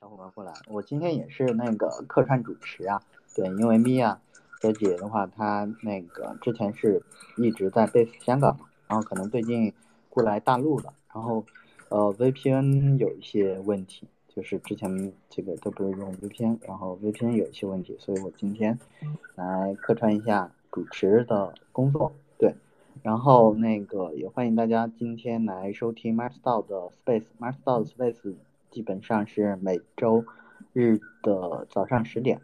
小伙伴过来，我今天也是那个客串主持啊。对，因为米娅小姐的话，她那个之前是一直在 base 香港嘛，然后可能最近过来大陆了，然后呃 VPN 有一些问题，就是之前这个都不是用 VPN，然后 VPN 有一些问题，所以我今天来客串一下主持的工作。对，然后那个也欢迎大家今天来收听 m a s t o 的 Space m a s t o 的 Space。基本上是每周日的早上十点，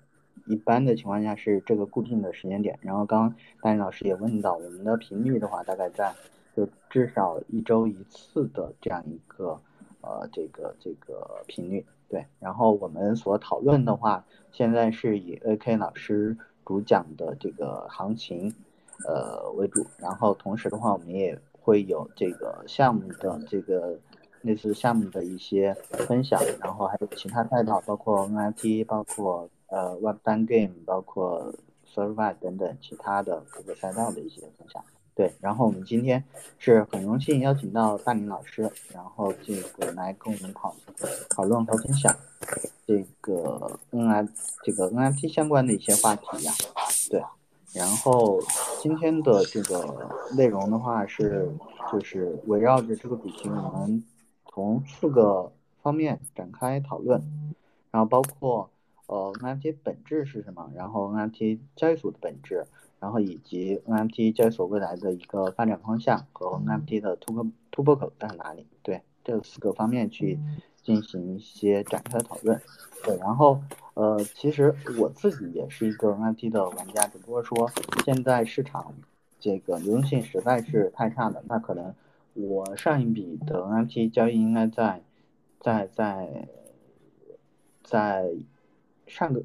一般的情况下是这个固定的时间点。然后刚刚大林老师也问到，我们的频率的话，大概在就至少一周一次的这样一个呃这个这个频率。对，然后我们所讨论的话，现在是以 AK 老师主讲的这个行情呃为主，然后同时的话，我们也会有这个项目的这个。类似项目的一些分享，然后还有其他赛道，包括 NFT，包括呃 Web 单 Game，包括 Survive 等等其他的各个赛道的一些分享。对，然后我们今天是很荣幸邀请到大林老师，然后这个来跟我们讨讨论和分享这个 N F 这个 NFT 相关的一些话题呀。对，然后今天的这个内容的话是就是围绕着这个主题我们。从四个方面展开讨论，然后包括呃 NFT 本质是什么，然后 NFT 交易所的本质，然后以及 NFT 交易所未来的一个发展方向和 NFT 的突破突破口在哪里？对，这四个方面去进行一些展开的讨论。对，然后呃，其实我自己也是一个 NFT 的玩家，只不过说现在市场这个流动性实在是太差了，那可能。我上一笔的 NFT 交易应该在在在在上个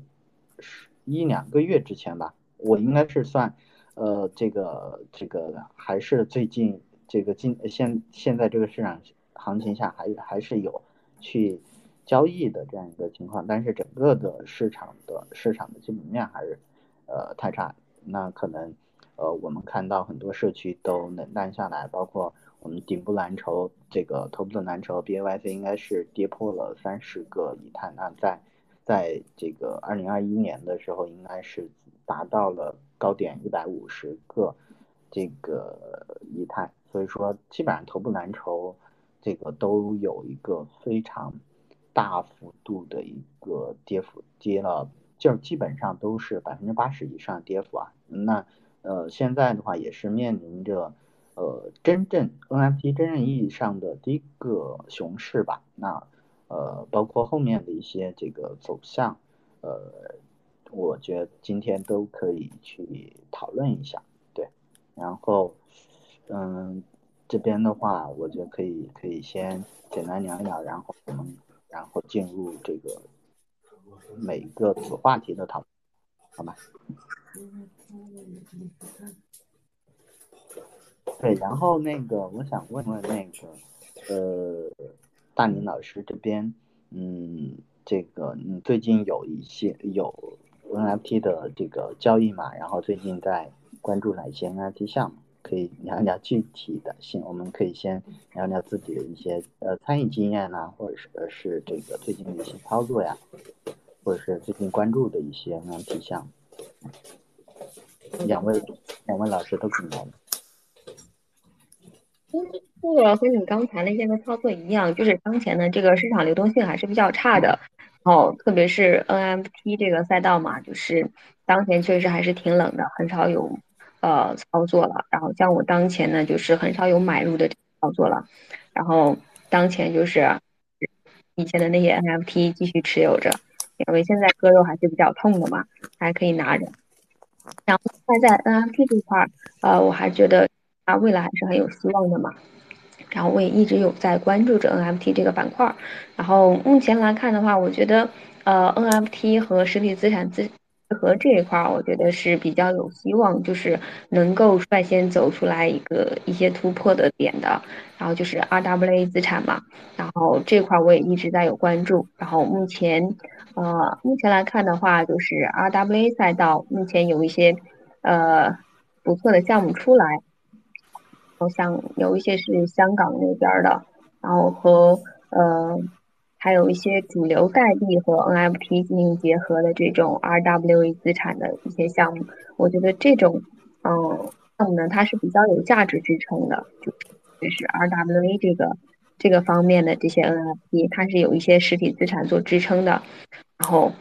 一两个月之前吧，我应该是算呃这个这个还是最近这个今现现在这个市场行情下还还是有去交易的这样一个情况，但是整个的市场的市场的基本面还是呃太差，那可能呃我们看到很多社区都冷淡下来，包括。我们顶部蓝筹这个头部的蓝筹 B A Y C 应该是跌破了三十个以太，那在在这个二零二一年的时候，应该是达到了高点一百五十个这个以太，所以说基本上头部蓝筹这个都有一个非常大幅度的一个跌幅，跌了就基本上都是百分之八十以上跌幅啊。那呃现在的话也是面临着。呃，真正 NFT 真正意义上的第一个熊市吧，那呃，包括后面的一些这个走向，呃，我觉得今天都可以去讨论一下，对，然后嗯，这边的话，我觉得可以可以先简单聊一聊，然后我们然后进入这个每个子话题的讨论，好吗？对，然后那个我想问问那个，呃，大林老师这边，嗯，这个你最近有一些有 NFT 的这个交易嘛？然后最近在关注哪些 NFT 项目？可以聊一聊具体的，行，我们可以先聊聊自己的一些呃参与经验呐，或者是是这个最近的一些操作呀，或者是最近关注的一些 NFT 项目。两位两位老师都可以聊。这个和你刚才那些个操作一样，就是当前的这个市场流动性还是比较差的，然后特别是 NFT 这个赛道嘛，就是当前确实还是挺冷的，很少有呃操作了。然后像我当前呢，就是很少有买入的操作了，然后当前就是以前的那些 NFT 继续持有着，因为现在割肉还是比较痛的嘛，还可以拿着。然后现在 NFT 这块儿，呃，我还觉得。它未来还是很有希望的嘛，然后我也一直有在关注着 NFT 这个板块儿，然后目前来看的话，我觉得呃 NFT 和实体资产资和这一块儿，我觉得是比较有希望，就是能够率先走出来一个一些突破的点的，然后就是 RWA 资产嘛，然后这块我也一直在有关注，然后目前呃目前来看的话，就是 RWA 赛道目前有一些呃不错的项目出来。好像有一些是香港那边的，然后和呃还有一些主流代币和 NFT 进行结合的这种 RWA 资产的一些项目，我觉得这种嗯项目呢，它是比较有价值支撑的，就就是 RWA 这个这个方面的这些 NFT，它是有一些实体资产做支撑的，然后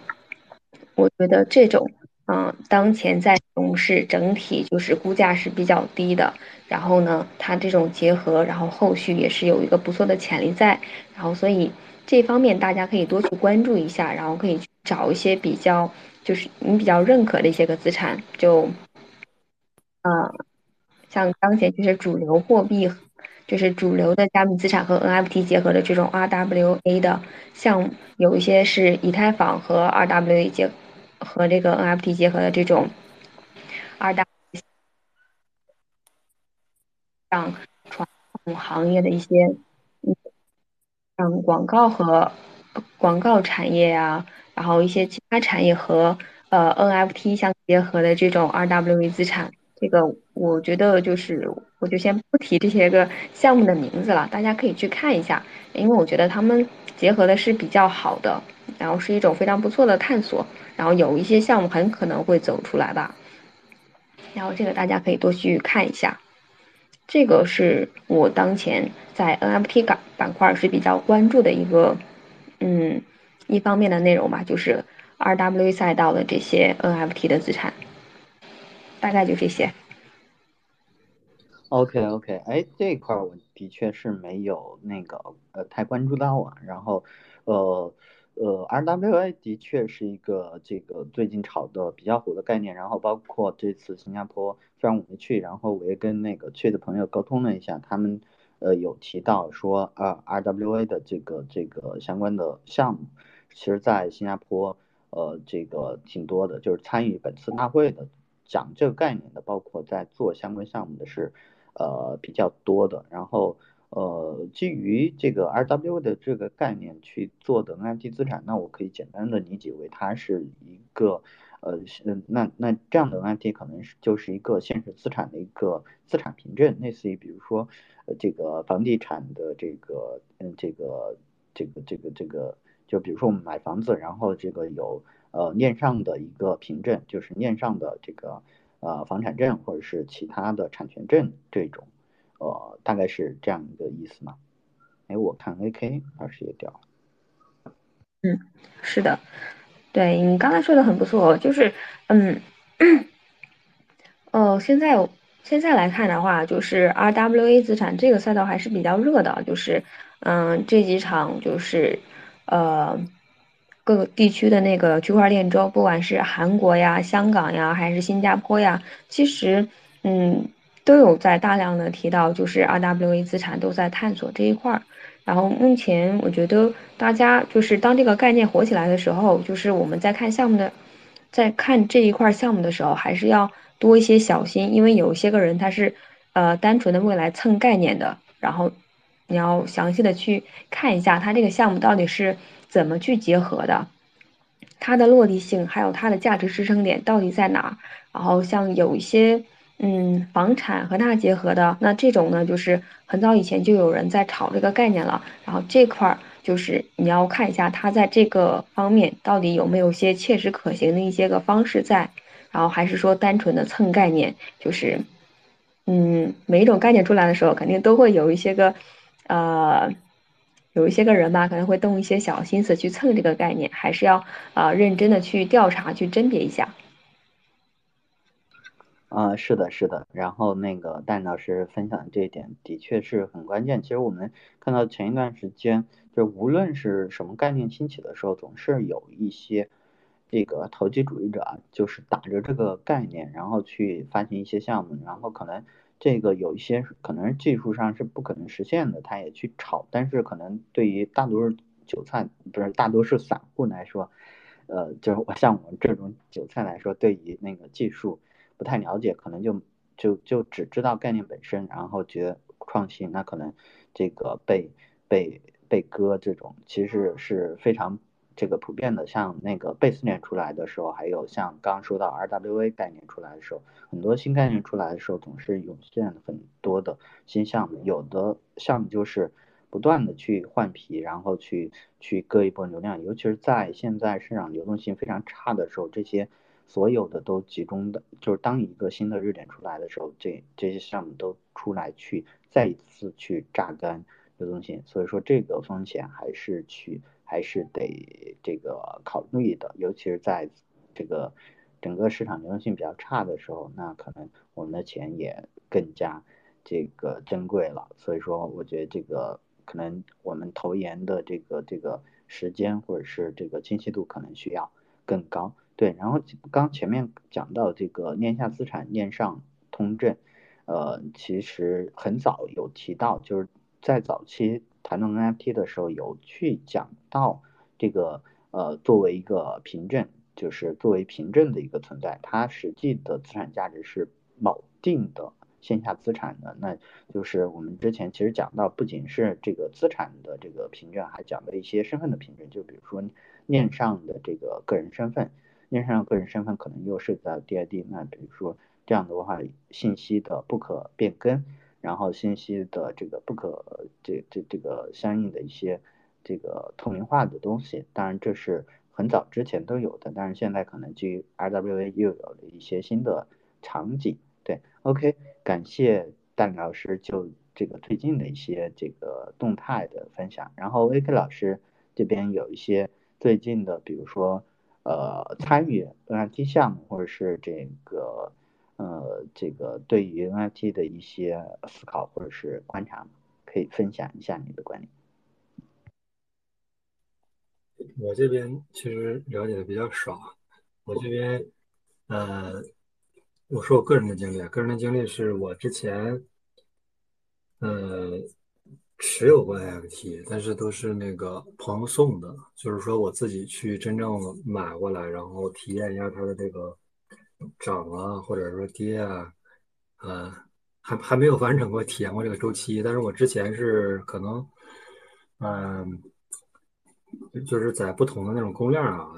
我觉得这种。嗯，当前在熊市整体就是估价是比较低的，然后呢，它这种结合，然后后续也是有一个不错的潜力在，然后所以这方面大家可以多去关注一下，然后可以去找一些比较就是你比较认可的一些个资产，就，嗯，像当前就是主流货币，就是主流的加密资产和 NFT 结合的这种 RWA 的，像有一些是以太坊和 RWA 结。和这个 NFT 结合的这种二大像传统行业的一些，像广告和广告产业呀，然后一些其他产业和呃 NFT 相结合的这种 RWA 资产，这个我觉得就是我就先不提这些个项目的名字了，大家可以去看一下，因为我觉得他们结合的是比较好的，然后是一种非常不错的探索。然后有一些项目很可能会走出来吧，然后这个大家可以多去看一下，这个是我当前在 NFT 板板块是比较关注的一个，嗯，一方面的内容吧，就是 RW 赛道的这些 NFT 的资产，大概就这些。OK OK，哎，这块我的确是没有那个呃太关注到啊，然后呃。呃，RWA 的确是一个这个最近炒的比较火的概念，然后包括这次新加坡，虽然我没去，然后我也跟那个去的朋友沟通了一下，他们呃有提到说，呃，RWA 的这个这个相关的项目，其实在新加坡呃这个挺多的，就是参与本次大会的讲这个概念的，包括在做相关项目的是呃比较多的，然后。呃，基于这个 RW 的这个概念去做的 NFT 资产，那我可以简单的理解为它是一个，呃，那那这样的 NFT 可能是就是一个现实资产的一个资产凭证，类似于比如说，呃，这个房地产的这个，嗯，这个这个这个这个，就比如说我们买房子，然后这个有呃链上的一个凭证，就是链上的这个呃房产证或者是其他的产权证这种。呃，大概是这样一个意思嘛？哎，我看 AK 二十也掉了。嗯，是的，对你刚才说的很不错，就是嗯，哦，现在现在来看的话，就是 RWA 资产这个赛道还是比较热的，就是嗯，这几场就是呃各个地区的那个区块链周，不管是韩国呀、香港呀，还是新加坡呀，其实嗯。都有在大量的提到，就是 RWA 资产都在探索这一块儿。然后目前我觉得大家就是当这个概念火起来的时候，就是我们在看项目的，在看这一块项目的时候，还是要多一些小心，因为有一些个人他是呃单纯的未来蹭概念的。然后你要详细的去看一下他这个项目到底是怎么去结合的，它的落地性还有它的价值支撑点到底在哪儿。然后像有一些。嗯，房产和它结合的那这种呢，就是很早以前就有人在炒这个概念了。然后这块儿就是你要看一下它在这个方面到底有没有些切实可行的一些个方式在，然后还是说单纯的蹭概念，就是嗯，每一种概念出来的时候，肯定都会有一些个呃，有一些个人吧，可能会动一些小心思去蹭这个概念，还是要啊认真的去调查去甄别一下。啊，是的，是的，然后那个戴老师分享的这一点的确是很关键。其实我们看到前一段时间，就无论是什么概念兴起的时候，总是有一些这个投机主义者啊，就是打着这个概念，然后去发行一些项目，然后可能这个有一些可能技术上是不可能实现的，他也去炒。但是可能对于大多数韭菜，不是大多数散户来说，呃，就是我像我们这种韭菜来说，对于那个技术。不太了解，可能就就就只知道概念本身，然后觉得创新，那可能这个被被被割这种，其实是非常这个普遍的。像那个贝斯链出来的时候，还有像刚刚说到 RWA 概念出来的时候，很多新概念出来的时候，总是涌现很多的新项目，有的项目就是不断的去换皮，然后去去割一波流量，尤其是在现在市场流动性非常差的时候，这些所有的都集中的，就是当一个新的热点出来的时候，这这些项目都出来去再一次去榨干流动性，所以说这个风险还是去还是得这个考虑的，尤其是在这个整个市场流动性比较差的时候，那可能我们的钱也更加。这个珍贵了，所以说我觉得这个可能我们投研的这个这个时间或者是这个清晰度可能需要更高。对，然后刚前面讲到这个链下资产、链上通证，呃，其实很早有提到，就是在早期谈论 NFT 的时候有去讲到这个呃作为一个凭证，就是作为凭证的一个存在，它实际的资产价值是锚定的。线下资产的，那就是我们之前其实讲到，不仅是这个资产的这个凭证，还讲了一些身份的凭证，就比如说链上的这个个人身份，面上个人身份可能又涉及到 DID，那比如说这样的话，信息的不可变更，然后信息的这个不可这这这个相应的一些这个透明化的东西，当然这是很早之前都有的，但是现在可能基于 RWA 又有了一些新的场景。对，OK，感谢大林老师就这个最近的一些这个动态的分享，然后 AK 老师这边有一些最近的，比如说呃参与 NFT 项目或者是这个呃这个对于 NFT 的一些思考或者是观察，可以分享一下你的观点。我这边其实了解的比较少，我这边呃。我说我个人的经历，个人的经历是我之前，呃，持有过 NFT，但是都是那个朋友送的，就是说我自己去真正买过来，然后体验一下它的这个涨啊，或者说跌啊，呃，还还没有完整过体验过这个周期，但是我之前是可能，嗯，就是在不同的那种公链啊，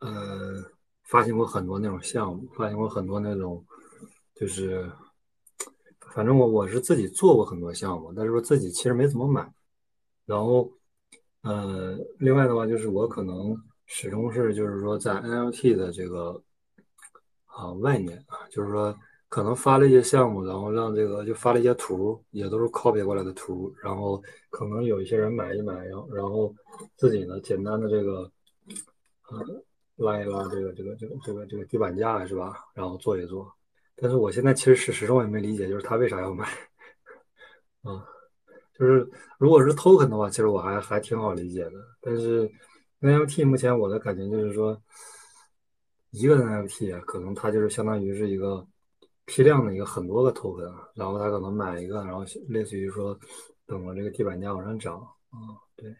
呃，呃。发行过很多那种项目，发行过很多那种，就是，反正我我是自己做过很多项目，但是说自己其实没怎么买。然后，呃，另外的话就是我可能始终是就是说在 NLT 的这个啊外面啊，就是说可能发了一些项目，然后让这个就发了一些图，也都是 copy 过来的图，然后可能有一些人买一买，然后然后自己呢简单的这个，呃。拉一拉这个这个这个这个这个地板价是吧？然后做一做，但是我现在其实始始终也没理解，就是他为啥要买？啊，就是如果是 token 的话，其实我还还挺好理解的。但是 NFT 目前我的感觉就是说，一个 NFT 可能它就是相当于是一个批量的一个很多个 token，然后他可能买一个，然后类似于说等着这个地板价往上涨啊，对。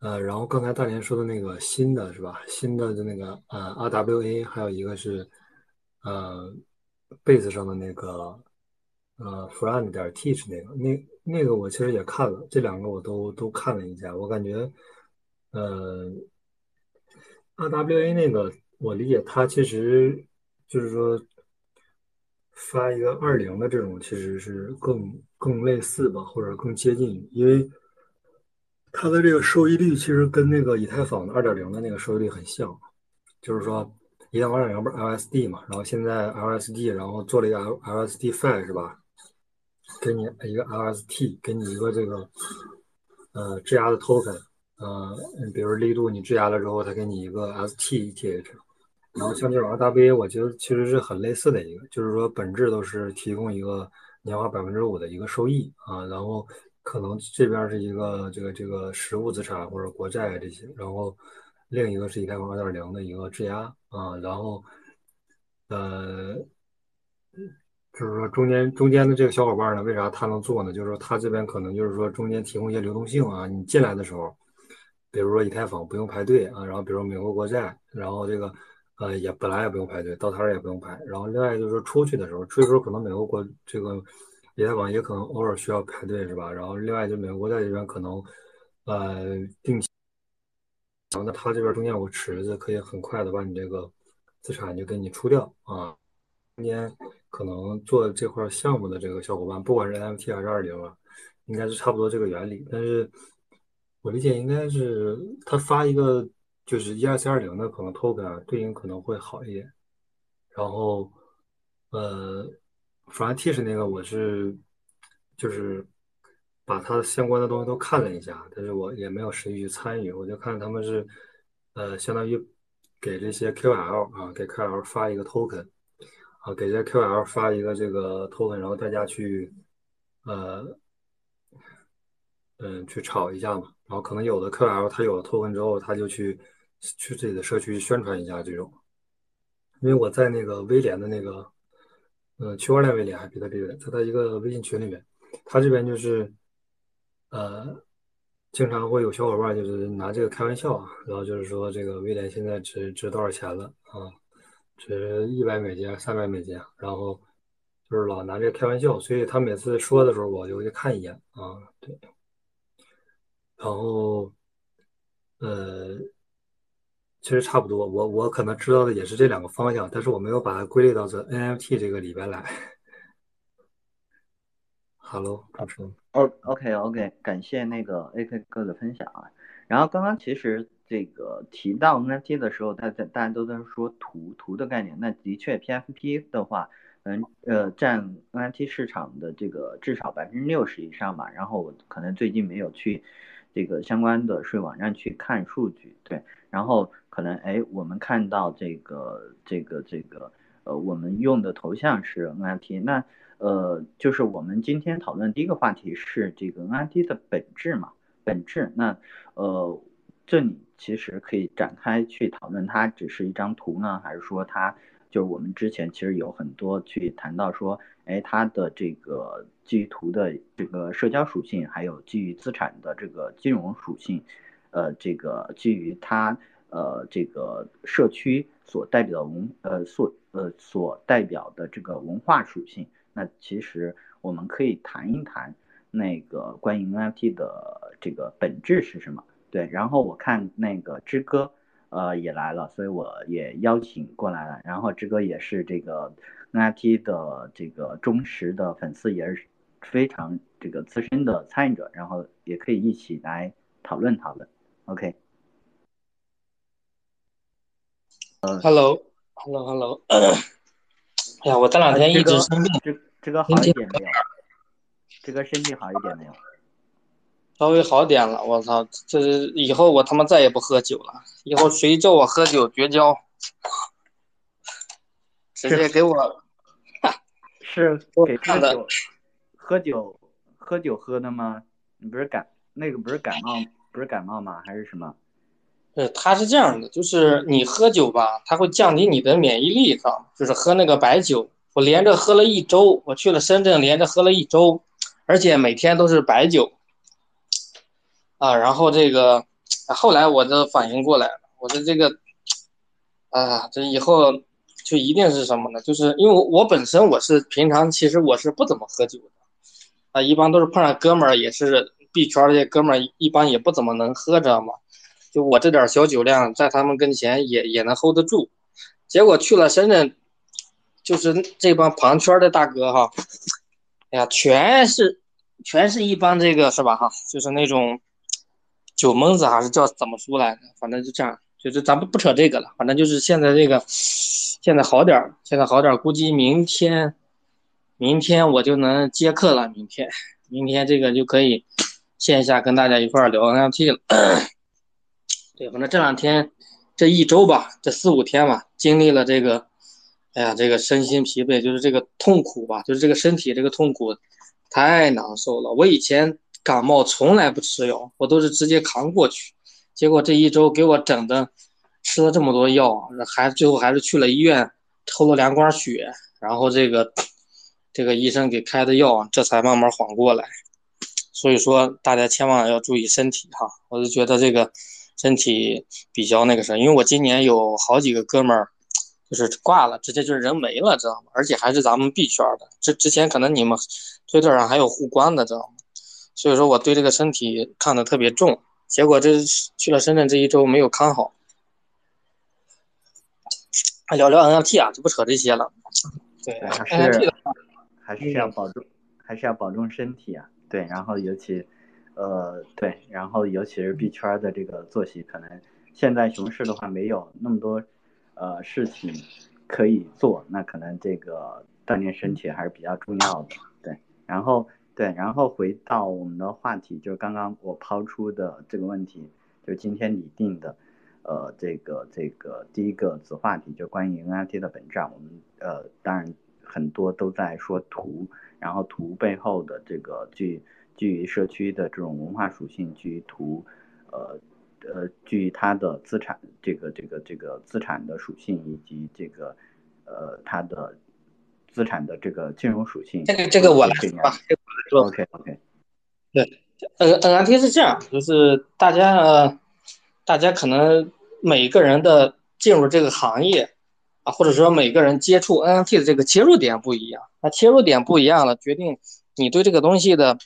呃，然后刚才大连说的那个新的是吧？新的就那个呃 RWA，还有一个是呃 base 上的那个呃 friend 点 teach 那个，那那个我其实也看了，这两个我都都看了一下，我感觉呃 RWA 那个我理解它其实就是说发一个二零的这种其实是更更类似吧，或者更接近，因为。它的这个收益率其实跟那个以太坊的二点零的那个收益率很像，就是说以太坊二点零不是 LSD 嘛，然后现在 LSD 然后做了一个 LSD Fi 是吧？给你一个 LST，给你一个这个呃质押的 token，呃，比如力度你质押了之后，它给你一个 STETH，然后像这种 RWA，我觉得其实是很类似的一个，就是说本质都是提供一个年化百分之五的一个收益啊，然后。可能这边是一个这个这个实物资产或者国债这些，然后另一个是以太坊二点零的一个质押啊，然后呃，就是说中间中间的这个小伙伴呢，为啥他能做呢？就是说他这边可能就是说中间提供一些流动性啊，你进来的时候，比如说以太坊不用排队啊，然后比如美国国债，然后这个呃也本来也不用排队，到摊儿也不用排，然后另外就是说出去的时候，出去时候可能美国国这个。以太坊也可能偶尔需要排队，是吧？然后另外就美国国债这边可能，呃，定期，然后呢他这边中间有个池子，可以很快的把你这个资产就给你出掉啊。中间可能做这块项目的这个小伙伴，不管是 NFT 还是二零啊，应该是差不多这个原理。但是我理解应该是他发一个就是 ERC 二零的可能 token，对应可能会好一点。然后呃 f r a n t i s 那个我是就是把它相关的东西都看了一下，但是我也没有实际去参与，我就看他们是呃相当于给这些 QL 啊，给 QL 发一个 token。啊，给这 QL 发一个这个 token，然后大家去，呃，嗯，去炒一下嘛。然后可能有的 QL 他有了 token 之后，他就去去自己的社区宣传一下这种。因为我在那个威廉的那个，嗯，区块链威廉还比特币威廉，他一个微信群里面，他这边就是，呃，经常会有小伙伴就是拿这个开玩笑啊，然后就是说这个威廉现在值值多少钱了啊？值一百美金、三百美金，然后就是老拿这个开玩笑，所以他每次说的时候，我就去看一眼啊，对。然后，呃，其实差不多，我我可能知道的也是这两个方向，但是我没有把它归类到这 NFT 这个里边来。Hello，主持人。哦，OK，OK，感谢那个 AK 哥的分享啊。然后刚刚其实。这个提到 NFT 的时候，大家大家都在说图图的概念。那的确，PFP 的话，嗯呃，占 NFT 市场的这个至少百分之六十以上吧。然后我可能最近没有去这个相关的税网站去看数据，对。然后可能哎，我们看到这个这个这个呃，我们用的头像是 NFT，那呃，就是我们今天讨论第一个话题是这个 NFT 的本质嘛？本质那呃。这里其实可以展开去讨论，它只是一张图呢，还是说它就是我们之前其实有很多去谈到说，哎，它的这个基于图的这个社交属性，还有基于资产的这个金融属性，呃，这个基于它呃这个社区所代表的文呃所呃所代表的这个文化属性，那其实我们可以谈一谈那个关于 NFT 的这个本质是什么。对，然后我看那个之哥，呃，也来了，所以我也邀请过来了。然后之哥也是这个 NFT 的这个忠实的粉丝，也是非常这个资深的参与者，然后也可以一起来讨论讨论。OK。呃，Hello，Hello，Hello。哎呀，我这两天一直生病。这这个好一点没有？这个身体好一点没有？稍微好点了，我操！这是以后我他妈再也不喝酒了。以后谁叫我喝酒绝交，直接给我。是 给喝酒，喝酒喝酒喝的吗？你不是感那个不是感冒不是感冒吗？还是什么？对，他是这样的，就是你喝酒吧，他会降低你的免疫力，知道吗？就是喝那个白酒，我连着喝了一周，我去了深圳，连着喝了一周，而且每天都是白酒。啊，然后这个，后来我就反应过来了，我的这个，啊，这以后就一定是什么呢？就是因为我我本身我是平常其实我是不怎么喝酒的，啊，一般都是碰上哥们儿也是币圈这些哥们儿一般也不怎么能喝，知道吗？就我这点小酒量在他们跟前也也能 hold 得住，结果去了深圳，就是这帮旁圈的大哥哈，哎呀，全是全是一帮这个是吧哈，就是那种。酒蒙子还是叫怎么说来着？反正就这样，就是咱们不扯这个了。反正就是现在这个，现在好点儿，现在好点。估计明天，明天我就能接客了。明天，明天这个就可以线下跟大家一块聊 NFT 了。对，反正这两天，这一周吧，这四五天吧，经历了这个，哎呀，这个身心疲惫，就是这个痛苦吧，就是这个身体这个痛苦，太难受了。我以前。感冒从来不吃药，我都是直接扛过去。结果这一周给我整的，吃了这么多药，还最后还是去了医院抽了两管血，然后这个这个医生给开的药，这才慢慢缓过来。所以说大家千万要注意身体哈，我就觉得这个身体比较那个啥，因为我今年有好几个哥们儿就是挂了，直接就是人没了，知道吗？而且还是咱们币圈的，之之前可能你们推特上还有互关的，知道吗？所以说我对这个身体看得特别重，结果这去了深圳这一周没有看好。聊聊 NFT 啊，就不扯这些了。对，还是还是要保重，还是要保重身体啊。对，然后尤其，呃，对，然后尤其是币圈的这个作息，可能现在熊市的话没有那么多，呃，事情可以做，那可能这个锻炼身体还是比较重要的。对，然后对，然后回到我们的话题，就是刚刚我抛出的这个问题，就今天拟定的，呃，这个这个第一个子话题，就关于 NFT 的本质啊，我们呃，当然很多都在说图。然后图背后的这个基基于社区的这种文化属性，基于图，呃呃基于它的资产这个这个这个资产的属性以及这个呃它的资产的这个金融属性。这个这个我来说吧，这个我来说。OK OK。对 NFT 是这样，就是大家呃大家可能每个人的进入这个行业。啊，或者说每个人接触 NFT 的这个切入点不一样，那切入点不一样了，决定你对这个东西的，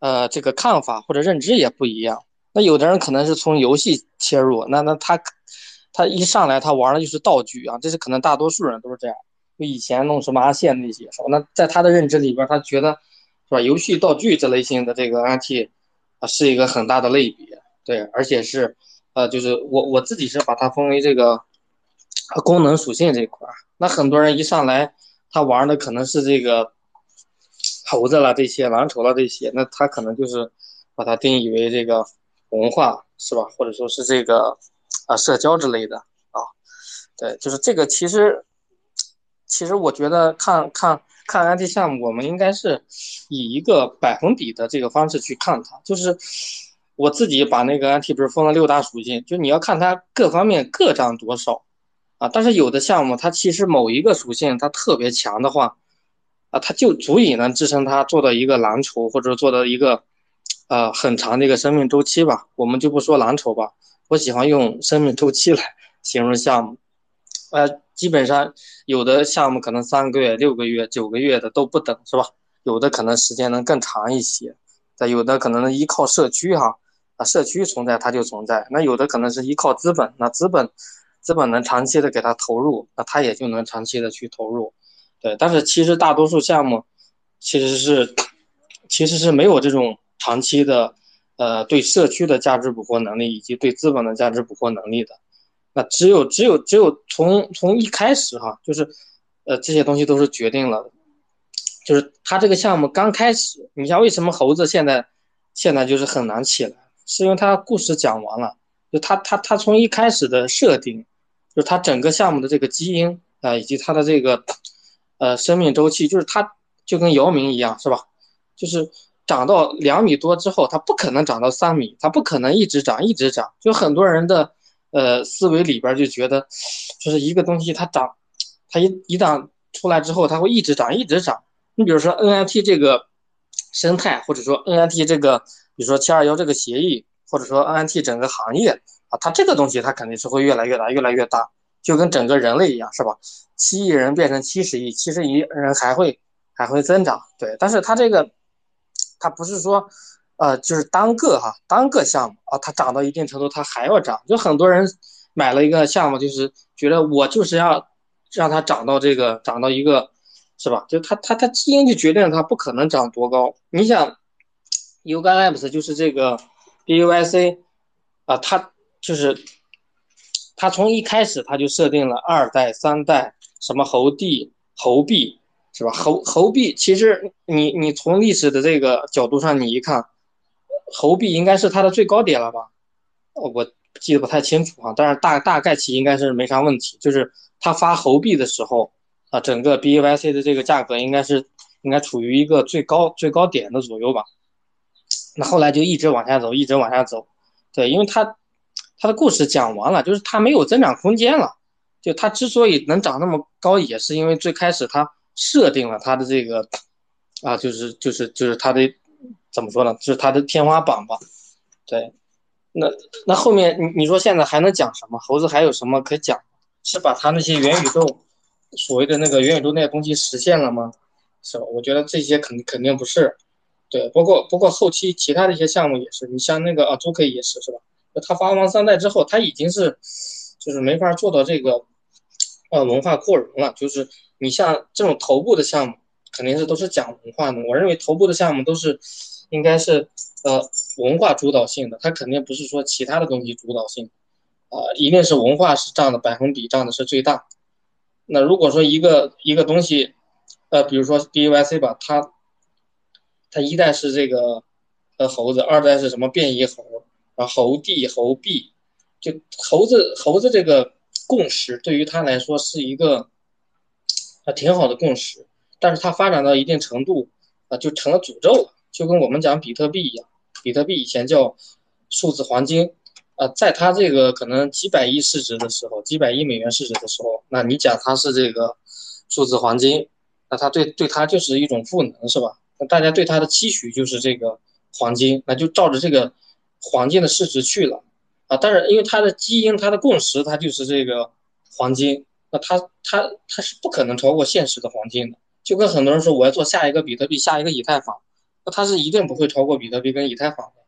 呃，这个看法或者认知也不一样。那有的人可能是从游戏切入，那那他他一上来他玩的就是道具啊，这是可能大多数人都是这样。就以前弄什么阿线那些，是吧？那在他的认知里边，他觉得是吧？游戏道具这类型的这个 NT 啊，是一个很大的类别，对，而且是呃，就是我我自己是把它分为这个。功能属性这一块，那很多人一上来，他玩的可能是这个猴子了这些，蓝筹了这些，那他可能就是把它定义为这个文化，是吧？或者说是这个啊社交之类的啊，对，就是这个其实其实我觉得看看看 NFT 项目，我们应该是以一个百分比的这个方式去看它，就是我自己把那个 NFT 不是分了六大属性，就你要看它各方面各占多少。啊，但是有的项目它其实某一个属性它特别强的话，啊，它就足以能支撑它做到一个蓝筹，或者做到一个，呃，很长的一个生命周期吧。我们就不说蓝筹吧，我喜欢用生命周期来 形容项目。呃，基本上有的项目可能三个月、六个月、九个月的都不等，是吧？有的可能时间能更长一些。再有的可能依靠社区哈，啊，社区存在它就存在。那有的可能是依靠资本，那资本。资本能长期的给他投入，那他也就能长期的去投入，对。但是其实大多数项目，其实是，其实是没有这种长期的，呃，对社区的价值捕获能力以及对资本的价值捕获能力的。那只有只有只有从从一开始哈，就是，呃，这些东西都是决定了，就是他这个项目刚开始，你像为什么猴子现在现在就是很难起来，是因为他故事讲完了，就他他他从一开始的设定。就是它整个项目的这个基因啊，以及它的这个，呃，生命周期，就是它就跟姚明一样，是吧？就是长到两米多之后，它不可能长到三米，它不可能一直长一直长。就很多人的呃思维里边就觉得，就是一个东西它长，它一一旦出来之后，它会一直长一直长。你比如说 NFT 这个生态，或者说 NFT 这个，比如说七二幺这个协议，或者说 NFT 整个行业。啊，它这个东西它肯定是会越来越大，越来越大，就跟整个人类一样，是吧？七亿人变成七十亿，七十亿人还会还会增长，对。但是它这个，它不是说，呃，就是单个哈，单个项目啊，它涨到一定程度，它还要涨。就很多人买了一个项目，就是觉得我就是要让它涨到这个，涨到一个，是吧？就它它它基因就决定了它不可能涨多高。你想，Uga Labs 就是这个 BUIC 啊，它。就是他从一开始他就设定了二代、三代，什么猴帝、猴币，是吧？猴猴币其实你你从历史的这个角度上，你一看，猴币应该是它的最高点了吧？我记得不太清楚啊，但是大大概其应该是没啥问题。就是他发猴币的时候啊，整个 B Y C 的这个价格应该是应该处于一个最高最高点的左右吧？那后来就一直往下走，一直往下走，对，因为它。他的故事讲完了，就是他没有增长空间了。就他之所以能长那么高，也是因为最开始他设定了他的这个，啊，就是就是就是他的怎么说呢？就是他的天花板吧。对，那那后面你你说现在还能讲什么？猴子还有什么可讲？是把他那些元宇宙所谓的那个元宇宙那些东西实现了吗？是吧？我觉得这些肯肯定不是。对，包括包括后期其他的一些项目也是，你像那个啊，朱可以也是，是吧？他发完三代之后，他已经是，就是没法做到这个，呃，文化扩容了。就是你像这种头部的项目，肯定是都是讲文化的。我认为头部的项目都是应该是呃文化主导性的，它肯定不是说其他的东西主导性，啊，一定是文化是占的百分比占的是最大。那如果说一个一个东西，呃，比如说 D U Y C 吧，它它一代是这个呃猴子，二代是什么变异猴，啊猴帝猴币，就猴子猴子这个共识对于他来说是一个啊挺好的共识，但是它发展到一定程度啊就成了诅咒了，就跟我们讲比特币一样，比特币以前叫数字黄金。啊，在它这个可能几百亿市值的时候，几百亿美元市值的时候，那你讲它是这个数字黄金，那它对对它就是一种赋能，是吧？那大家对它的期许就是这个黄金，那就照着这个黄金的市值去了啊。但是因为它的基因、它的共识，它就是这个黄金，那它它它是不可能超过现实的黄金的。就跟很多人说我要做下一个比特币、下一个以太坊，那它是一定不会超过比特币跟以太坊的。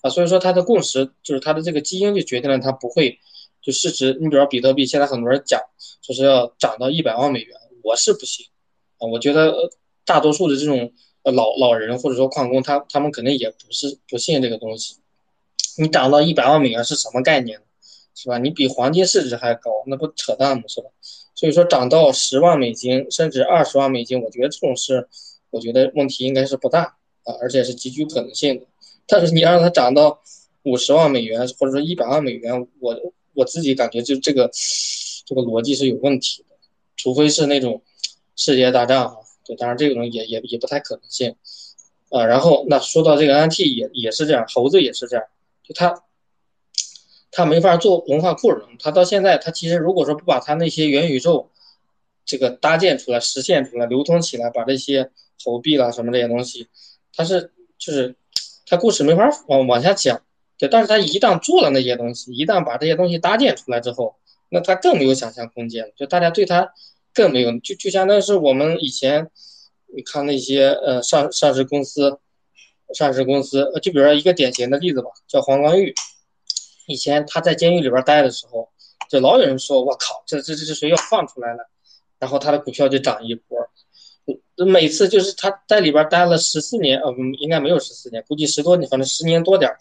啊，所以说它的共识就是它的这个基因就决定了它不会就市值。你比如说比特币，现在很多人讲说是要涨到一百万美元，我是不信啊。我觉得大多数的这种老老人或者说矿工，他他们肯定也不是不信这个东西。你涨到一百万美元是什么概念？是吧？你比黄金市值还高，那不扯淡吗？是吧？所以说涨到十万美金甚至二十万美金，我觉得这种事，我觉得问题应该是不大啊，而且是极具可能性的。但是你让它涨到五十万美元，或者说一百万美元，我我自己感觉就这个这个逻辑是有问题的，除非是那种世界大战啊，对，当然这种也也也不太可能性啊。然后那说到这个 NFT 也也是这样，猴子也是这样，就他，他没法做文化库容，他到现在他其实如果说不把他那些元宇宙这个搭建出来、实现出来、流通起来，把这些猴币啦什么这些东西，他是就是。他故事没法往往下讲，对，但是他一旦做了那些东西，一旦把这些东西搭建出来之后，那他更没有想象空间，就大家对他更没有，就就相当于是我们以前你看那些呃上上市公司，上市公司，就比如说一个典型的例子吧，叫黄光裕，以前他在监狱里边待的时候，就老有人说，我靠，这这这这谁要放出来了，然后他的股票就涨一波。每次就是他在里边待了十四年，呃，应该没有十四年，估计十多年，反正十年多点儿。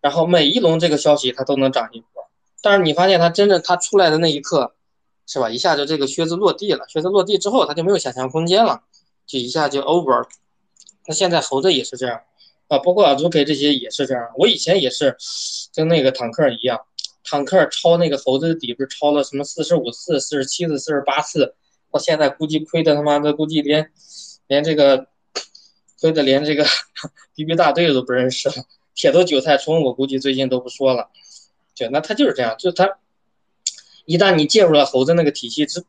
然后每一轮这个消息他都能涨一波，但是你发现他真正他出来的那一刻，是吧？一下就这个靴子落地了，靴子落地之后他就没有想象空间了，就一下就 over。那现在猴子也是这样啊，包括阿祖 K 这些也是这样。我以前也是跟那个坦克一样，坦克抄那个猴子的底，不是抄了什么四十五次、四十七次、四十八次。到现在估计亏的他妈的，估计连连这个亏的连这个 BB 大队都不认识了。铁头韭菜冲，我估计最近都不说了。对，那他就是这样，就他一旦你进入了猴子那个体系之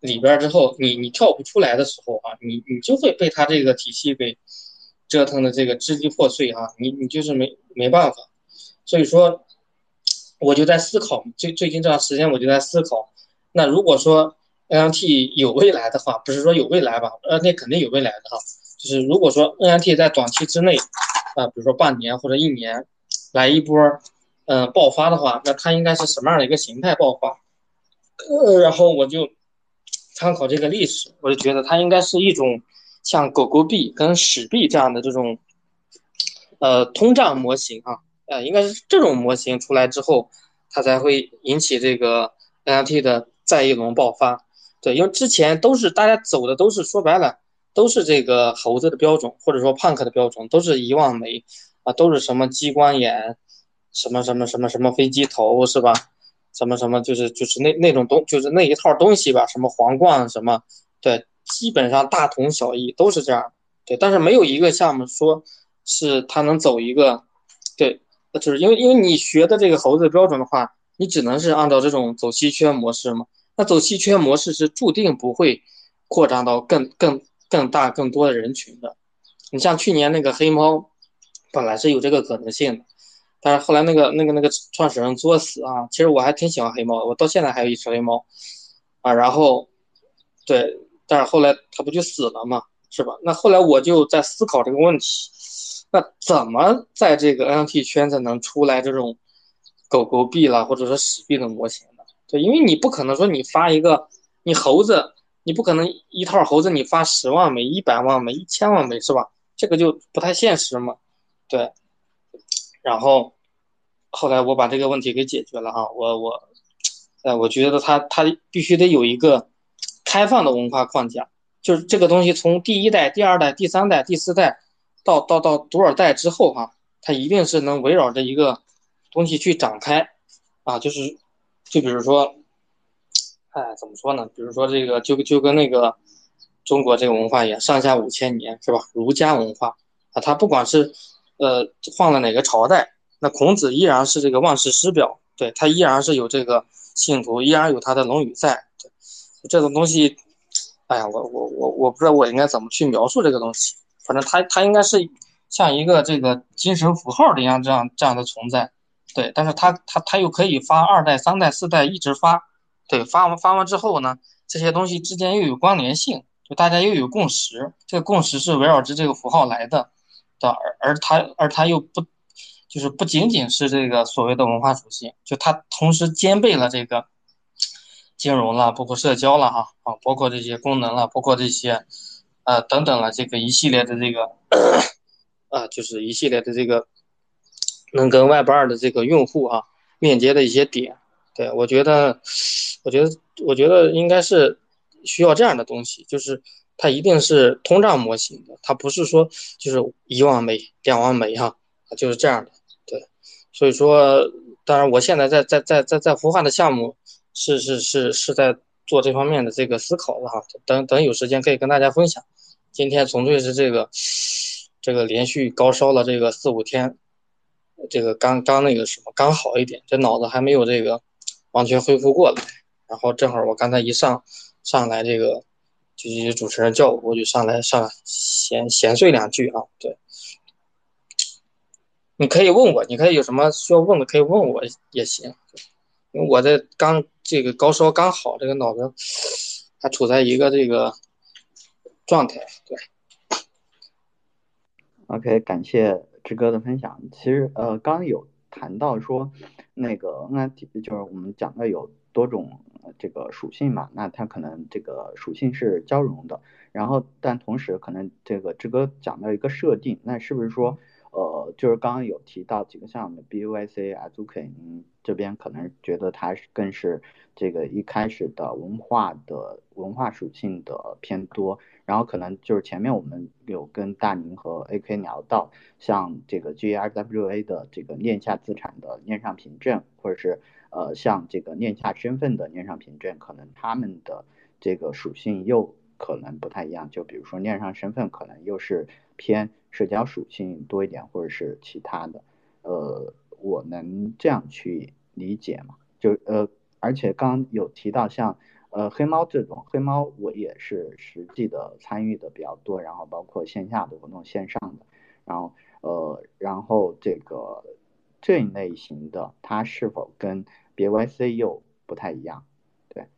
里边之后，你你跳不出来的时候啊，你你就会被他这个体系给折腾的这个支离破碎啊，你你就是没没办法。所以说，我就在思考，最最近这段时间我就在思考，那如果说。NFT 有未来的话，不是说有未来吧？呃，那肯定有未来的哈。就是如果说 NFT 在短期之内，啊，比如说半年或者一年，来一波，嗯，爆发的话，那它应该是什么样的一个形态爆发？呃，然后我就参考这个历史，我就觉得它应该是一种像狗狗币跟史币这样的这种，呃，通胀模型啊，呃，应该是这种模型出来之后，它才会引起这个 NFT 的再一轮爆发。对，因为之前都是大家走的都是说白了，都是这个猴子的标准，或者说胖克的标准，都是一望梅啊，都是什么激光眼，什么什么什么什么飞机头是吧？什么什么就是就是那那种东就是那一套东西吧，什么皇冠什么，对，基本上大同小异，都是这样。对，但是没有一个项目说是它能走一个，对，就是因为因为你学的这个猴子标准的话，你只能是按照这种走稀缺模式嘛。那走稀缺模式是注定不会扩张到更更更大更多的人群的。你像去年那个黑猫，本来是有这个可能性的，但是后来那个那个那个创始人作死啊，其实我还挺喜欢黑猫的，我到现在还有一只黑猫啊。然后，对，但是后来他不就死了嘛，是吧？那后来我就在思考这个问题，那怎么在这个 NFT 圈子能出来这种狗狗币啦，或者说史币的模型呢？对，因为你不可能说你发一个，你猴子你不可能一套猴子你发十万枚、一百万枚、一千万枚是吧？这个就不太现实嘛。对，然后后来我把这个问题给解决了哈，我我，呃，我觉得它它必须得有一个开放的文化框架，就是这个东西从第一代、第二代、第三代、第四代到到到多少代之后哈，它一定是能围绕着一个东西去展开啊，就是就比如说，哎，怎么说呢？比如说这个就就跟那个中国这个文化一样，上下五千年是吧？儒家文化啊，它不管是呃，换了哪个朝代，那孔子依然是这个万世师表，对他依然是有这个信徒，依然有他的《论语》在。这种东西，哎呀，我我我我不知道我应该怎么去描述这个东西。反正他他应该是像一个这个精神符号的一样这样这样的存在，对。但是他他他又可以发二代、三代、四代一直发，对。发完发完之后呢，这些东西之间又有关联性，就大家又有共识，这个共识是围绕着这个符号来的。的而而他而他又不，就是不仅仅是这个所谓的文化属性，就它同时兼备了这个金融了，包括社交了哈啊，包括这些功能了，包括这些呃等等了，这个一系列的这个啊，就是一系列的这个能跟 Web 二的这个用户啊链接的一些点，对我觉得，我觉得我觉得应该是需要这样的东西，就是。它一定是通胀模型的，它不是说就是一万枚、两万枚哈，就是这样的。对，所以说，当然我现在在在在在在孵化的项目是是是是在做这方面的这个思考的哈。等等有时间可以跟大家分享。今天纯粹是这个这个连续高烧了这个四五天，这个刚刚那个什么刚好一点，这脑子还没有这个完全恢复过来。然后正好我刚才一上上来这个。就是主持人叫我，我就上来上来闲闲碎两句啊。对，你可以问我，你可以有什么需要问的，可以问我也行。因为我在刚这个高烧刚好，这个脑子还处在一个这个状态。对。OK，感谢志哥的分享。其实呃，刚有谈到说那个 NFT，就是我们讲的有多种。这个属性嘛，那它可能这个属性是交融的，然后但同时可能这个志哥讲到一个设定，那是不是说呃就是刚刚有提到几个项目，B U I C、Azuki，嗯这边可能觉得它是更是这个一开始的文化的文化属性的偏多，然后可能就是前面我们有跟大宁和 AK 聊到，像这个 GRWA 的这个链下资产的链上凭证，或者是。呃，像这个链下身份的链上凭证，可能他们的这个属性又可能不太一样。就比如说链上身份，可能又是偏社交属性多一点，或者是其他的。呃，我能这样去理解吗？就呃，而且刚有提到像呃黑猫这种，黑猫我也是实际的参与的比较多，然后包括线下的活动、线上的，然后呃，然后这个。这一类型的，它是否跟 BYC 又不太一样？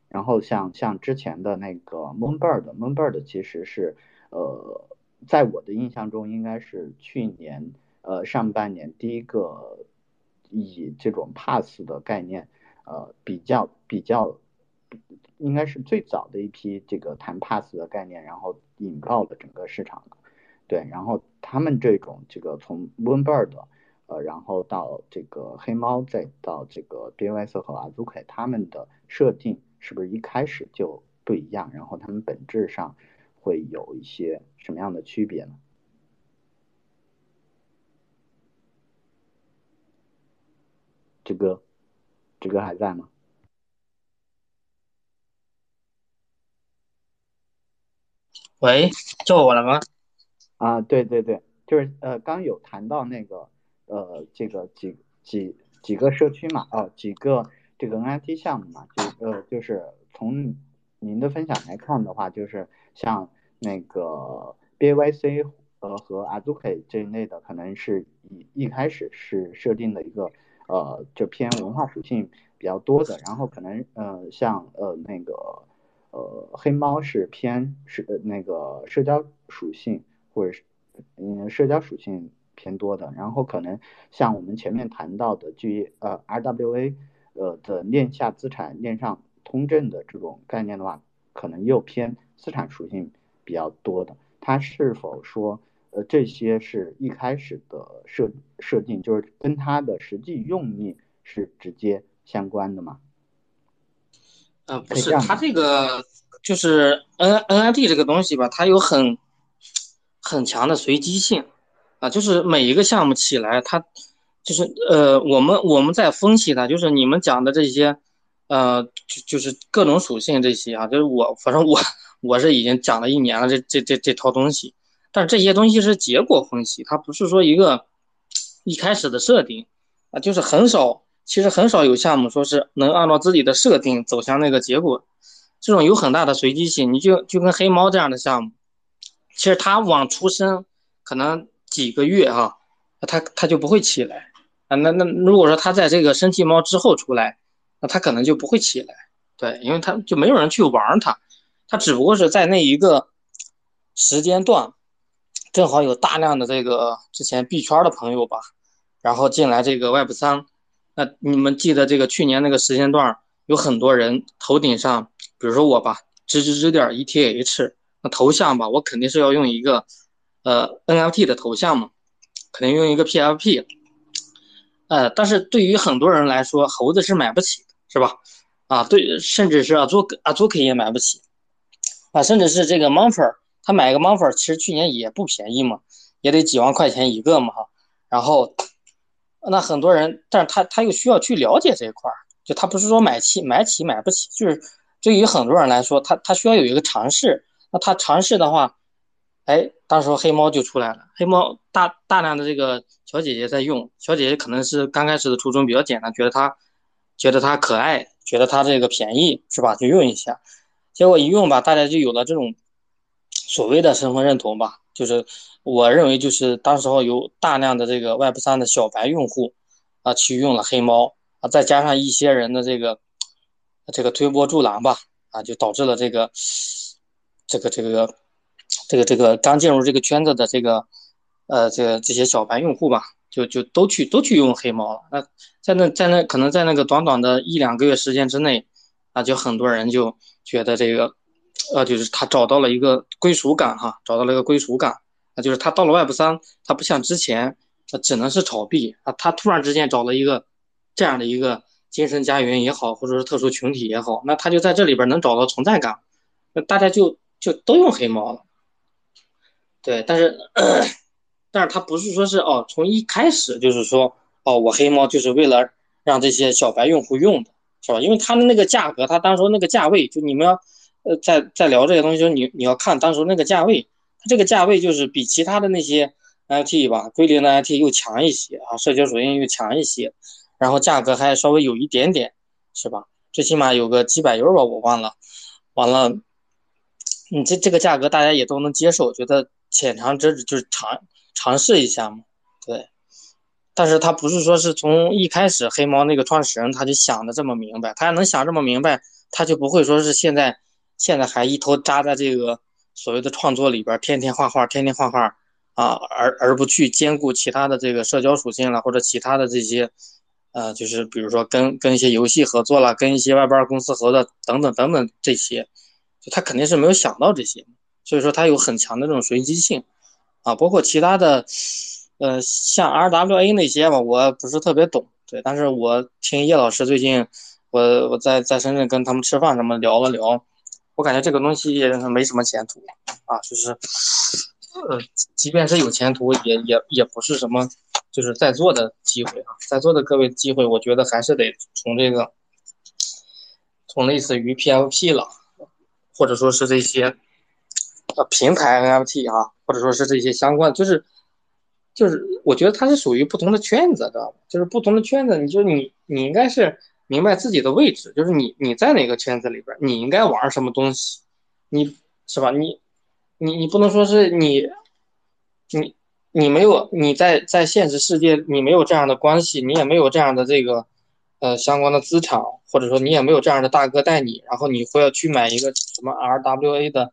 然后像像之前的那个 Moonbird，Moonbird 其实是呃，在我的印象中应该是去年呃上半年第一个以这种 Pass 的概念呃比较比较应该是最早的一批这个谈 Pass 的概念，然后引爆了整个市场的。对，然后他们这种这个从 Moonbird。呃，然后到这个黑猫，再到这个 DYS 和 Azuki，他们的设定是不是一开始就不一样？然后他们本质上会有一些什么样的区别呢？这个，这个还在吗？喂，叫我了吗？啊，对对对，就是呃，刚有谈到那个。呃，这个几几几个社区嘛，哦，几个这个 NFT 项目嘛，就呃，就是从您的分享来看的话，就是像那个 BYC 呃和 Azuki 这一类的，可能是一一开始是设定的一个呃，就偏文化属性比较多的，然后可能呃像呃那个呃黑猫是偏是那个社交属性或者是嗯社交属性。偏多的，然后可能像我们前面谈到的 G 呃 RWA 呃的链下资产链上通证的这种概念的话，可能又偏资产属性比较多的，它是否说呃这些是一开始的设设定，就是跟它的实际用意是直接相关的吗？呃，不是，它这个就是 N N I T 这个东西吧，它有很很强的随机性。啊，就是每一个项目起来，它就是呃，我们我们在分析它，就是你们讲的这些，呃，就就是各种属性这些啊，就是我反正我我是已经讲了一年了，这这这这套东西，但是这些东西是结果分析，它不是说一个一开始的设定啊，就是很少。其实很少有项目说是能按照自己的设定走向那个结果，这种有很大的随机性。你就就跟黑猫这样的项目，其实它往出生可能几个月哈，它它就不会起来啊。那那如果说它在这个生气猫之后出来，那它可能就不会起来。对，因为它就没有人去玩它，它只不过是在那一个时间段，正好有大量的这个之前币圈的朋友吧，然后进来这个 Web 三。那你们记得这个去年那个时间段，有很多人头顶上，比如说我吧，吱吱吱点 ETH，那头像吧，我肯定是要用一个，呃 NFT 的头像嘛，肯定用一个 PFP，呃，但是对于很多人来说，猴子是买不起的，是吧？啊，对，甚至是阿祖阿祖克也买不起，啊，甚至是这个 Monfer，他买一个 Monfer，其实去年也不便宜嘛，也得几万块钱一个嘛，哈，然后。那很多人，但是他他又需要去了解这一块儿，就他不是说买起买起买不起，就是对于很多人来说，他他需要有一个尝试。那他尝试的话，哎，到时候黑猫就出来了。黑猫大大量的这个小姐姐在用，小姐姐可能是刚开始的初衷比较简单，觉得它觉得它可爱，觉得它这个便宜，是吧？就用一下，结果一用吧，大家就有了这种所谓的身份认同吧，就是。我认为就是当时候有大量的这个 Web 三的小白用户啊，去用了黑猫啊，再加上一些人的这个这个推波助澜吧啊，就导致了这个这个这个这个这个刚进入这个圈子的这个呃这个这些小白用户吧，就就都去都去用黑猫了。那在那在那可能在那个短短的一两个月时间之内啊，就很多人就觉得这个呃就是他找到了一个归属感哈，找到了一个归属感。那就是他到了 Web 三，他不像之前，他只能是炒币啊。他突然之间找了一个这样的一个精神家园也好，或者是特殊群体也好，那他就在这里边能找到存在感，那大家就就都用黑猫了。对，但是但是他不是说是哦，从一开始就是说哦，我黑猫就是为了让这些小白用户用的，是吧？因为他的那个价格，他当时那个价位，就你们要呃在在聊这些东西，就你你要看当时那个价位。他这个价位就是比其他的那些 NFT 吧，归零的 NFT 又强一些啊，社交属性又强一些，然后价格还稍微有一点点，是吧？最起码有个几百 U 吧，我忘了。完了，你这这个价格大家也都能接受，觉得浅尝辄止就是尝尝试一下嘛，对。但是他不是说是从一开始黑猫那个创始人他就想的这么明白，他要能想这么明白，他就不会说是现在现在还一头扎在这个。所谓的创作里边，天天画画，天天画画，啊，而而不去兼顾其他的这个社交属性了，或者其他的这些，呃，就是比如说跟跟一些游戏合作了，跟一些外边公司合作等等等等这些，就他肯定是没有想到这些，所以说它有很强的这种随机性，啊，包括其他的，呃，像 RWA 那些吧，我不是特别懂，对，但是我听叶老师最近，我我在在深圳跟他们吃饭什么聊了聊。我感觉这个东西没什么前途啊，就是，呃，即便是有前途，也也也不是什么，就是在座的机会啊，在座的各位机会，我觉得还是得从这个，从类似于 PFP 了，或者说是这些，呃，平台 NFT 啊，或者说是这些相关，就是，就是我觉得它是属于不同的圈子，知道吧？就是不同的圈子，你就你你应该是。明白自己的位置，就是你你在哪个圈子里边，你应该玩什么东西，你是吧？你你你不能说是你你你没有你在在现实世界你没有这样的关系，你也没有这样的这个呃相关的资产，或者说你也没有这样的大哥带你，然后你会要去买一个什么 RWA 的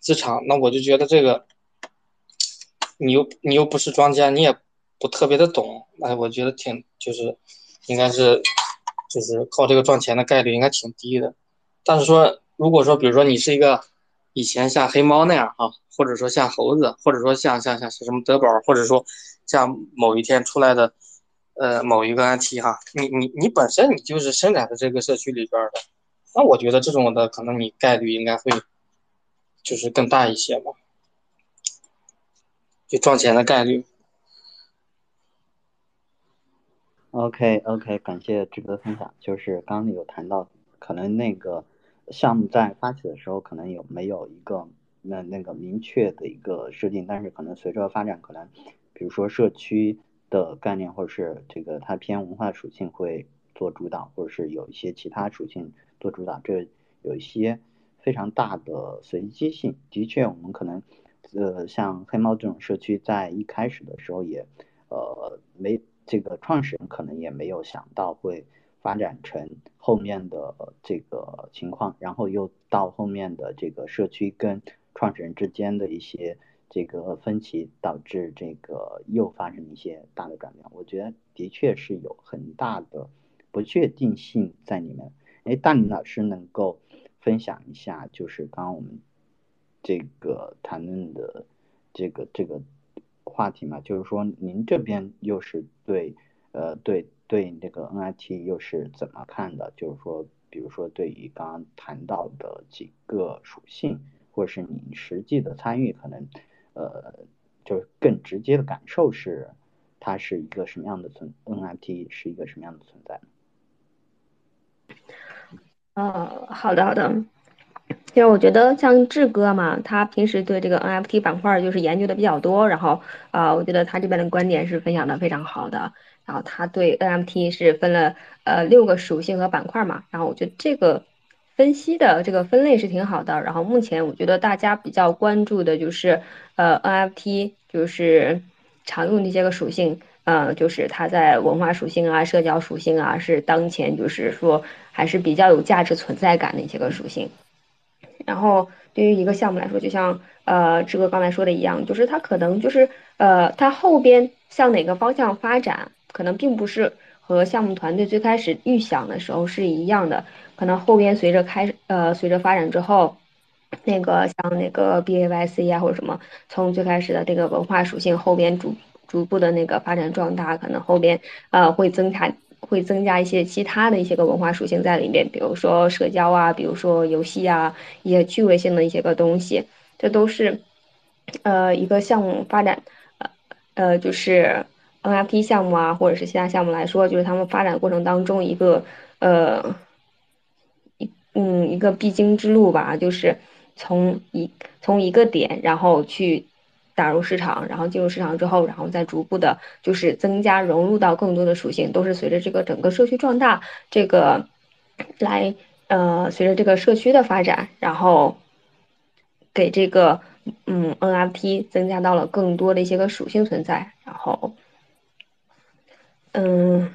资产，那我就觉得这个你又你又不是庄家，你也不特别的懂，哎，我觉得挺就是应该是。就是靠这个赚钱的概率应该挺低的，但是说如果说比如说你是一个以前像黑猫那样啊，或者说像猴子，或者说像像像什么德宝，或者说像某一天出来的呃某一个 N T 哈，你你你本身你就是生长在这个社区里边的，那我觉得这种的可能你概率应该会就是更大一些吧，就赚钱的概率。OK OK，感谢志哥的分享。就是刚刚有谈到，可能那个项目在发起的时候，可能有没有一个那那个明确的一个设定，但是可能随着发展，可能比如说社区的概念，或者是这个它偏文化属性会做主导，或者是有一些其他属性做主导，这有一些非常大的随机性。的确，我们可能呃像黑猫这种社区，在一开始的时候也呃没。这个创始人可能也没有想到会发展成后面的这个情况，然后又到后面的这个社区跟创始人之间的一些这个分歧，导致这个又发生一些大的转变。我觉得的确是有很大的不确定性在里面。哎，大林老师能够分享一下，就是刚刚我们这个谈论的这个这个。话题嘛，就是说您这边又是对，呃，对对那个 NIT 又是怎么看的？就是说，比如说对于刚刚谈到的几个属性，或者是你实际的参与，可能，呃，就是更直接的感受是，它是一个什么样的存 NIT 是一个什么样的存在？哦，好的好的。因为我觉得像志哥嘛，他平时对这个 NFT 板块就是研究的比较多，然后啊，我觉得他这边的观点是分享的非常好的。然后他对 NFT 是分了呃六个属性和板块嘛，然后我觉得这个分析的这个分类是挺好的。然后目前我觉得大家比较关注的就是呃 NFT 就是常用的一些个属性，呃，就是它在文化属性啊、社交属性啊，是当前就是说还是比较有价值存在感的一些个属性。然后对于一个项目来说，就像呃志哥刚才说的一样，就是它可能就是呃它后边向哪个方向发展，可能并不是和项目团队最开始预想的时候是一样的。可能后边随着开呃随着发展之后，那个像那个 B A Y C 啊或者什么，从最开始的这个文化属性，后边逐逐步的那个发展壮大，可能后边呃会增加。会增加一些其他的一些个文化属性在里面，比如说社交啊，比如说游戏啊，一些趣味性的一些个东西，这都是，呃，一个项目发展，呃，呃，就是 NFT 项目啊，或者是其他项目来说，就是他们发展过程当中一个，呃，一嗯一个必经之路吧，就是从一从一个点，然后去。打入市场，然后进入市场之后，然后再逐步的，就是增加融入到更多的属性，都是随着这个整个社区壮大，这个来呃，随着这个社区的发展，然后给这个嗯 NFT 增加到了更多的一些个属性存在，然后嗯，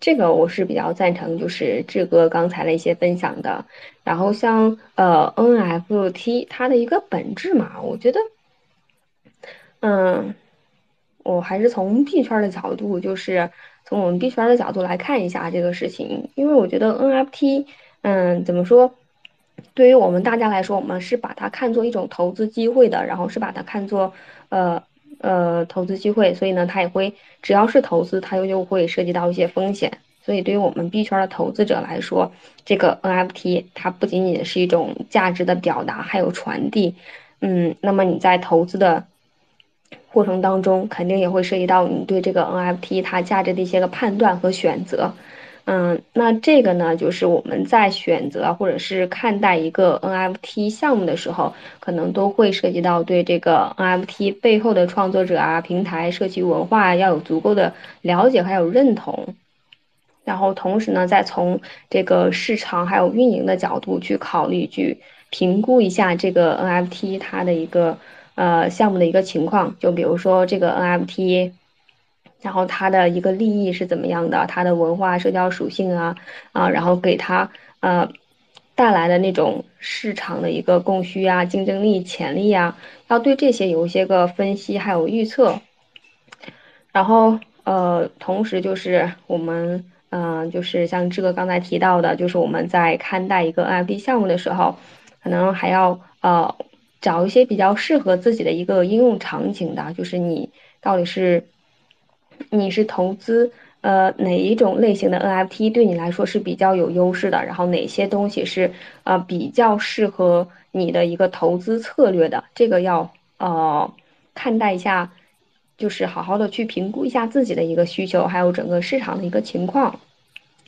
这个我是比较赞成，就是志哥刚才的一些分享的，然后像呃 NFT 它的一个本质嘛，我觉得。嗯，我还是从币圈的角度，就是从我们币圈的角度来看一下这个事情，因为我觉得 NFT，嗯，怎么说，对于我们大家来说，我们是把它看作一种投资机会的，然后是把它看作呃呃投资机会，所以呢，它也会只要是投资，它又就会涉及到一些风险，所以对于我们币圈的投资者来说，这个 NFT 它不仅仅是一种价值的表达，还有传递，嗯，那么你在投资的。过程当中肯定也会涉及到你对这个 NFT 它价值的一些个判断和选择，嗯，那这个呢，就是我们在选择或者是看待一个 NFT 项目的时候，可能都会涉及到对这个 NFT 背后的创作者啊、平台、社区文化要有足够的了解还有认同，然后同时呢，再从这个市场还有运营的角度去考虑去评估一下这个 NFT 它的一个。呃，项目的一个情况，就比如说这个 NFT，然后它的一个利益是怎么样的，它的文化社交属性啊啊，然后给它呃带来的那种市场的一个供需啊、竞争力、潜力啊，要对这些有一些个分析还有预测。然后呃，同时就是我们嗯，就是像志哥刚才提到的，就是我们在看待一个 NFT 项目的时候。可能还要呃找一些比较适合自己的一个应用场景的，就是你到底是你是投资呃哪一种类型的 NFT 对你来说是比较有优势的，然后哪些东西是呃比较适合你的一个投资策略的，这个要呃看待一下，就是好好的去评估一下自己的一个需求，还有整个市场的一个情况，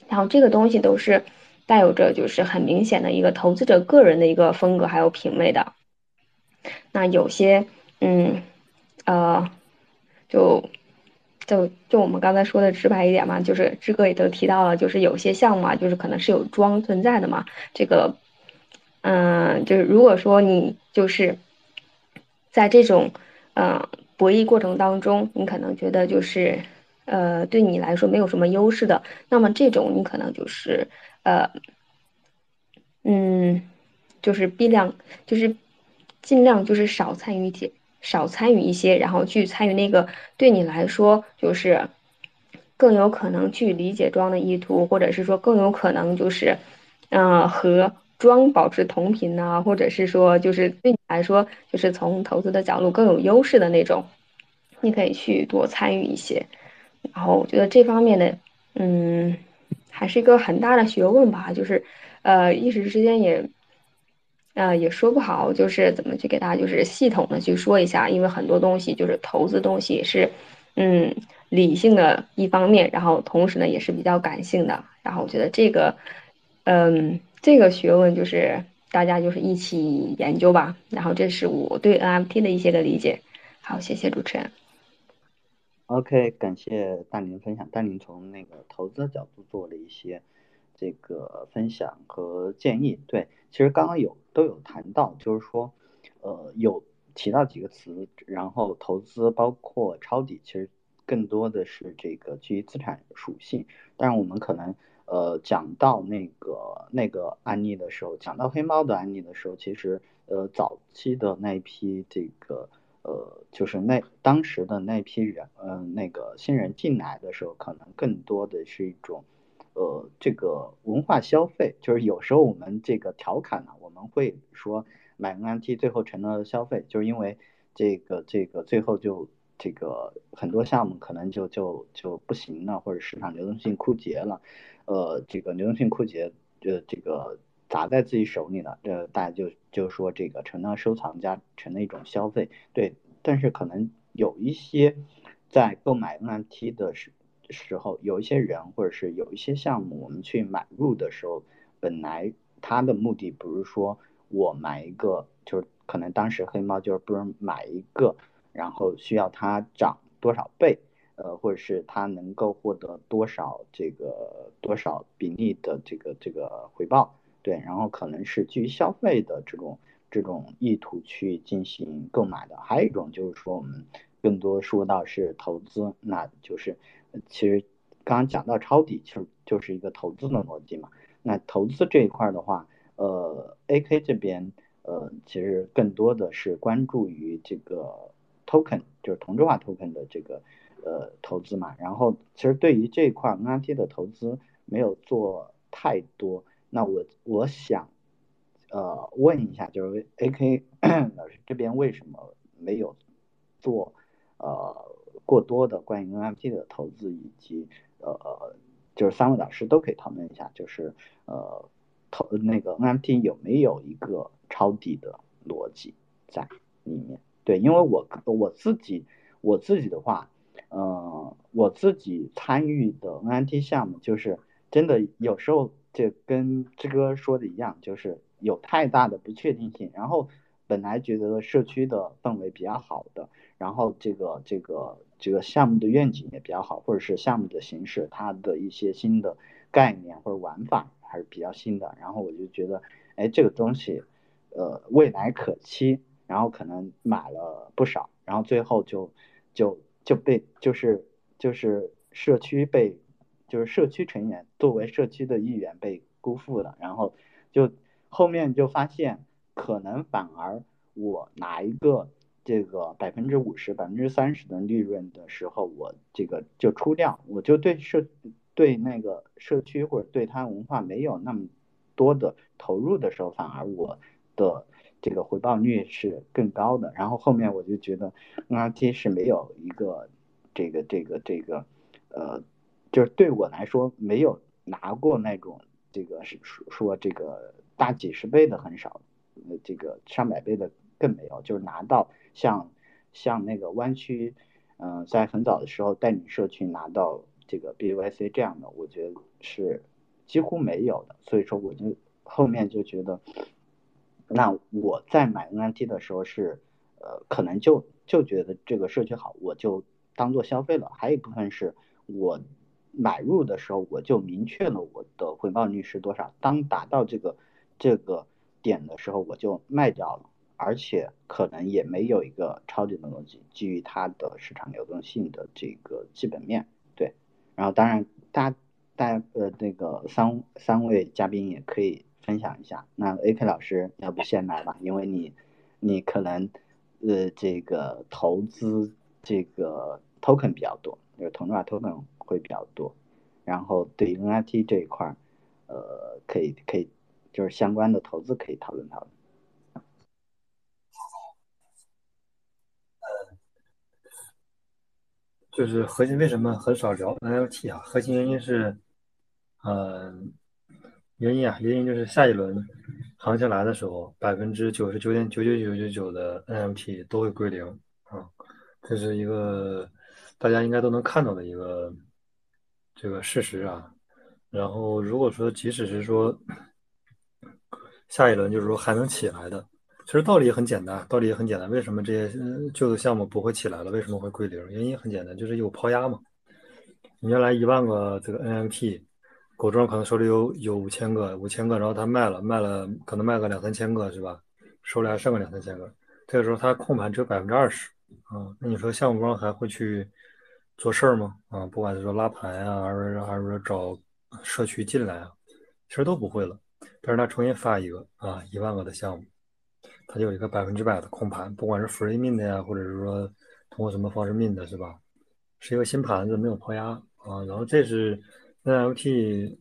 然后这个东西都是。带有着就是很明显的一个投资者个人的一个风格还有品味的，那有些嗯呃就就就我们刚才说的直白一点嘛，就是志哥也都提到了，就是有些项目啊，就是可能是有庄存在的嘛，这个嗯就是如果说你就是在这种嗯博弈过程当中，你可能觉得就是呃对你来说没有什么优势的，那么这种你可能就是。呃，嗯，就是 B 量，就是尽量，就是少参与一些，少参与一些，然后去参与那个对你来说就是更有可能去理解庄的意图，或者是说更有可能就是，嗯，和庄保持同频呢，或者是说就是对你来说就是从投资的角度更有优势的那种，你可以去多参与一些。然后我觉得这方面的，嗯。还是一个很大的学问吧，就是，呃，一时之间也，呃，也说不好，就是怎么去给大家就是系统的去说一下，因为很多东西就是投资东西是，嗯，理性的一方面，然后同时呢也是比较感性的，然后我觉得这个，嗯，这个学问就是大家就是一起研究吧，然后这是我对 NFT 的一些个理解，好，谢谢主持人。OK，感谢大林分享。大林从那个投资的角度做了一些这个分享和建议。对，其实刚刚有都有谈到，就是说，呃，有提到几个词，然后投资包括抄底，其实更多的是这个基于资产属性。但是我们可能呃讲到那个那个案例的时候，讲到黑猫的案例的时候，其实呃早期的那一批这个。呃，就是那当时的那批人，嗯，那个新人进来的时候，可能更多的是一种，呃，这个文化消费。就是有时候我们这个调侃呢，我们会说买 NFT 最后成了消费，就是因为这个这个最后就这个很多项目可能就就就不行了，或者市场流动性枯竭了，呃，这个流动性枯竭，呃，这个。砸在自己手里了，呃，大家就就说这个成了收藏家，成了一种消费，对。但是可能有一些在购买 NFT 的时候，有一些人或者是有一些项目，我们去买入的时候，本来他的目的不是说我买一个，就是可能当时黑猫就是不是买一个，然后需要它涨多少倍，呃，或者是它能够获得多少这个多少比例的这个这个回报。对，然后可能是基于消费的这种这种意图去进行购买的，还有一种就是说我们更多说到是投资，那就是其实刚刚讲到抄底，其实就是一个投资的逻辑嘛。那投资这一块的话，呃，AK 这边呃其实更多的是关注于这个 token，就是同质化 token 的这个呃投资嘛。然后其实对于这一块 NFT 的投资没有做太多。那我我想，呃，问一下，就是 A K 老师这边为什么没有做呃过多的关于 N F T 的投资，以及呃，就是三位老师都可以讨论一下，就是呃投那个 N F T 有没有一个抄底的逻辑在里面？对，因为我我自己我自己的话，呃，我自己参与的 N F T 项目，就是真的有时候。就跟志哥说的一样，就是有太大的不确定性。然后本来觉得社区的氛围比较好的，然后这个这个这个项目的愿景也比较好，或者是项目的形式，它的一些新的概念或者玩法还是比较新的。然后我就觉得，哎，这个东西，呃，未来可期。然后可能买了不少，然后最后就就就被就是就是社区被。就是社区成员作为社区的一员被辜负了，然后就后面就发现，可能反而我拿一个这个百分之五十、百分之三十的利润的时候，我这个就出掉，我就对社对那个社区或者对他文化没有那么多的投入的时候，反而我的这个回报率是更高的。然后后面我就觉得 NRT 是没有一个这个这个这个呃，就是对我来说没有拿过那种这个是说说这个大几十倍的很少，呃这个上百倍的更没有，就是拿到像像那个湾区，嗯，在很早的时候带领社区拿到这个 BYC 这样的，我觉得是几乎没有的。所以说我就后面就觉得，那我在买 NFT 的时候是，呃，可能就就觉得这个社区好，我就当做消费了。还有一部分是我买入的时候我就明确了我的回报率是多少，当达到这个这个点的时候我就卖掉了。而且可能也没有一个超级的逻辑，基于它的市场流动性的这个基本面对。然后当然大大呃那个三三位嘉宾也可以分享一下。那 AK 老师要不先来吧，因为你你可能呃这个投资这个 token 比较多，就是同质化 token 会比较多。然后对 NFT 这一块呃可以可以就是相关的投资可以讨论讨论。就是核心为什么很少聊 NFT 啊？核心原因是，呃，原因啊，原因就是下一轮行情来的时候，百分之九十九点九九九九九的 NFT 都会归零啊，这是一个大家应该都能看到的一个这个事实啊。然后如果说即使是说下一轮就是说还能起来的。其实道理也很简单，道理也很简单。为什么这些旧的项目不会起来了？为什么会归零？原因很简单，就是有抛压嘛。你原来一万个这个 NFT，狗庄可能手里有有五千个，五千个，然后他卖了，卖了可能卖个两三千个，是吧？手里还剩个两三千个，这个时候他控盘只有百分之二十啊。那你说项目方还会去做事儿吗？啊，不管是说拉盘啊，还是还是说找社区进来啊，其实都不会了。但是他重新发一个啊，一万个的项目。它就有一个百分之百的控盘，不管是 free mint 呀，或者是说通过什么方式 mint 的，是吧？是一个新盘子，没有抛压啊。然后这是 NFT，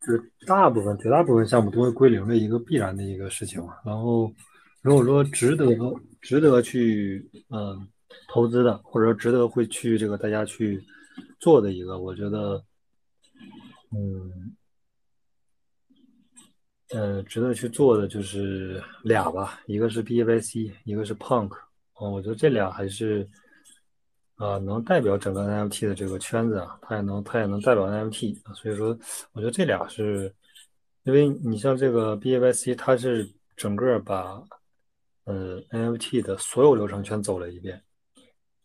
就是大部分、绝大部分项目都会归零的一个必然的一个事情嘛。然后如果说值得、值得去嗯投资的，或者说值得会去这个大家去做的一个，我觉得嗯。呃，值得去做的就是俩吧，一个是 B A Y C，一个是 Punk。哦，我觉得这俩还是啊，能代表整个 NFT 的这个圈子啊，它也能，它也能代表 NFT。所以说，我觉得这俩是，因为你像这个 B A Y C，它是整个把呃 NFT 的所有流程全走了一遍，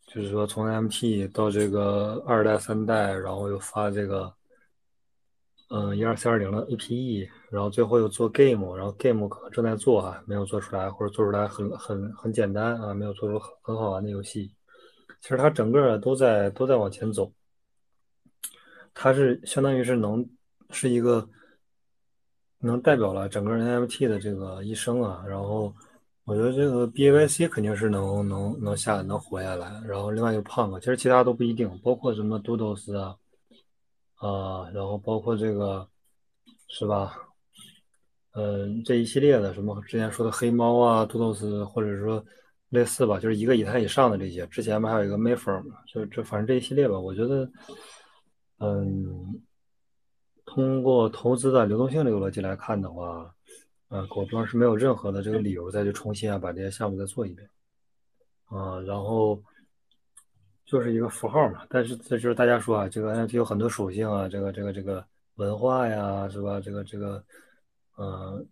就是说从 NFT 到这个二代、三代，然后又发这个。嗯，一二三二零的 APE，然后最后又做 game，然后 game 可能正在做啊，没有做出来，或者做出来很很很简单啊，没有做出很很好玩的游戏。其实它整个都在都在往前走，它是相当于是能是一个能代表了整个 NFT 的这个一生啊。然后我觉得这个 BAYC 肯定是能能能下能活下来，然后另外一个 Punk，其实其他都不一定，包括什么 Doodles 啊。啊，然后包括这个，是吧？嗯，这一系列的什么之前说的黑猫啊、杜豆斯，或者说类似吧，就是一个以太以上的这些。之前不还有一个 Mayfirm，就这反正这一系列吧，我觉得，嗯，通过投资的流动性这个逻辑来看的话，啊，狗庄是没有任何的这个理由再去重新啊把这些项目再做一遍，啊，然后。就是一个符号嘛，但是这就是大家说啊，这个 NFT 有很多属性啊，这个这个这个文化呀，是吧？这个这个，嗯，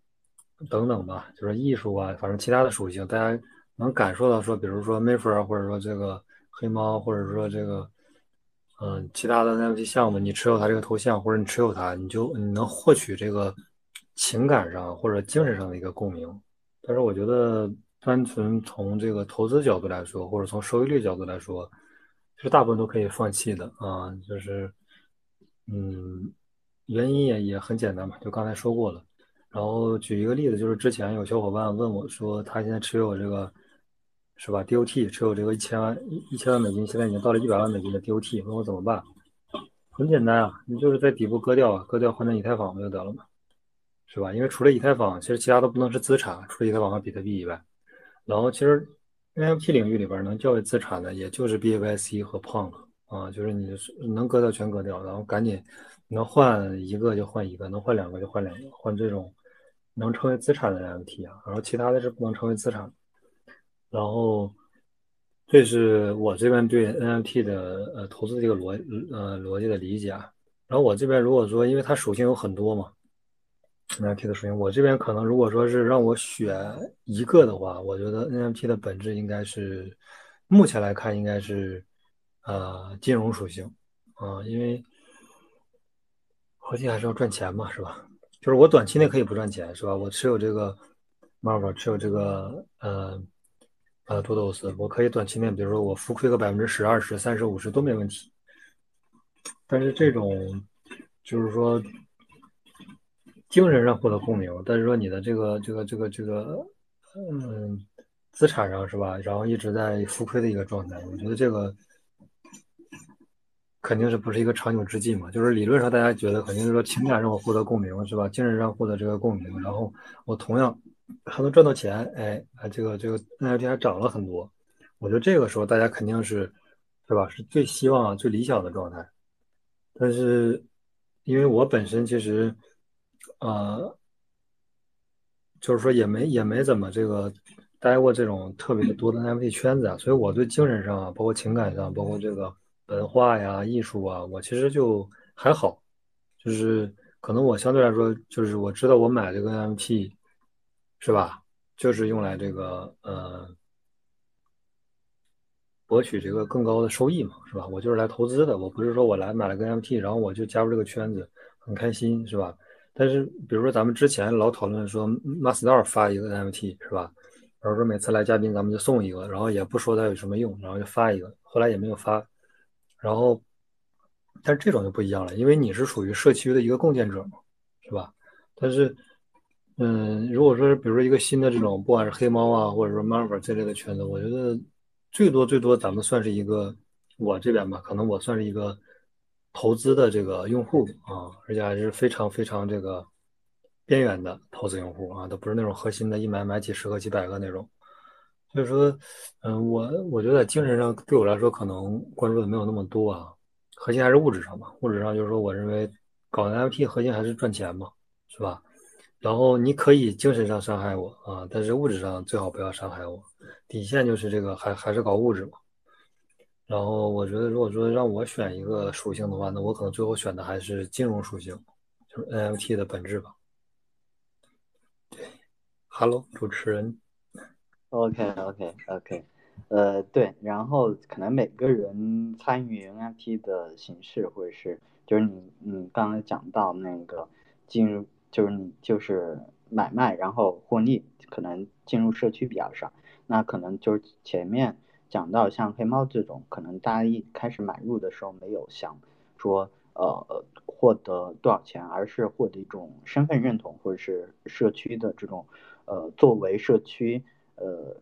等等吧，就是艺术啊，反正其他的属性，大家能感受到说，比如说 m a f e r 或者说这个黑猫，或者说这个，嗯，其他的 NFT 项目，你持有它这个头像，或者你持有它，你就你能获取这个情感上或者精神上的一个共鸣。但是我觉得，单纯从这个投资角度来说，或者从收益率角度来说，其实大部分都可以放弃的啊，就是，嗯，原因也也很简单嘛，就刚才说过了。然后举一个例子，就是之前有小伙伴问我说，他现在持有这个，是吧？DOT 持有这个一千万一一千万美金，现在已经到了一百万美金的 DOT，问我怎么办？很简单啊，你就是在底部割掉，割掉换成以太坊不就得了嘛？是吧？因为除了以太坊，其实其他都不能是资产，除了以太坊和比特币以外。然后其实 NFT 领域里边能叫为资产的，也就是 BAYC 和 Punk 啊，就是你能割掉全割掉，然后赶紧能换一个就换一个，能换两个就换两个，换这种能成为资产的 NFT 啊。然后其他的是不能成为资产。然后这是我这边对 NFT 的呃投资的一个逻呃逻辑的理解啊。然后我这边如果说，因为它属性有很多嘛。NFT 的属性，我这边可能如果说是让我选一个的话，我觉得 NFT 的本质应该是，目前来看应该是，呃，金融属性，啊，因为核心还是要赚钱嘛，是吧？就是我短期内可以不赚钱，是吧？我持有这个 Marvel，持有这个呃呃多豆斯，我可以短期内，比如说我浮亏个百分之十、二十、三十、五十都没问题。但是这种就是说。精神上获得共鸣，但是说你的这个这个这个这个，嗯，资产上是吧？然后一直在浮亏的一个状态，我觉得这个肯定是不是一个长久之计嘛？就是理论上大家觉得肯定是说情感上我获得共鸣是吧？精神上获得这个共鸣，然后我同样还能赚到钱，哎，这个这个 NFT 还涨了很多，我觉得这个时候大家肯定是是吧？是最希望最理想的状态。但是因为我本身其实。呃，就是说也没也没怎么这个待过这种特别多的 NFT 圈子啊，所以我对精神上啊，包括情感上，包括这个文化呀、艺术啊，我其实就还好，就是可能我相对来说，就是我知道我买这个 NFT 是吧，就是用来这个呃博取这个更高的收益嘛，是吧？我就是来投资的，我不是说我来买了个 NFT，然后我就加入这个圈子，很开心，是吧？但是，比如说咱们之前老讨论说，马斯道发一个 NFT 是吧？然后说每次来嘉宾咱们就送一个，然后也不说它有什么用，然后就发一个，后来也没有发。然后，但是这种就不一样了，因为你是属于社区的一个共建者嘛，是吧？但是，嗯，如果说是比如说一个新的这种，不管是黑猫啊，或者说 Marvel 这类的圈子，我觉得最多最多咱们算是一个，我这边吧，可能我算是一个。投资的这个用户啊，而且还是非常非常这个边缘的投资用户啊，都不是那种核心的，一买买几十个、几百个那种。就是说，嗯，我我觉得精神上对我来说可能关注的没有那么多啊，核心还是物质上嘛。物质上就是说，我认为搞 NFT 核心还是赚钱嘛，是吧？然后你可以精神上伤害我啊，但是物质上最好不要伤害我。底线就是这个，还还是搞物质嘛。然后我觉得，如果说让我选一个属性的话，那我可能最后选的还是金融属性，就是 NFT 的本质吧。对，Hello，主持人。OK，OK，OK，呃，对，然后可能每个人参与 NFT 的形式，或者是就是你你刚才讲到那个进入，就是你就是买卖然后获利，可能进入社区比较少，那可能就是前面。讲到像黑猫这种，可能大家一开始买入的时候没有想说呃获得多少钱，而是获得一种身份认同，或者是社区的这种呃作为社区呃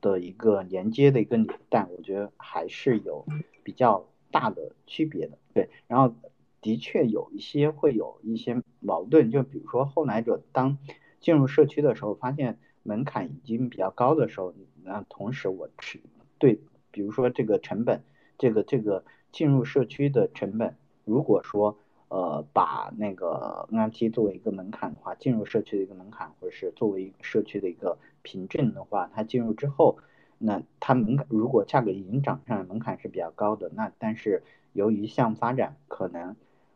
的一个连接的一个纽带，我觉得还是有比较大的区别的。对，然后的确有一些会有一些矛盾，就比如说后来者当进入社区的时候，发现门槛已经比较高的时候，那同时我持。对，比如说这个成本，这个这个进入社区的成本，如果说呃把那个 NFT 作为一个门槛的话，进入社区的一个门槛，或者是作为社区的一个凭证的话，它进入之后，那它门槛如果价格已经涨上来，门槛是比较高的，那但是由于项目发展，可能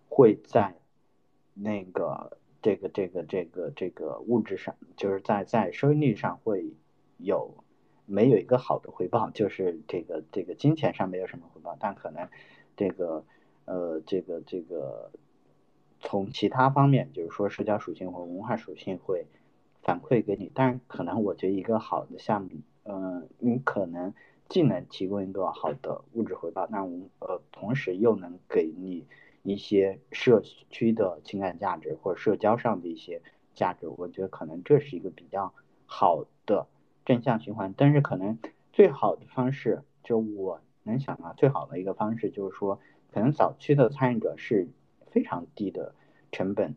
会在那个这个这个这个这个物质上，就是在在收益率上会有。没有一个好的回报，就是这个这个金钱上没有什么回报，但可能这个呃这个这个从其他方面，就是说社交属性或文化属性会反馈给你。但是可能我觉得一个好的项目，嗯，你可能既能提供一个好的物质回报，那我呃同时又能给你一些社区的情感价值或者社交上的一些价值。我觉得可能这是一个比较好的。正向循环，但是可能最好的方式，就我能想到最好的一个方式，就是说，可能早期的参与者是非常低的成本，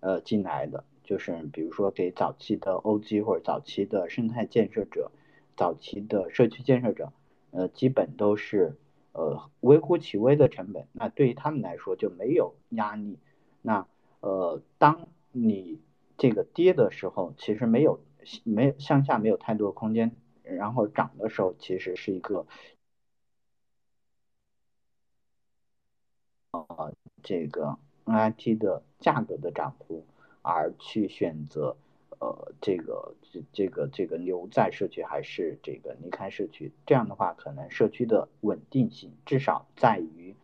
呃，进来的，就是比如说给早期的 OG 或者早期的生态建设者、早期的社区建设者，呃，基本都是呃微乎其微的成本，那对于他们来说就没有压力。那呃，当你这个跌的时候，其实没有没有向下没有太多空间，然后涨的时候其实是一个呃这个 NFT 的价格的涨幅。而去选择，呃，这个这这个这个留在社区还是这个离开社区？这样的话，可能社区的稳定性至少在于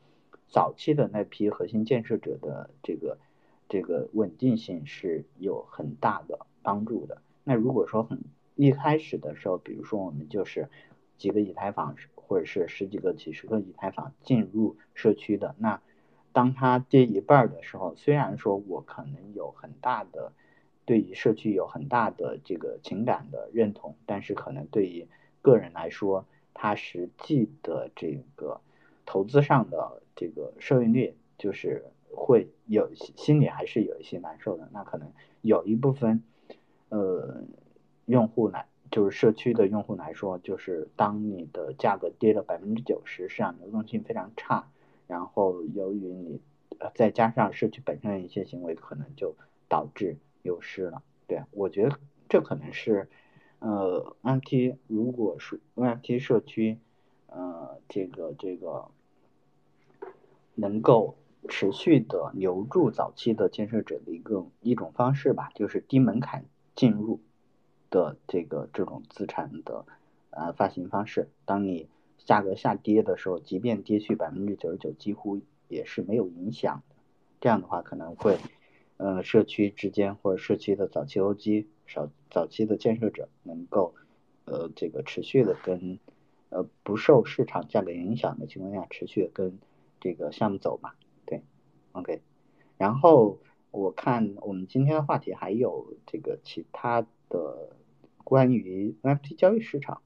早期的那批核心建设者的这个这个稳定性是有很大的帮助的。那如果说很一开始的时候，比如说我们就是几个以太坊或者是十几个、几十个以太坊进入社区的那。当它跌一半的时候，虽然说我可能有很大的对于社区有很大的这个情感的认同，但是可能对于个人来说，它实际的这个投资上的这个收益率就是会有心里还是有一些难受的。那可能有一部分呃用户来就是社区的用户来说，就是当你的价格跌了百分之九十，市场流动性非常差。然后由于你，呃，再加上社区本身的一些行为，可能就导致流失了。对，我觉得这可能是，呃，NFT 如果是 NFT 社区，呃，这个这个能够持续的留住早期的建设者的一个一种方式吧，就是低门槛进入的这个这种资产的呃发行方式。当你价格下跌的时候，即便跌去百分之九十九，几乎也是没有影响的。这样的话，可能会，呃，社区之间或者社区的早期 OG、少早期的建设者能够，呃，这个持续的跟，呃，不受市场价格影响的情况下，持续的跟这个项目走嘛。对，OK。然后我看我们今天的话题还有这个其他的关于 NFT 交易市场。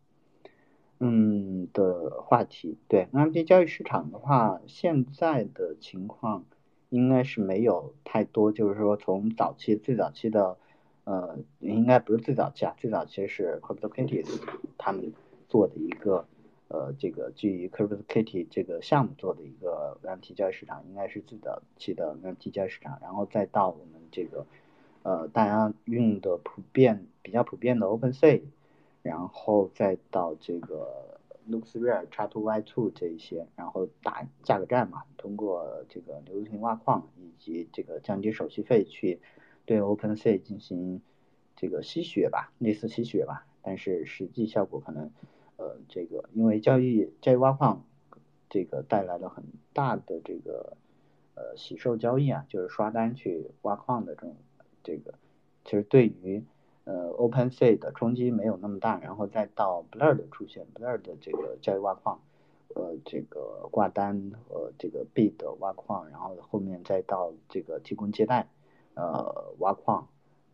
嗯的话题，对 NFT 交易市场的话，现在的情况应该是没有太多，就是说从早期最早期的，呃，应该不是最早期啊，最早期是 CryptoKitties 他们做的一个，呃，这个基于 CryptoKitty 这个项目做的一个 NFT 交易市场，应该是最早期的 NFT 交易市场，然后再到我们这个，呃，大家用的普遍比较普遍的 OpenSea。然后再到这个 looks rare，X two Y two 这一些，然后打价格战嘛，通过这个流动性挖矿以及这个降低手续费去对 OpenSea 进行这个吸血吧，类似吸血吧，但是实际效果可能，呃，这个因为交易交易挖矿这个带来了很大的这个呃洗售交易啊，就是刷单去挖矿的这种这个，其实对于呃，OpenSea 的冲击没有那么大，然后再到 Blur 的出现，Blur 的这个交易挖矿，呃，这个挂单和这个 B 的挖矿，然后后面再到这个提供借贷，呃，挖矿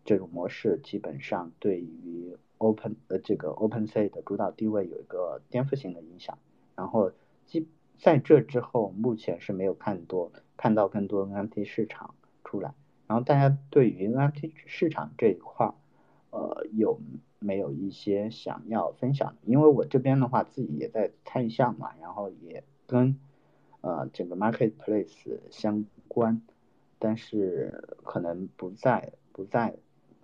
这种模式，基本上对于 Open 呃这个 OpenSea 的主导地位有一个颠覆性的影响。然后，基在这之后，目前是没有看多看到更多 NFT 市场出来。然后大家对于 NFT 市场这一块。呃，有没有一些想要分享的？因为我这边的话，自己也在参与项目嘛，然后也跟呃这个 marketplace 相关，但是可能不在不在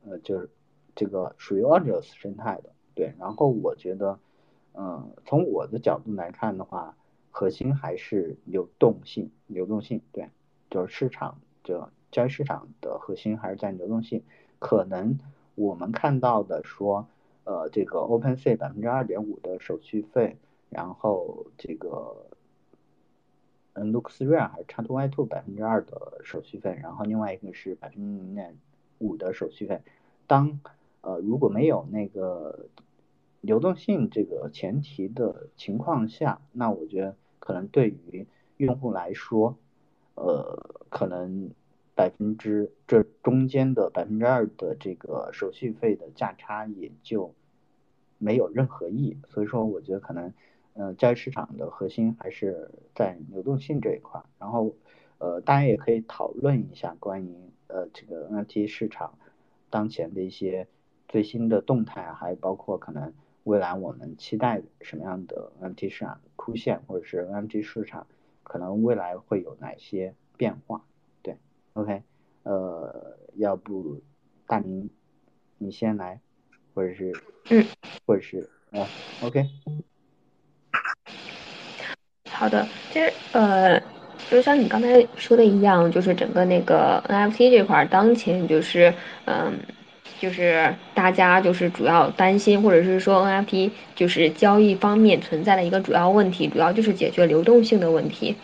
呃就是这个属于 Audios 生态的，对。然后我觉得，嗯，从我的角度来看的话，核心还是流动性，流动性，对，就是市场就交易市场的核心还是在流动性，可能。我们看到的说，呃，这个 OpenSea 百分之二点五的手续费，然后这个，嗯，LooksRare 还是 X2Y2 百分之二的手续费，然后另外一个是百分之零点五的手续费。当呃如果没有那个流动性这个前提的情况下，那我觉得可能对于用户来说，呃，可能。百分之这中间的百分之二的这个手续费的价差也就没有任何意义，所以说我觉得可能，嗯，交易市场的核心还是在流动性这一块，然后，呃，大家也可以讨论一下关于呃这个 NFT 市场当前的一些最新的动态，还包括可能未来我们期待什么样的 NFT 市场出现，或者是 NFT 市场可能未来会有哪些变化？对，OK，呃，要不大明你先来，或者是嗯，或者是啊，OK。好的，其实呃，就是像你刚才说的一样，就是整个那个 NFT 这块儿，当前就是嗯，就是大家就是主要担心，或者是说 NFT 就是交易方面存在的一个主要问题，主要就是解决流动性的问题。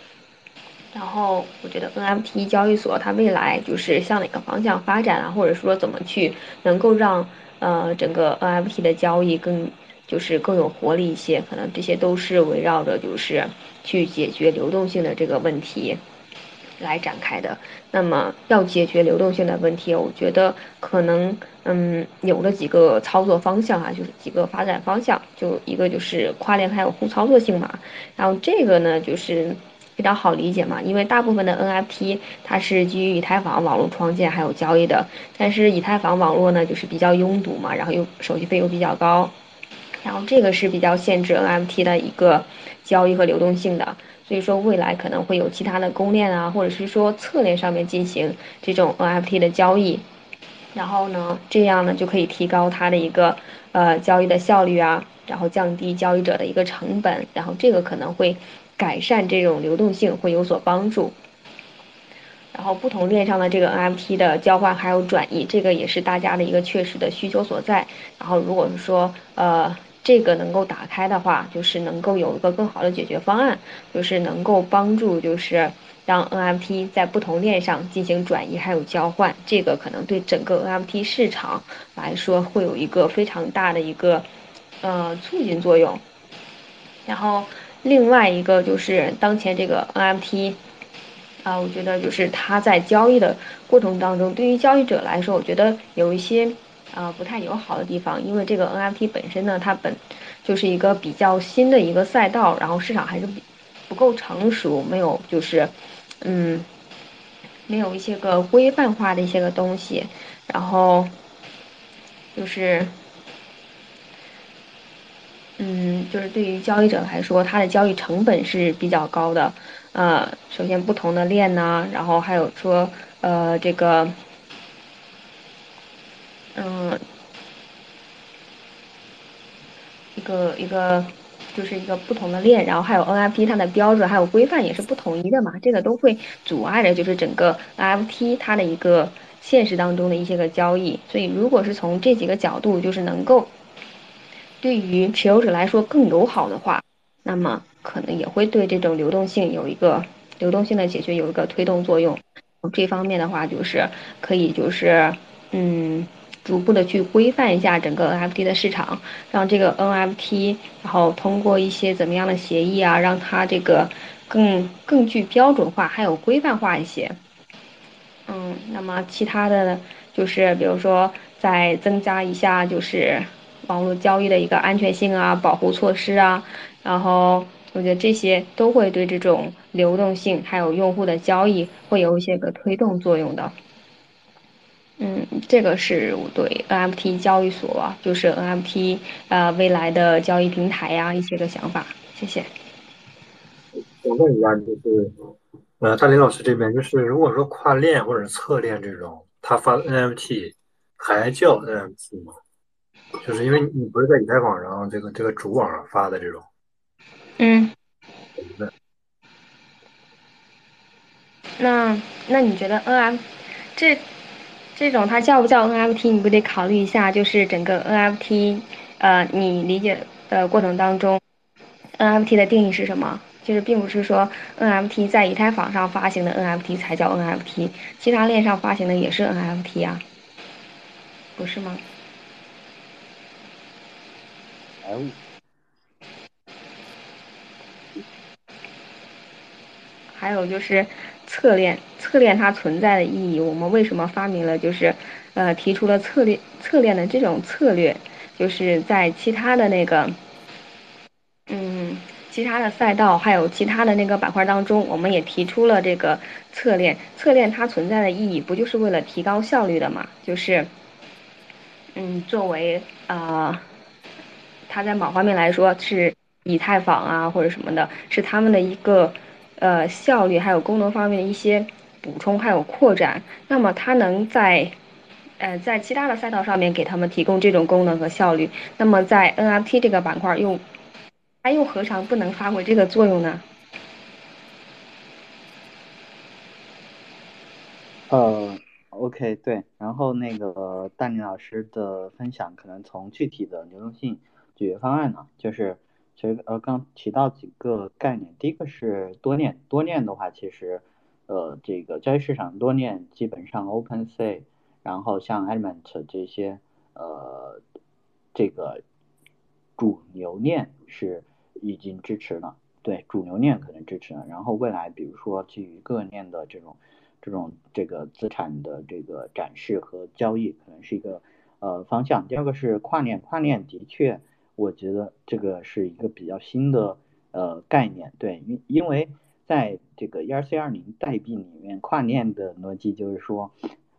然后我觉得 NFT 交易所它未来就是向哪个方向发展啊，或者说怎么去能够让呃整个 NFT 的交易更就是更有活力一些，可能这些都是围绕着就是去解决流动性的这个问题来展开的。那么要解决流动性的问题，我觉得可能嗯有了几个操作方向啊，就是几个发展方向，就一个就是跨链还有互操作性嘛，然后这个呢就是。比较好理解嘛，因为大部分的 NFT 它是基于以太坊网络创建还有交易的，但是以太坊网络呢就是比较拥堵嘛，然后又手续费又比较高，然后这个是比较限制 NFT 的一个交易和流动性的，所以说未来可能会有其他的公链啊，或者是说侧链上面进行这种 NFT 的交易，然后呢这样呢就可以提高它的一个呃交易的效率啊，然后降低交易者的一个成本，然后这个可能会。改善这种流动性会有所帮助，然后不同链上的这个 NFT 的交换还有转移，这个也是大家的一个确实的需求所在。然后如果是说呃这个能够打开的话，就是能够有一个更好的解决方案，就是能够帮助就是让 NFT 在不同链上进行转移还有交换，这个可能对整个 NFT 市场来说会有一个非常大的一个呃促进作用，然后。另外一个就是当前这个 NFT，啊，我觉得就是它在交易的过程当中，对于交易者来说，我觉得有一些啊不太友好的地方，因为这个 NFT 本身呢，它本就是一个比较新的一个赛道，然后市场还是不够成熟，没有就是嗯，没有一些个规范化的一些个东西，然后就是。嗯，就是对于交易者来说，它的交易成本是比较高的。呃，首先不同的链呢，然后还有说，呃，这个，嗯，一个一个，就是一个不同的链，然后还有 NFT 它的标准还有规范也是不统一的嘛，这个都会阻碍着就是整个 NFT 它的一个现实当中的一些个交易。所以，如果是从这几个角度，就是能够。对于持有者来说更友好的话，那么可能也会对这种流动性有一个流动性的解决有一个推动作用。这方面的话，就是可以就是嗯，逐步的去规范一下整个 NFT 的市场，让这个 NFT 然后通过一些怎么样的协议啊，让它这个更更具标准化，还有规范化一些。嗯，那么其他的就是比如说再增加一下就是。网络交易的一个安全性啊，保护措施啊，然后我觉得这些都会对这种流动性还有用户的交易会有一些个推动作用的。嗯，这个是我对 NFT 交易所，就是 NFT 呃未来的交易平台呀一些个想法。谢谢。我问一下，就是呃大林老师这边，就是如果说跨链或者侧链这种，他发 NFT 还叫 NFT 吗？就是因为你不是在以太坊上这个这个主网上发的这种，嗯，那那你觉得 NFT 这这种它叫不叫 NFT？你不得考虑一下，就是整个 NFT，呃，你理解的过程当中，NFT 的定义是什么？就是并不是说 NFT 在以太坊上发行的 NFT 才叫 NFT，其他链上发行的也是 NFT 啊，不是吗？还有就是侧链，侧链它存在的意义，我们为什么发明了就是，呃，提出了侧链侧链的这种策略，就是在其他的那个，嗯，其他的赛道还有其他的那个板块当中，我们也提出了这个侧链，侧链它存在的意义不就是为了提高效率的嘛？就是。嗯，作为啊，它在某方面来说是以太坊啊或者什么的，是他们的一个呃效率还有功能方面的一些补充还有扩展。那么它能在呃在其他的赛道上面给他们提供这种功能和效率，那么在 NFT 这个板块又它又何尝不能发挥这个作用呢？呃。OK，对，然后那个大林老师的分享，可能从具体的流动性解决方案呢，就是其实呃刚提到几个概念，第一个是多链，多链的话，其实呃这个交易市场多链基本上 OpenSea，然后像 Element 这些呃这个主流链是已经支持了，对，主流链可能支持了，然后未来比如说基于各链的这种。这种这个资产的这个展示和交易可能是一个呃方向。第二个是跨链，跨链的确，我觉得这个是一个比较新的呃概念。对，因因为在这个 ERC 二零代币里面，跨链的逻辑就是说，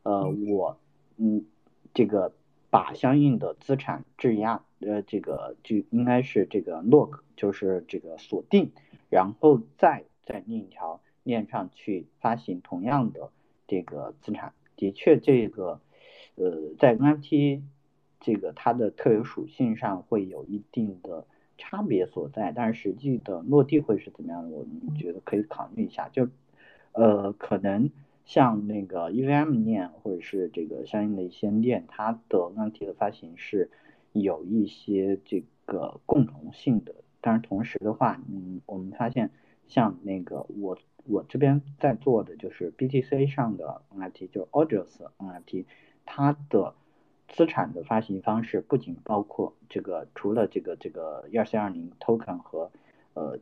呃，我嗯这个把相应的资产质押，呃，这个就应该是这个 lock，就是这个锁定，然后再在另一条。链上去发行同样的这个资产，的确这个呃在 NFT 这个它的特有属性上会有一定的差别所在，但是实际的落地会是怎么样的？我们觉得可以考虑一下。就呃可能像那个 EVM 链或者是这个相应的一些链，它的 NFT 的发行是有一些这个共同性的，但是同时的话，嗯，我们发现像那个我。我这边在做的就是 BTC 上的 NFT，就是 Audius NFT，它的资产的发行方式不仅包括这个，除了这个这个 ERC20 Token 和呃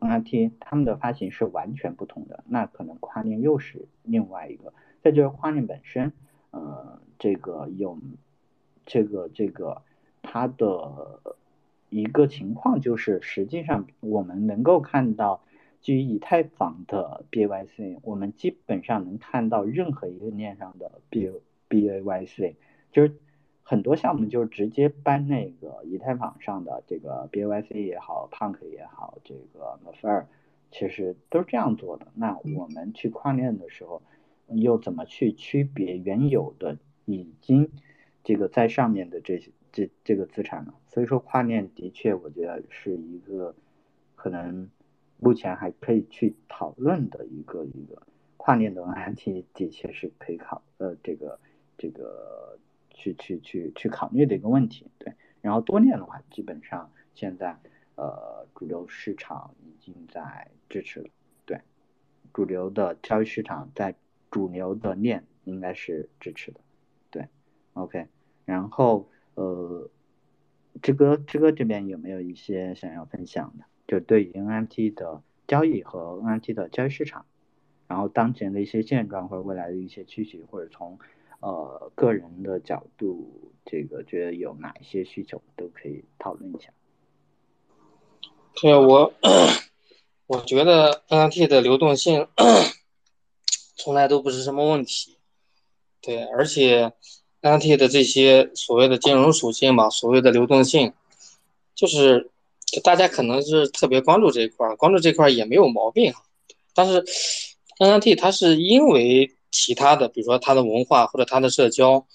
NFT，它们的发行是完全不同的。那可能跨链又是另外一个。再就是跨链本身，呃，这个有这个这个它的一个情况就是，实际上我们能够看到。基于以太坊的 BAYC，我们基本上能看到任何一个链上的 B BAYC，就是很多项目就是直接搬那个以太坊上的这个 B Y C 也好，Punk 也好，这个 m f e r 其实都是这样做的。那我们去跨链的时候，又怎么去区别原有的已经这个在上面的这些这这个资产呢？所以说跨链的确，我觉得是一个可能。目前还可以去讨论的一个一个跨链的问题的确是可以考呃这个这个去去去去考虑的一个问题。对，然后多链的话，基本上现在呃主流市场已经在支持了。对，主流的交易市场在主流的链应该是支持的。对，OK，然后呃志哥志哥这边有没有一些想要分享的？就对于 NFT 的交易和 NFT 的交易市场，然后当前的一些现状或者未来的一些趋势，或者从呃个人的角度，这个觉得有哪些需求都可以讨论一下。对我，我觉得 NFT 的流动性从来都不是什么问题。对，而且 NFT 的这些所谓的金融属性吧，所谓的流动性，就是。大家可能是特别关注这一块儿，关注这块儿也没有毛病。但是 NFT 它是因为其他的，比如说它的文化或者它的社交，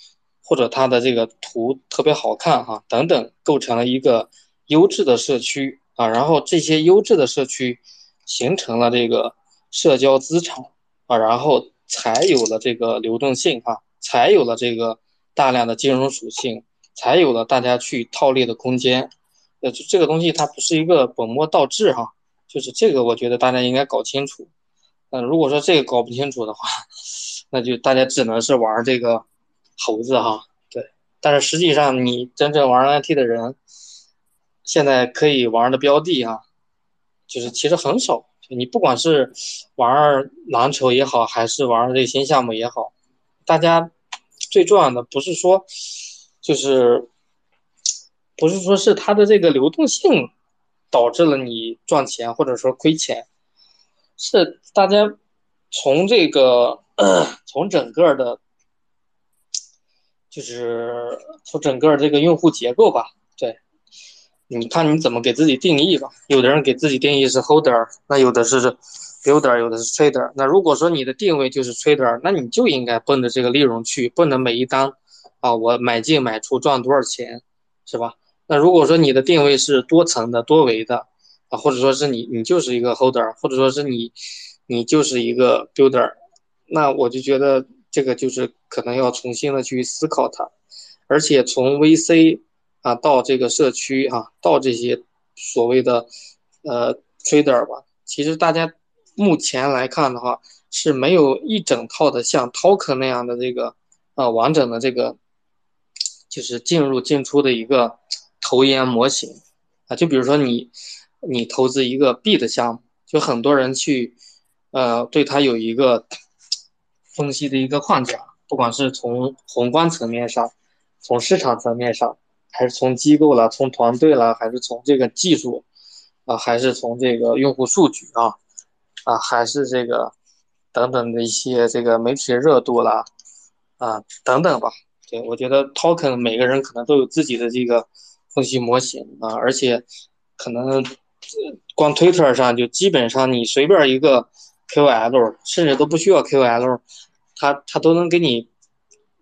或者它的这个图特别好看哈等等，构成了一个优质的社区啊。然后这些优质的社区形成了这个社交资产啊，然后才有了这个流动性啊，才有了这个大量的金融属性，才有了大家去套利的空间。呃，这个东西它不是一个本末倒置哈，就是这个我觉得大家应该搞清楚。嗯，如果说这个搞不清楚的话，那就大家只能是玩这个猴子哈。对，但是实际上你真正玩 NFT 的人，现在可以玩的标的啊，就是其实很少。你不管是玩篮球也好，还是玩这新项目也好，大家最重要的不是说就是。不是说是它的这个流动性导致了你赚钱或者说亏钱，是大家从这个从整个的就是从整个这个用户结构吧，对，你看你怎么给自己定义吧。有的人给自己定义是 holder，那有的是 builder，有的是 trader。那如果说你的定位就是 trader，那你就应该奔着这个利润去，奔着每一单啊，我买进买出赚多少钱，是吧？那如果说你的定位是多层的、多维的啊，或者说是你你就是一个 holder，或者说是你你就是一个 builder，那我就觉得。这个就是可能要重新的去思考它，而且从 VC 啊到这个社区啊，到这些所谓的呃 trader 吧，其实大家目前来看的话是没有一整套的像 token 那样的这个呃完整的这个就是进入进出的一个投研模型啊，就比如说你你投资一个币的项目，就很多人去呃对它有一个。分析的一个框架，不管是从宏观层面上，从市场层面上，还是从机构了，从团队了，还是从这个技术，啊，还是从这个用户数据啊，啊，还是这个等等的一些这个媒体热度啦，啊，等等吧。对我觉得 token 每个人可能都有自己的这个分析模型啊，而且可能光 Twitter 上就基本上你随便一个。KOL 甚至都不需要 KOL，他他都能给你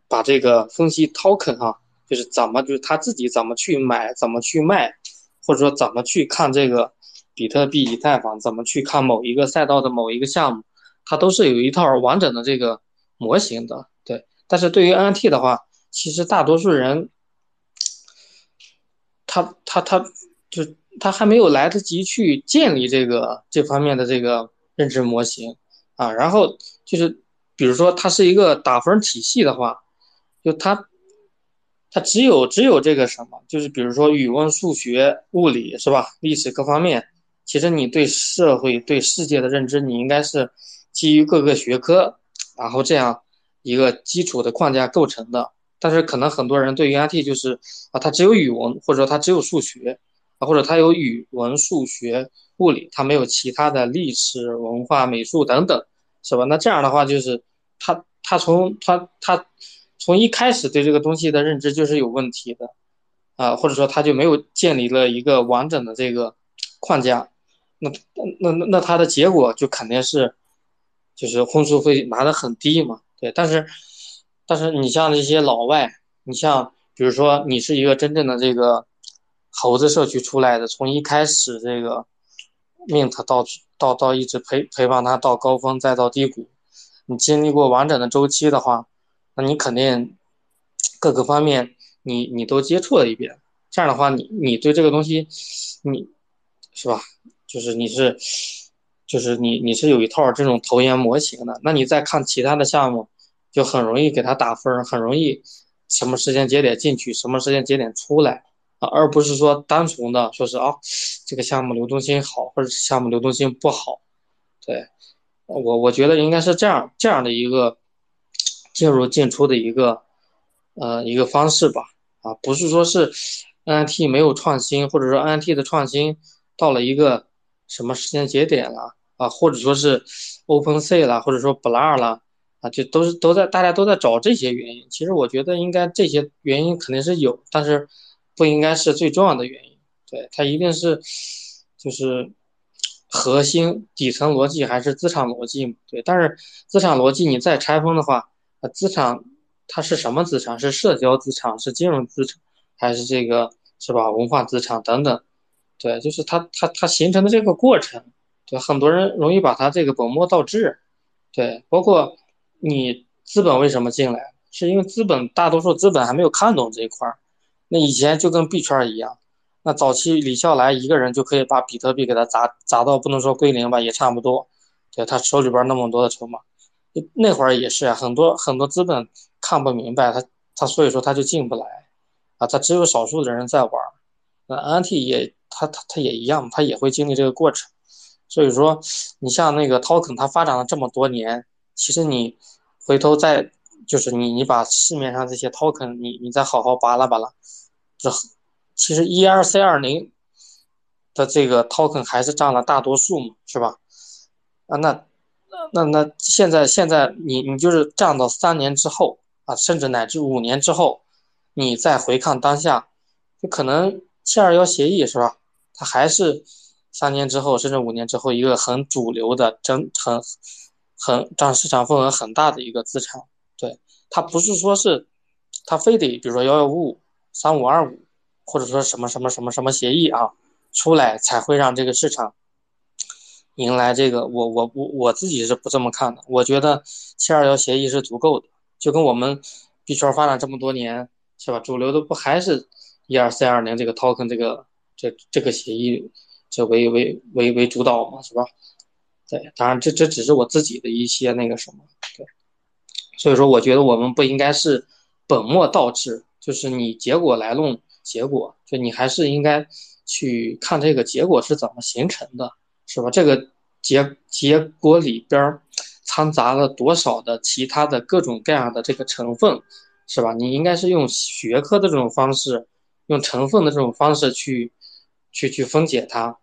把这个分析 token 哈，就是怎么就是他自己怎么去买，怎么去卖，或者说怎么去看这个比特币、以太坊，怎么去看某一个赛道的某一个项目，它都是有一套完整的这个模型的。对，但是对于 NFT 的话，其实大多数人他他他就他还没有来得及去建立这个这方面的这个。认知模型啊，然后就是，比如说它是一个打分体系的话，就它，它只有只有这个什么，就是比如说语文、数学、物理是吧？历史各方面，其实你对社会、对世界的认知，你应该是基于各个学科，然后这样一个基础的框架构成的。但是可能很多人对于 IT 就是啊，它只有语文，或者说它只有数学啊，或者他有语文、数学。物理，他没有其他的历史文化、美术等等，是吧？那这样的话，就是他他从他他从一开始对这个东西的认知就是有问题的，啊，或者说他就没有建立了一个完整的这个框架，那那那那他的结果就肯定是，就是分数会拿的很低嘛，对。但是但是你像那些老外，你像比如说你是一个真正的这个猴子社区出来的，从一开始这个。Mint 到到到一直陪陪伴他到高峰再到低谷，你经历过完整的周期的话，那你肯定各个方面你你都接触了一遍。这样的话，你你对这个东西，你是吧？就是你是就是你你是有一套这种投研模型的。那你再看其他的项目，就很容易给他打分，很容易什么时间节点进去，什么时间节点出来。啊，而不是说单纯的说是啊，这个项目流动性好，或者是项目流动性不好，对我我觉得应该是这样这样的一个进入进出的一个呃一个方式吧，啊，不是说是 NFT 没有创新，或者说 NFT 的创新到了一个什么时间节点了啊，或者说是 OpenSea 了，或者说 Blur 了啊，就都是都在大家都在找这些原因，其实我觉得应该这些原因肯定是有，但是。不应该是最重要的原因，对它一定是就是核心底层逻辑还是资产逻辑嘛对，但是资产逻辑你再拆分的话，呃，资产它是什么资产？是社交资产，是金融资产，还是这个是吧？文化资产等等，对，就是它它它形成的这个过程，对，很多人容易把它这个本末倒置，对，包括你资本为什么进来，是因为资本大多数资本还没有看懂这一块儿。那以前就跟币圈一样，那早期李笑来一个人就可以把比特币给他砸砸到不能说归零吧，也差不多。对他手里边那么多的筹码，那会儿也是啊，很多很多资本看不明白他，他所以说他就进不来啊，他只有少数的人在玩。那 NT 也他他他也一样，他也会经历这个过程。所以说，你像那个 Token，它发展了这么多年，其实你回头再。就是你，你把市面上这些 token，你你再好好扒拉扒拉，这其实 ERC 二零的这个 token 还是占了大多数嘛，是吧？啊，那那那现在现在你你就是占到三年之后啊，甚至乃至五年之后，你再回看当下，就可能七二幺协议是吧？它还是三年之后，甚至五年之后一个很主流的、真很很占市场份额很大的一个资产。对，它不是说是它非得比如说幺幺五五、三五二五，或者说什么什么什么什么协议啊出来才会让这个市场。迎来这个，我我我我自己是不这么看的。我觉得七二幺协议是足够的，就跟我们币圈发展这么多年，是吧？主流的不还是一二三二零这个 token 这个这这个协议这为为为为主导嘛，是吧？对，当然这这只是我自己的一些那个什么，对。所以说，我觉得我们不应该是本末倒置，就是你结果来论结果，就你还是应该去看这个结果是怎么形成的。是吧？这个结结果里边掺杂了多少的其他的各种各样的这个成分，是吧？你应该是用学科的这种方式，用成分的这种方式去去去分解它，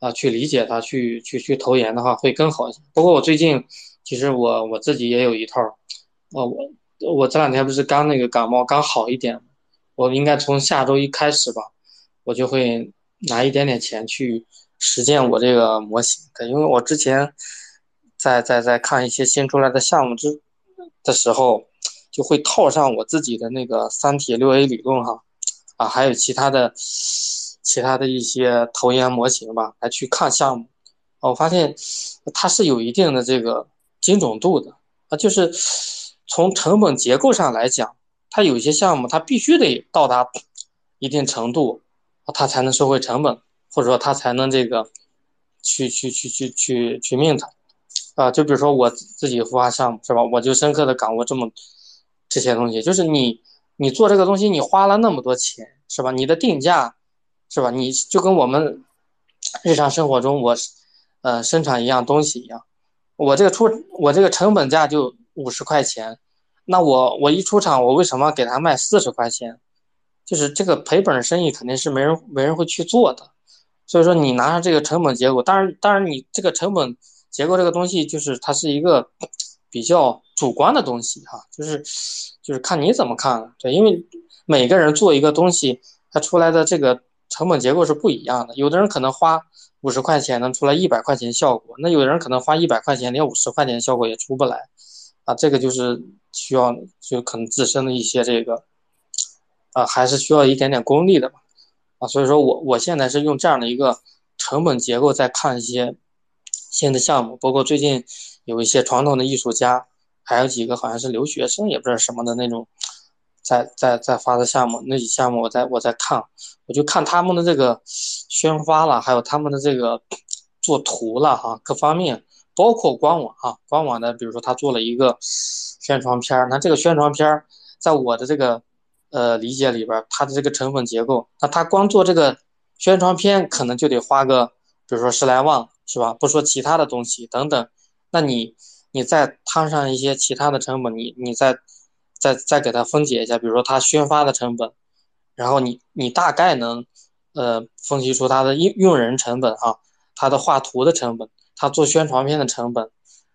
啊，去理解它，去去去投研的话会更好一些。不过我最近其实我我自己也有一套，哦，我我这两天不是刚那个感冒刚好一点，我应该从下周一开始吧，我就会拿一点点钱去。实践我这个模型，对，因为我之前在在在看一些新出来的项目之的时候，就会套上我自己的那个三体六 A 理论哈，啊，还有其他的其他的一些投研模型吧，来去看项目，我发现它是有一定的这个精准度的啊，就是从成本结构上来讲，它有些项目它必须得到达一定程度，它才能收回成本。或者说它才能这个去去去去去去 mint 啊，就比如说我自己孵化项目是吧？我就深刻的感悟这么这些东西，就是你你做这个东西，你花了那么多钱是吧？你的定价是吧？你就跟我们日常生活中我呃生产一样东西一样，我这个出我这个成本价就五十块钱，那我我一出厂我为什么给他卖四十块钱？就是这个赔本生意肯定是没人没人会去做的。所以说，你拿上这个成本结构，当然，当然，你这个成本结构这个东西，就是它是一个比较主观的东西哈，就是就是看你怎么看了。对，因为每个人做一个东西，它出来的这个成本结构是不一样的。有的人可能花五十块钱能出来一百块钱效果，那有的人可能花一百块钱连五十块钱效果也出不来啊。这个就是需要就可能自身的一些这个啊，还是需要一点点功力的吧。啊所以说我我现在是用这样的一个成本结构在看一些新的项目，包括最近有一些传统的艺术家，还有几个好像是留学生也不知道什么的那种，在在在发的项目，那些项目我在我在看，我就看他们的这个宣发了，还有他们的这个做图了哈，各方面包括官网啊，官网的比如说他做了一个宣传片儿，那这个宣传片儿在我的这个。呃，理解里边它的这个成本结构，那他光做这个宣传片可能就得花个，比如说十来万，是吧？不说其他的东西等等，那你你再摊上一些其他的成本，你你再再再给它分解一下，比如说它宣发的成本，然后你你大概能呃分析出它的用用人成本哈，它的画图的成本，他做宣传片的成本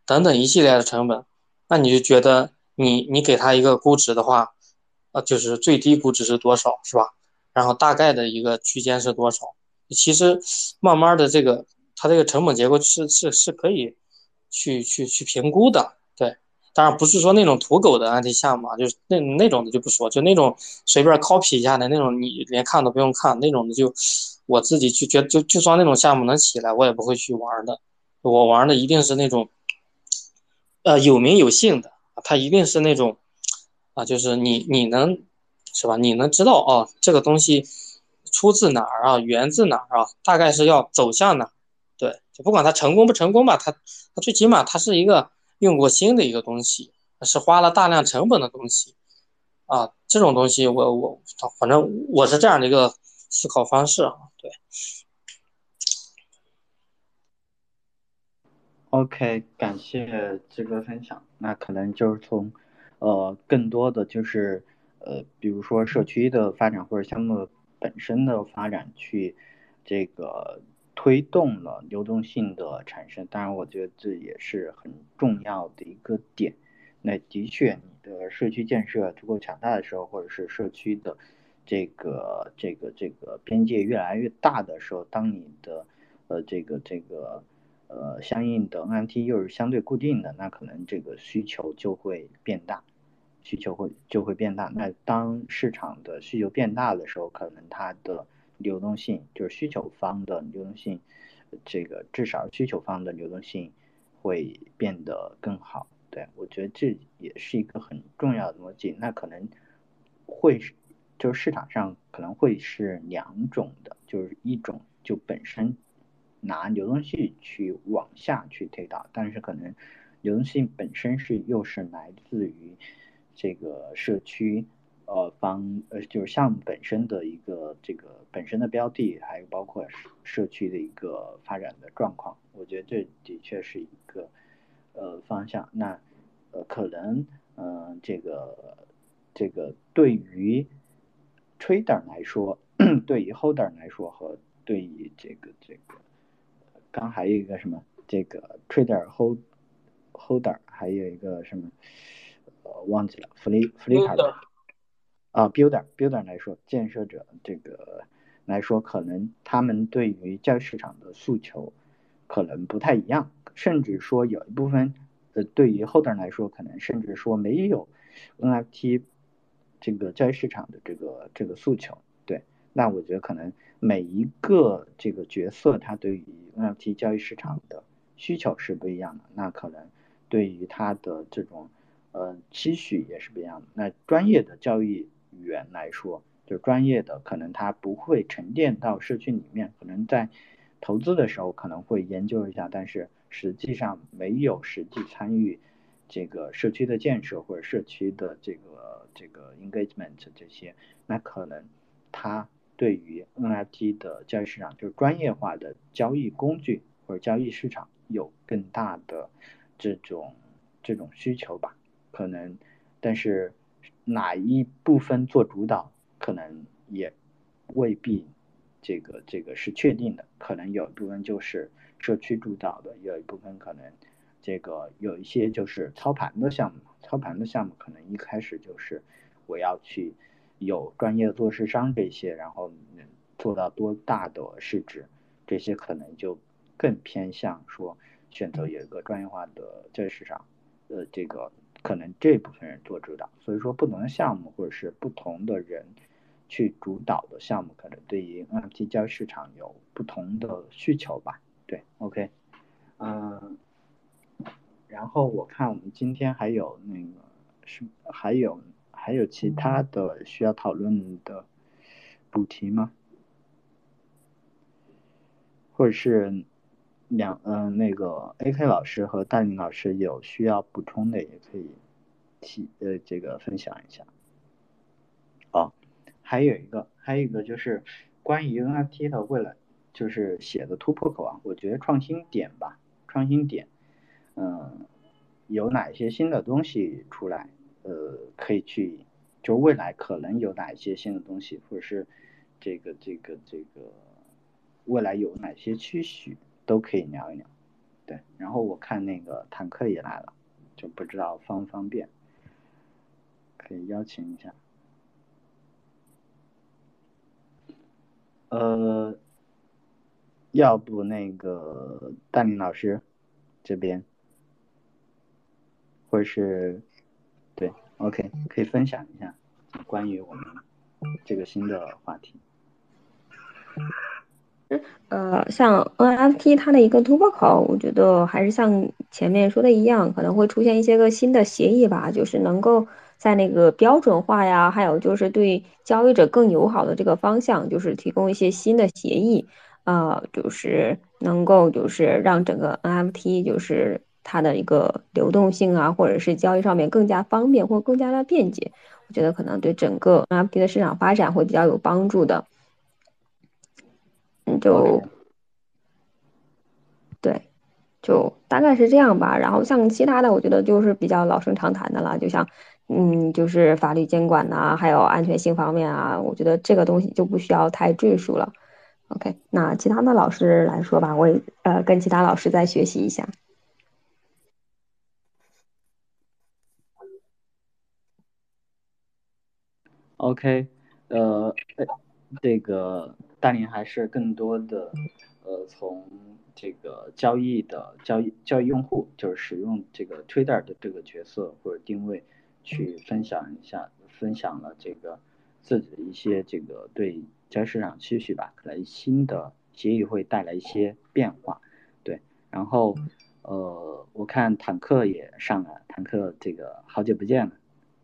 等等一系列的成本，那你就觉得你你给他一个估值的话。啊，就是最低估值是多少，是吧？然后大概的一个区间是多少？其实慢慢的这个它这个成本结构是是是可以去去去评估的，对。当然不是说那种土狗的案例项目啊，就是那那种的就不说，就那种随便 copy 一下的那种，你连看都不用看那种的，就我自己去觉得，就就算那种项目能起来，我也不会去玩的。我玩的一定是那种呃有名有姓的，它一定是那种。啊，就是你，你能，是吧？你能知道啊，这个东西出自哪儿啊，源自哪儿啊？大概是要走向哪？对，就不管它成功不成功吧，它，它最起码它是一个用过心的一个东西，是花了大量成本的东西啊。这种东西，我我反正我是这样的一个思考方式啊。对。OK，感谢志哥分享。那可能就是从。呃，更多的就是呃，比如说社区的发展或者项目本身的发展，去这个推动了流动性的产生。当然，我觉得这也是很重要的一个点。那的确你的社区建设足够强大的时候，或者是社区的这个这个这个边界越来越大的时候，当你的呃这个这个呃相应的 NFT 又是相对固定的，那可能这个需求就会变大。需求会就会变大，那当市场的需求变大的时候，可能它的流动性就是需求方的流动性，这个至少需求方的流动性会变得更好。对我觉得这也是一个很重要的逻辑。那可能会是就是市场上可能会是两种的，就是一种就本身拿流动性去往下去推导，但是可能流动性本身是又是来自于。这个社区，呃方呃就是项目本身的一个这个本身的标的，还有包括社区的一个发展的状况，我觉得这的确是一个呃方向。那呃可能嗯这个这个对于 trader 来说，对于 holder 来说和对于这个这个刚还有一个什么这个 trader hold holder 还有一个什么呃。忘记了，弗利弗利卡的啊，builder builder 来说，建设者这个来说，可能他们对于交易市场的诉求可能不太一样，甚至说有一部分呃，对于 holder 来说，可能甚至说没有 NFT 这个交易市场的这个这个诉求。那我觉得可能每一个这个角色，他对于 NFT 交易市场的需求是不一样的。那可能对于他的这种。呃，期许也是不一样的。那专业的交易员来说，就专业的，可能他不会沉淀到社区里面，可能在投资的时候可能会研究一下，但是实际上没有实际参与这个社区的建设或者社区的这个这个 engagement 这些，那可能他对于 NFT 的交易市场，就是专业化的交易工具或者交易市场有更大的这种这种需求吧。可能，但是哪一部分做主导，可能也未必这个这个是确定的。可能有一部分就是社区主导的，有一部分可能这个有一些就是操盘的项目。操盘的项目可能一开始就是我要去有专业做市商这些，然后做到多大的市值，这些可能就更偏向说选择有一个专业化的交易市场，呃，这个。可能这部分人做主导，所以说不同的项目或者是不同的人去主导的项目，可能对于 NFT 交易市场有不同的需求吧。对，OK，嗯，然后我看我们今天还有那个是还有还有其他的需要讨论的主题吗？或者是？两嗯，那个 AK 老师和戴林老师有需要补充的，也可以提呃这个分享一下。哦，还有一个，还有一个就是关于 NFT 的未来，就是写的突破口啊，我觉得创新点吧，创新点，嗯，有哪些新的东西出来？呃，可以去，就未来可能有哪一些新的东西，或者是这个这个这个未来有哪些期许？都可以聊一聊，对，然后我看那个坦克也来了，就不知道方不方便，可以邀请一下。呃，要不那个大林老师这边，或者是对，OK，可以分享一下关于我们这个新的话题。呃，像 NFT 它的一个突破口，我觉得还是像前面说的一样，可能会出现一些个新的协议吧，就是能够在那个标准化呀，还有就是对交易者更友好的这个方向，就是提供一些新的协议，呃，就是能够就是让整个 NFT 就是它的一个流动性啊，或者是交易上面更加方便或更加的便捷，我觉得可能对整个 NFT 的市场发展会比较有帮助的。嗯就对，就大概是这样吧。然后像其他的，我觉得就是比较老生常谈的了。就像，嗯，就是法律监管呐，还有安全性方面啊，我觉得这个东西就不需要太赘述了。OK，那其他的老师来说吧，我也呃跟其他老师再学习一下。OK，呃，这个大林还是更多的，呃，从这个交易的交易交易用户，就是使用这个 Twitter 的这个角色或者定位，去分享一下，分享了这个自己的一些这个对交易市场期许吧，可能新的协议会带来一些变化，对，然后呃，我看坦克也上来，坦克这个好久不见了，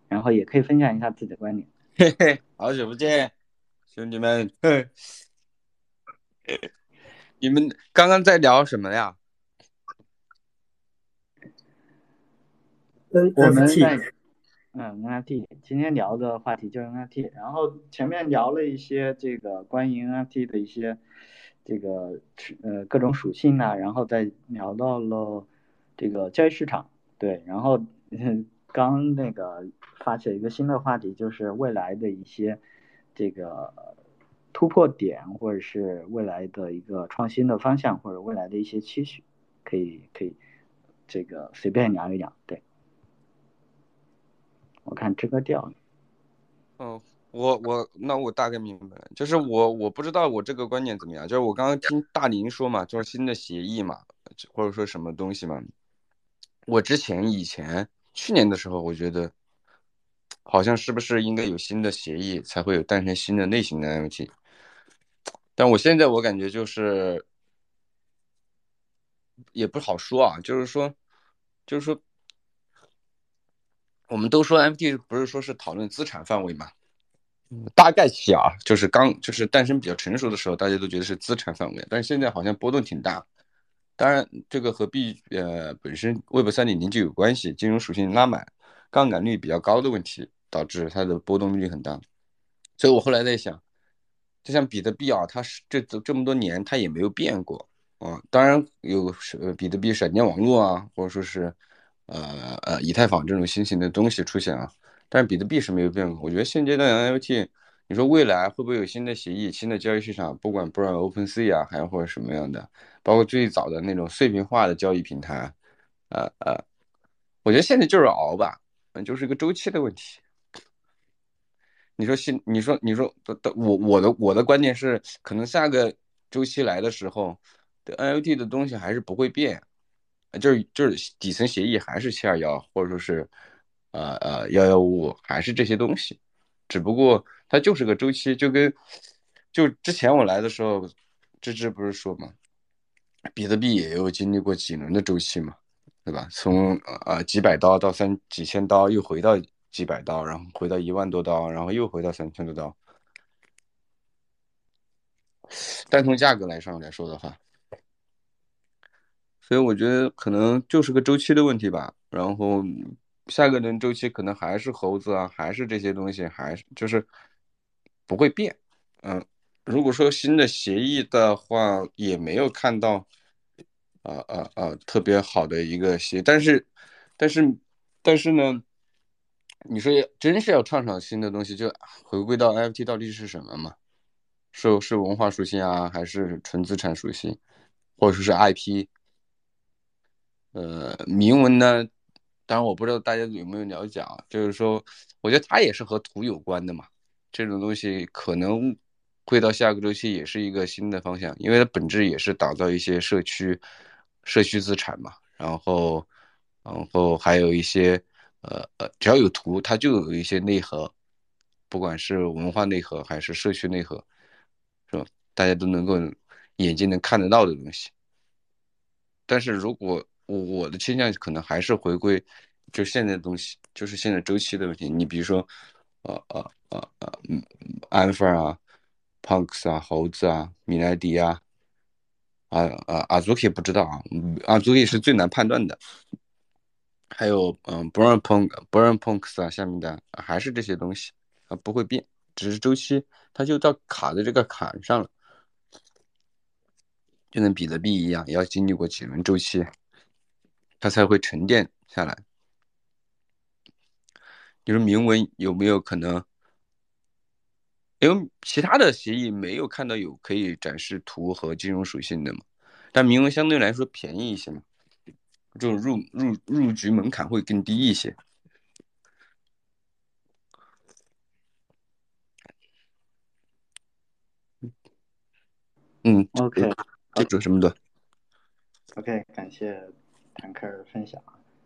然后也可以分享一下自己的观点。嘿嘿，好久不见，兄弟们！嘿，你们刚刚在聊什么呀？我们在嗯 NFT，今天聊的话题就是 NFT，然后前面聊了一些这个关于 NFT 的一些这个呃各种属性啊，然后再聊到了这个交易市场，对，然后刚那个。发起了一个新的话题，就是未来的一些这个突破点，或者是未来的一个创新的方向，或者未来的一些期许，可以可以这个随便聊一聊。对，我看这个调。哦，我我那我大概明白了，就是我我不知道我这个观点怎么样，就是我刚刚听大林说嘛，就是新的协议嘛，或者说什么东西嘛，我之前以前去年的时候，我觉得。好像是不是应该有新的协议才会有诞生新的类型的 NFT？但我现在我感觉就是也不好说啊，就是说，就是说，我们都说 NFT 不是说是讨论资产范围嘛？大概起啊，就是刚就是诞生比较成熟的时候，大家都觉得是资产范围，但是现在好像波动挺大。当然，这个和币呃本身 Web 三点零就有关系，金融属性拉满，杠杆率比较高的问题。导致它的波动率很大，所以我后来在想，就像比特币啊，它是这这么多年它也没有变过啊。当然有呃比特币闪电网络啊，或者说是呃呃以太坊这种新型的东西出现啊，但是比特币是没有变过。我觉得现阶段 NFT，你说未来会不会有新的协议、新的交易市场？不管不让 OpenSea 啊，还或者什么样的，包括最早的那种碎片化的交易平台，呃呃，我觉得现在就是熬吧，嗯，就是一个周期的问题。你说新，你说你说的的，我我的我的观点是，可能下个周期来的时候，的 NFT 的东西还是不会变，就是就是底层协议还是七二幺，或者说是，呃呃幺幺五五，还是这些东西，只不过它就是个周期，就跟就之前我来的时候，芝芝不是说嘛，比特币也有经历过几轮的周期嘛，对吧？从呃几百刀到三几千刀，又回到。几百刀，然后回到一万多刀，然后又回到三千多刀。单从价格来上来说的话，所以我觉得可能就是个周期的问题吧。然后下个轮周期可能还是猴子啊，还是这些东西，还是就是不会变。嗯，如果说新的协议的话，也没有看到啊啊啊特别好的一个协，但是但是但是呢？你说要真是要创造新的东西，就回归到 NFT 到底是什么嘛？是是文化属性啊，还是纯资产属性，或者说是 IP？呃，铭文呢？当然我不知道大家有没有了解啊，就是说，我觉得它也是和图有关的嘛。这种东西可能会到下个周期也是一个新的方向，因为它本质也是打造一些社区社区资产嘛。然后，然后还有一些。呃呃，只要有图，它就有一些内核，不管是文化内核还是社区内核，是吧？大家都能够眼睛能看得到的东西。但是如果我我的倾向可能还是回归，就现在的东西，就是现在周期的问题。你比如说，呃呃呃呃，安弗啊，Punks 啊，猴子啊，米莱迪啊，啊啊阿祖 K 不知道啊，阿祖 K 是最难判断的。还有，嗯，Brown Punk、Brown Punks 啊，下面的还是这些东西啊，不会变，只是周期，它就到卡在这个坎上了，就跟比特币一样，要经历过几轮周期，它才会沉淀下来。你说铭文有没有可能？因为其他的协议没有看到有可以展示图和金融属性的嘛，但铭文相对来说便宜一些嘛。就入入入局门槛会更低一些。嗯，OK，这准什么的？OK，感谢坦克儿分享。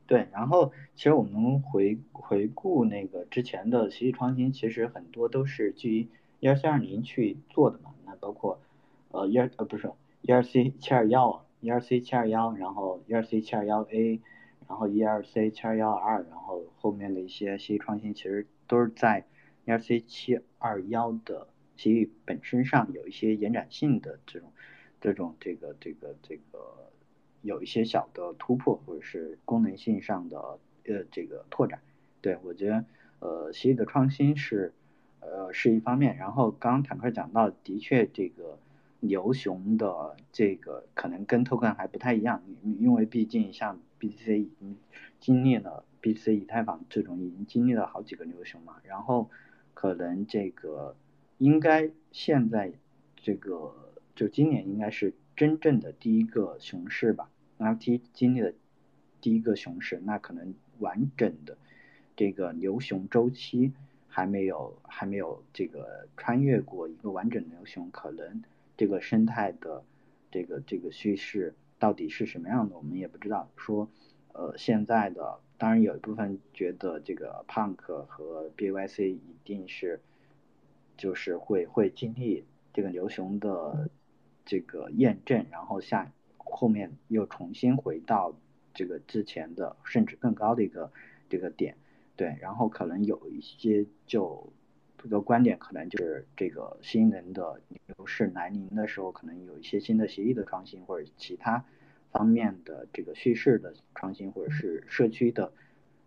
对，然后其实我们回回顾那个之前的体系创新，其实很多都是基于幺三二零去做的嘛。那包括呃，一二呃不是一二 C 七二幺啊。，ERC 七二幺，然后 ERC 七二幺 A，然后 ERC 七二幺 R，然后后面的一些协议创新，其实都是在 ERC 七二幺的协议本身上有一些延展性的这种这种这个这个这个。有一些小的突破，或者是功能性上的呃这个拓展，对我觉得呃协议的创新是呃是一方面，然后刚刚坦克讲到，的确这个牛熊的这个可能跟 token 还不太一样，因为毕竟像 BTC 已经经历了 BTC 以太坊这种已经经历了好几个牛熊嘛，然后可能这个应该现在这个就今年应该是。真正的第一个熊市吧，NFT 经历的第一个熊市，那可能完整的这个牛熊周期还没有还没有这个穿越过一个完整的牛熊，可能这个生态的这个这个叙事到底是什么样的，我们也不知道。说呃现在的当然有一部分觉得这个 Punk 和 BYC 一定是就是会会经历这个牛熊的。这个验证，然后下后面又重新回到这个之前的甚至更高的一个这个点，对，然后可能有一些就这个观点可能就是这个新人的牛市来临的时候，可能有一些新的协议的创新或者其他方面的这个叙事的创新，或者是社区的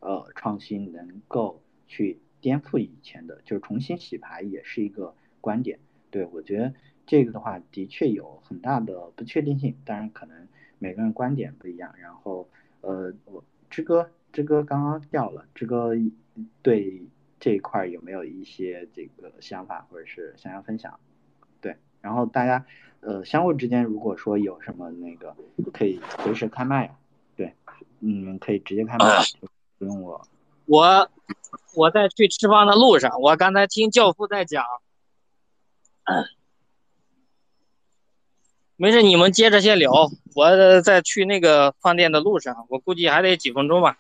呃创新，能够去颠覆以前的，就是重新洗牌也是一个观点，对我觉得。这个的话，的确有很大的不确定性，当然可能每个人观点不一样。然后，呃，我志哥，志哥刚刚掉了，志哥对这一块有没有一些这个想法，或者是想要分享？对，然后大家呃相互之间如果说有什么那个，可以随时开麦，对，你们，可以直接开麦，不用我。我我在去吃饭的路上，我刚才听教父在讲。没事，你们接着先聊。我在去那个饭店的路上，我估计还得几分钟吧。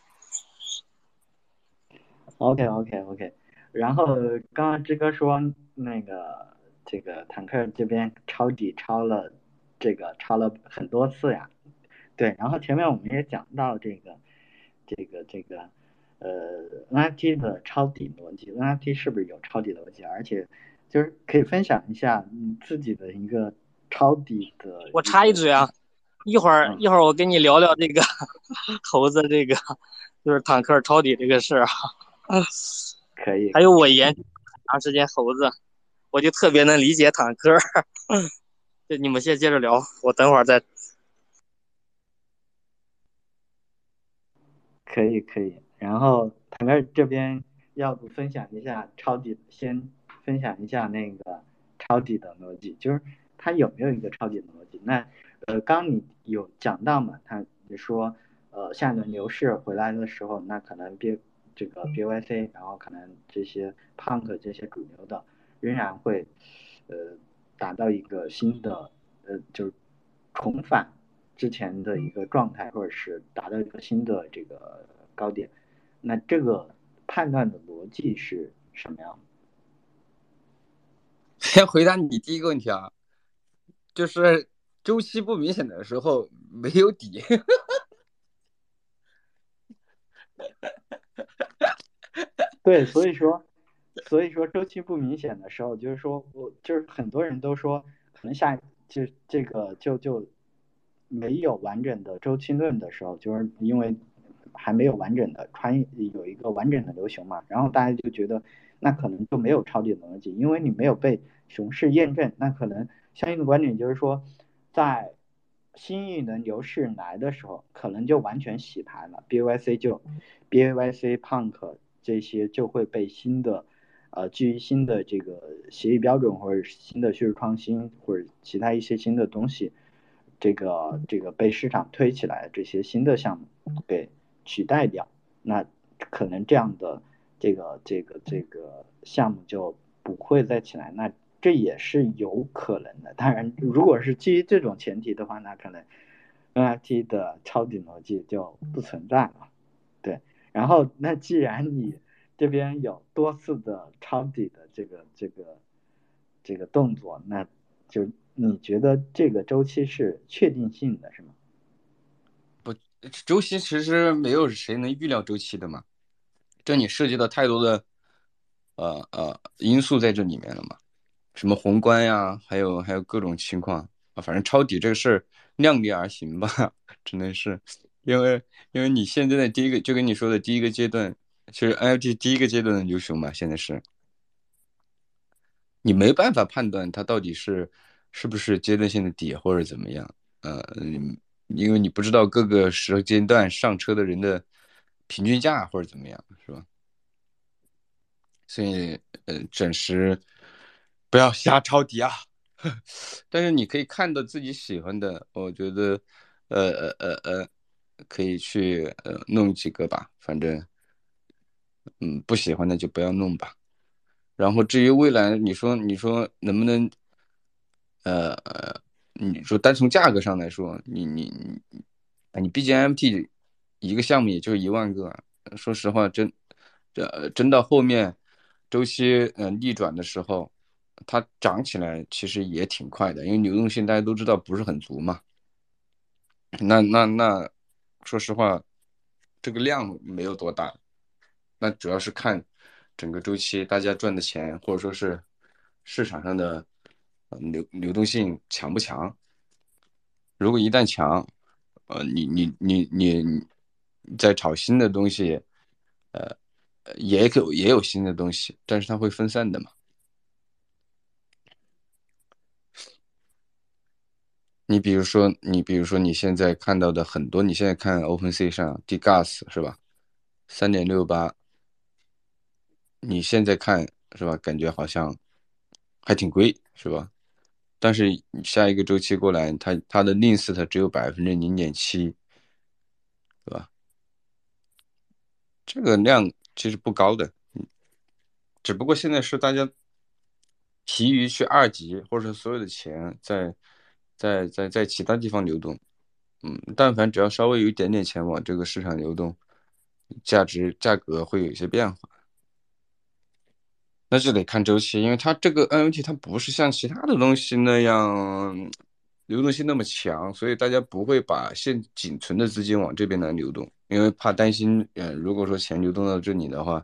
OK OK OK。然后刚刚志哥说那个这个坦克这边抄底抄了这个抄了很多次呀，对。然后前面我们也讲到这个这个这个呃 NFT 的抄底逻辑，NFT 是不是有抄底逻辑？而且就是可以分享一下你自己的一个。抄底的，我插一嘴啊，一会儿、嗯、一会儿我跟你聊聊这个 猴子这个就是坦克抄底这个事儿啊。可以。还有我研究很长时间猴子，我就特别能理解坦克。就你们先接着聊，我等会儿再。可以可以，然后坦克这边要不分享一下抄底，先分享一下那个抄底的逻辑，就是。它有没有一个抄底的逻辑？那呃，刚你有讲到嘛？他你说呃，下一轮牛市回来的时候，那可能 B 这个 BYC，然后可能这些 Punk 这些主流的仍然会呃达到一个新的呃，就是重返之前的一个状态，或者是达到一个新的这个高点。那这个判断的逻辑是什么样的？先回答你第一个问题啊。就是周期不明显的时候没有底，对，所以说，所以说周期不明显的时候，就是说我就是很多人都说可能下就这个就就没有完整的周期论的时候，就是因为还没有完整的穿有一个完整的流行嘛，然后大家就觉得那可能就没有抄底的逻辑，因为你没有被熊市验证，那可能。相应的观点就是说，在新一轮牛市来的时候，可能就完全洗牌了，BYC 就 BYC Punk 这些就会被新的呃基于新的这个协议标准或者新的叙事创新或者其他一些新的东西，这个这个被市场推起来这些新的项目给取代掉，那可能这样的这个这个这个项目就不会再起来，那。这也是有可能的。当然，如果是基于这种前提的话，那可能 NFT 的抄底逻辑就不存在了。对，然后那既然你这边有多次的抄底的这个这个这个动作，那就你觉得这个周期是确定性的，是吗？不，周期其实没有谁能预料周期的嘛，这你涉及到太多的呃呃因素在这里面了嘛。什么宏观呀，还有还有各种情况啊，反正抄底这个事儿量力而行吧，只能是，因为因为你现在的第一个就跟你说的第一个阶段，其实 NFT 第一个阶段的牛熊嘛，现在是，你没办法判断它到底是是不是阶段性的底或者怎么样，呃，因为你不知道各个时间段上车的人的平均价或者怎么样，是吧？所以呃，暂时。不要瞎抄底啊！但是你可以看到自己喜欢的，我觉得，呃呃呃呃，可以去呃弄几个吧。反正，嗯，不喜欢的就不要弄吧。然后至于未来，你说你说能不能，呃，你说单从价格上来说，你你你，你毕竟 MT 一个项目也就一万个，说实话，真这真到后面周期嗯逆转的时候。它涨起来其实也挺快的，因为流动性大家都知道不是很足嘛。那那那，说实话，这个量没有多大，那主要是看整个周期大家赚的钱，或者说是市场上的流流动性强不强。如果一旦强，呃，你你你你在炒新的东西，呃，也有也有新的东西，但是它会分散的嘛。你比如说，你比如说，你现在看到的很多，你现在看 OpenSea 上 DGAS 是吧？三点六八，你现在看是吧？感觉好像还挺贵是吧？但是下一个周期过来，它它的 List 只有百分之零点七，是吧？这个量其实不高的，只不过现在是大家疲于去二级，或者所有的钱在。在在在其他地方流动，嗯，但凡只要稍微有一点点钱往这个市场流动，价值价格会有一些变化，那就得看周期，因为它这个 NFT 它不是像其他的东西那样流动性那么强，所以大家不会把现仅存的资金往这边来流动，因为怕担心，嗯，如果说钱流动到这里的话，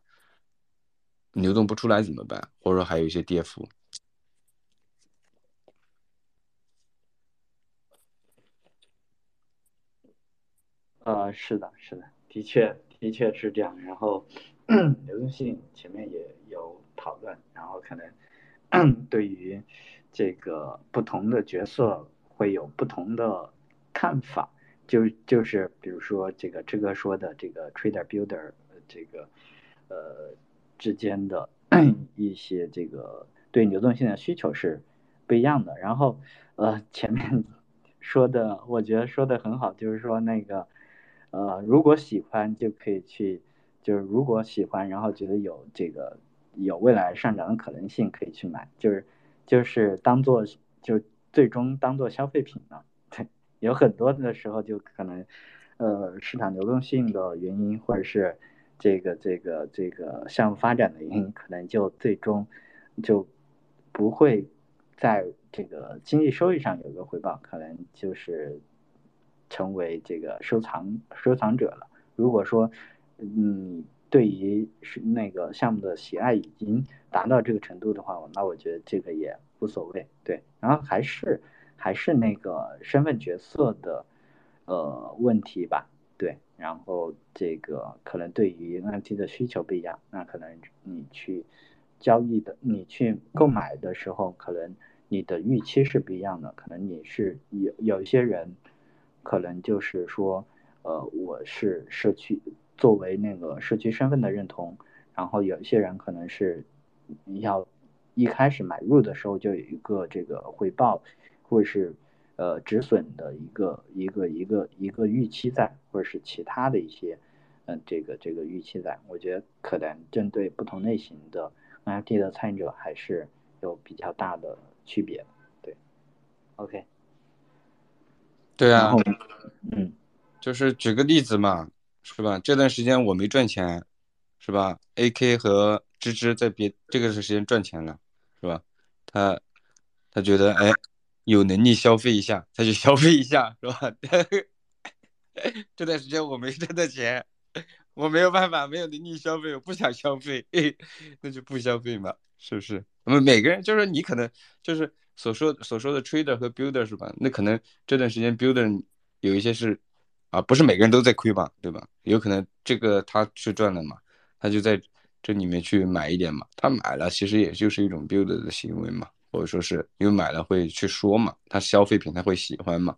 流动不出来怎么办？或者说还有一些跌幅。呃，是的，是的，的确，的确是这样。然后流动性前面也有讨论，然后可能对于这个不同的角色会有不同的看法。就就是比如说这个这个说的这个 trader builder 这个呃之间的 一些这个对流动性的需求是不一样的。然后呃前面 说的我觉得说的很好，就是说那个。呃，如果喜欢就可以去，就是如果喜欢，然后觉得有这个有未来上涨的可能性，可以去买，就是就是当做就最终当做消费品了。对，有很多的时候就可能，呃，市场流动性的原因，或者是这个这个这个项目发展的原因，可能就最终就不会在这个经济收益上有个回报，可能就是。成为这个收藏收藏者了。如果说，嗯，对于是那个项目的喜爱已经达到这个程度的话，那我觉得这个也无所谓。对，然后还是还是那个身份角色的呃问题吧。对，然后这个可能对于 NFT 的需求不一样，那可能你去交易的，你去购买的时候，可能你的预期是不一样的。可能你是有有一些人。可能就是说，呃，我是社区作为那个社区身份的认同，然后有些人可能是要一开始买入的时候就有一个这个回报，或者是呃止损的一个一个一个一个预期在，或者是其他的一些嗯这个这个预期在。我觉得可能针对不同类型的 NFT 的参与者还是有比较大的区别。对，OK，对啊，嗯就是举个例子嘛，是吧？这段时间我没赚钱，是吧？AK 和芝芝在别这个时间赚钱了，是吧？他他觉得哎，有能力消费一下，他就消费一下，是吧？这段时间我没挣到钱，我没有办法，没有能力消费，我不想消费，那就不消费嘛，是不是？我们每个人就是你可能就是所说所说的 trader 和 builder 是吧？那可能这段时间 builder 有一些是啊，不是每个人都在亏吧，对吧？有可能这个他去赚了嘛，他就在这里面去买一点嘛，他买了其实也就是一种 builder 的行为嘛，或者说是因为买了会去说嘛，他消费品他会喜欢嘛。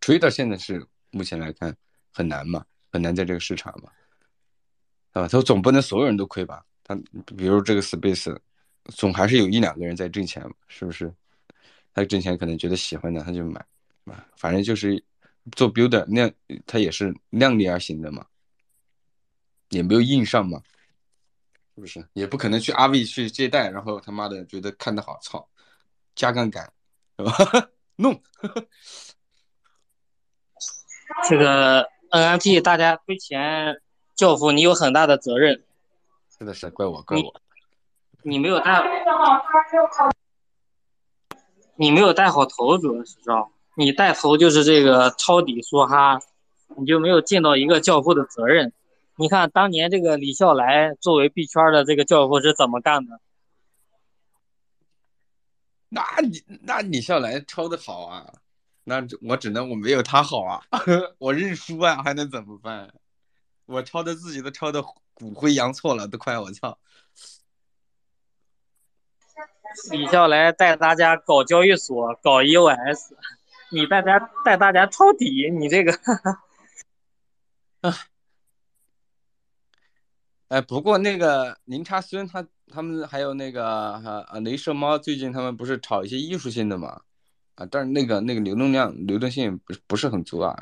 trader 现在是目前来看很难嘛，很难在这个市场嘛，啊，他总不能所有人都亏吧？他比如这个 space，总还是有一两个人在挣钱，是不是？他挣钱可能觉得喜欢的他就买，啊，反正就是做 builder 量，他也是量力而行的嘛，也没有硬上嘛，是不是？也不可能去阿 V 去借贷，然后他妈的觉得看的好，操，加杠杆，是吧？弄。这个 NFT 大家亏钱，教父你有很大的责任。真的是，怪我怪我。你没有带，你没有带好头，主要是知道你带头就是这个抄底梭哈，你就没有尽到一个教父的责任。你看当年这个李笑来作为币圈的这个教父是怎么干的？那你那李笑来抄的好啊。那我只能我没有他好啊，我认输啊，还能怎么办？我抄的自己都抄的骨灰扬错了，都快我操！李笑来带大家搞交易所，搞 EOS，你带大家带大家抄底，你这个，啊，哎，不过那个林差孙他他们还有那个啊雷射猫，最近他们不是炒一些艺术性的嘛？啊，但是那个那个流动量、流动性不不是很足啊。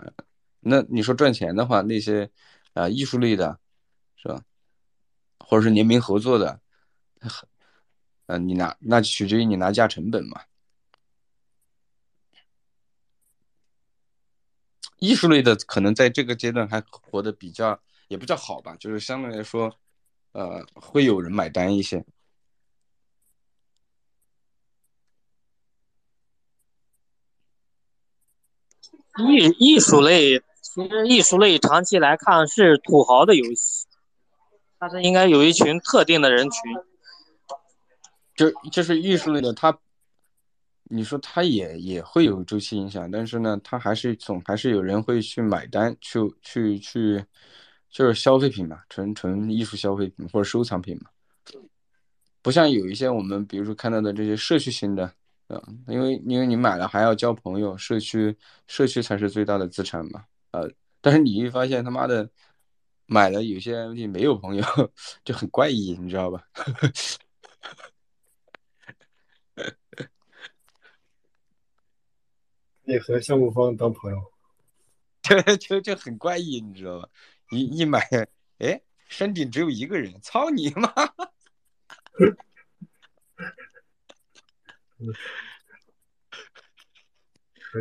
那你说赚钱的话，那些啊艺术类的，是吧？或者是联名合作的，很，呃，你拿那取决于你拿价成本嘛。艺术类的可能在这个阶段还活得比较，也不叫好吧，就是相对来说，呃，会有人买单一些。艺艺术类，其实艺术类长期来看是土豪的游戏，它是应该有一群特定的人群。就就是艺术类的，它，你说它也也会有周期影响，但是呢，它还是总还是有人会去买单，去去去，就是消费品嘛，纯纯艺术消费品或者收藏品嘛，不像有一些我们比如说看到的这些社区型的。因为因为你买了还要交朋友，社区社区才是最大的资产嘛。呃，但是你会发现他妈的买了有些你没有朋友，就很怪异，你知道吧？你和项目方当朋友，就就就很怪异，你知道吧？一一买，哎，山顶只有一个人，操你妈！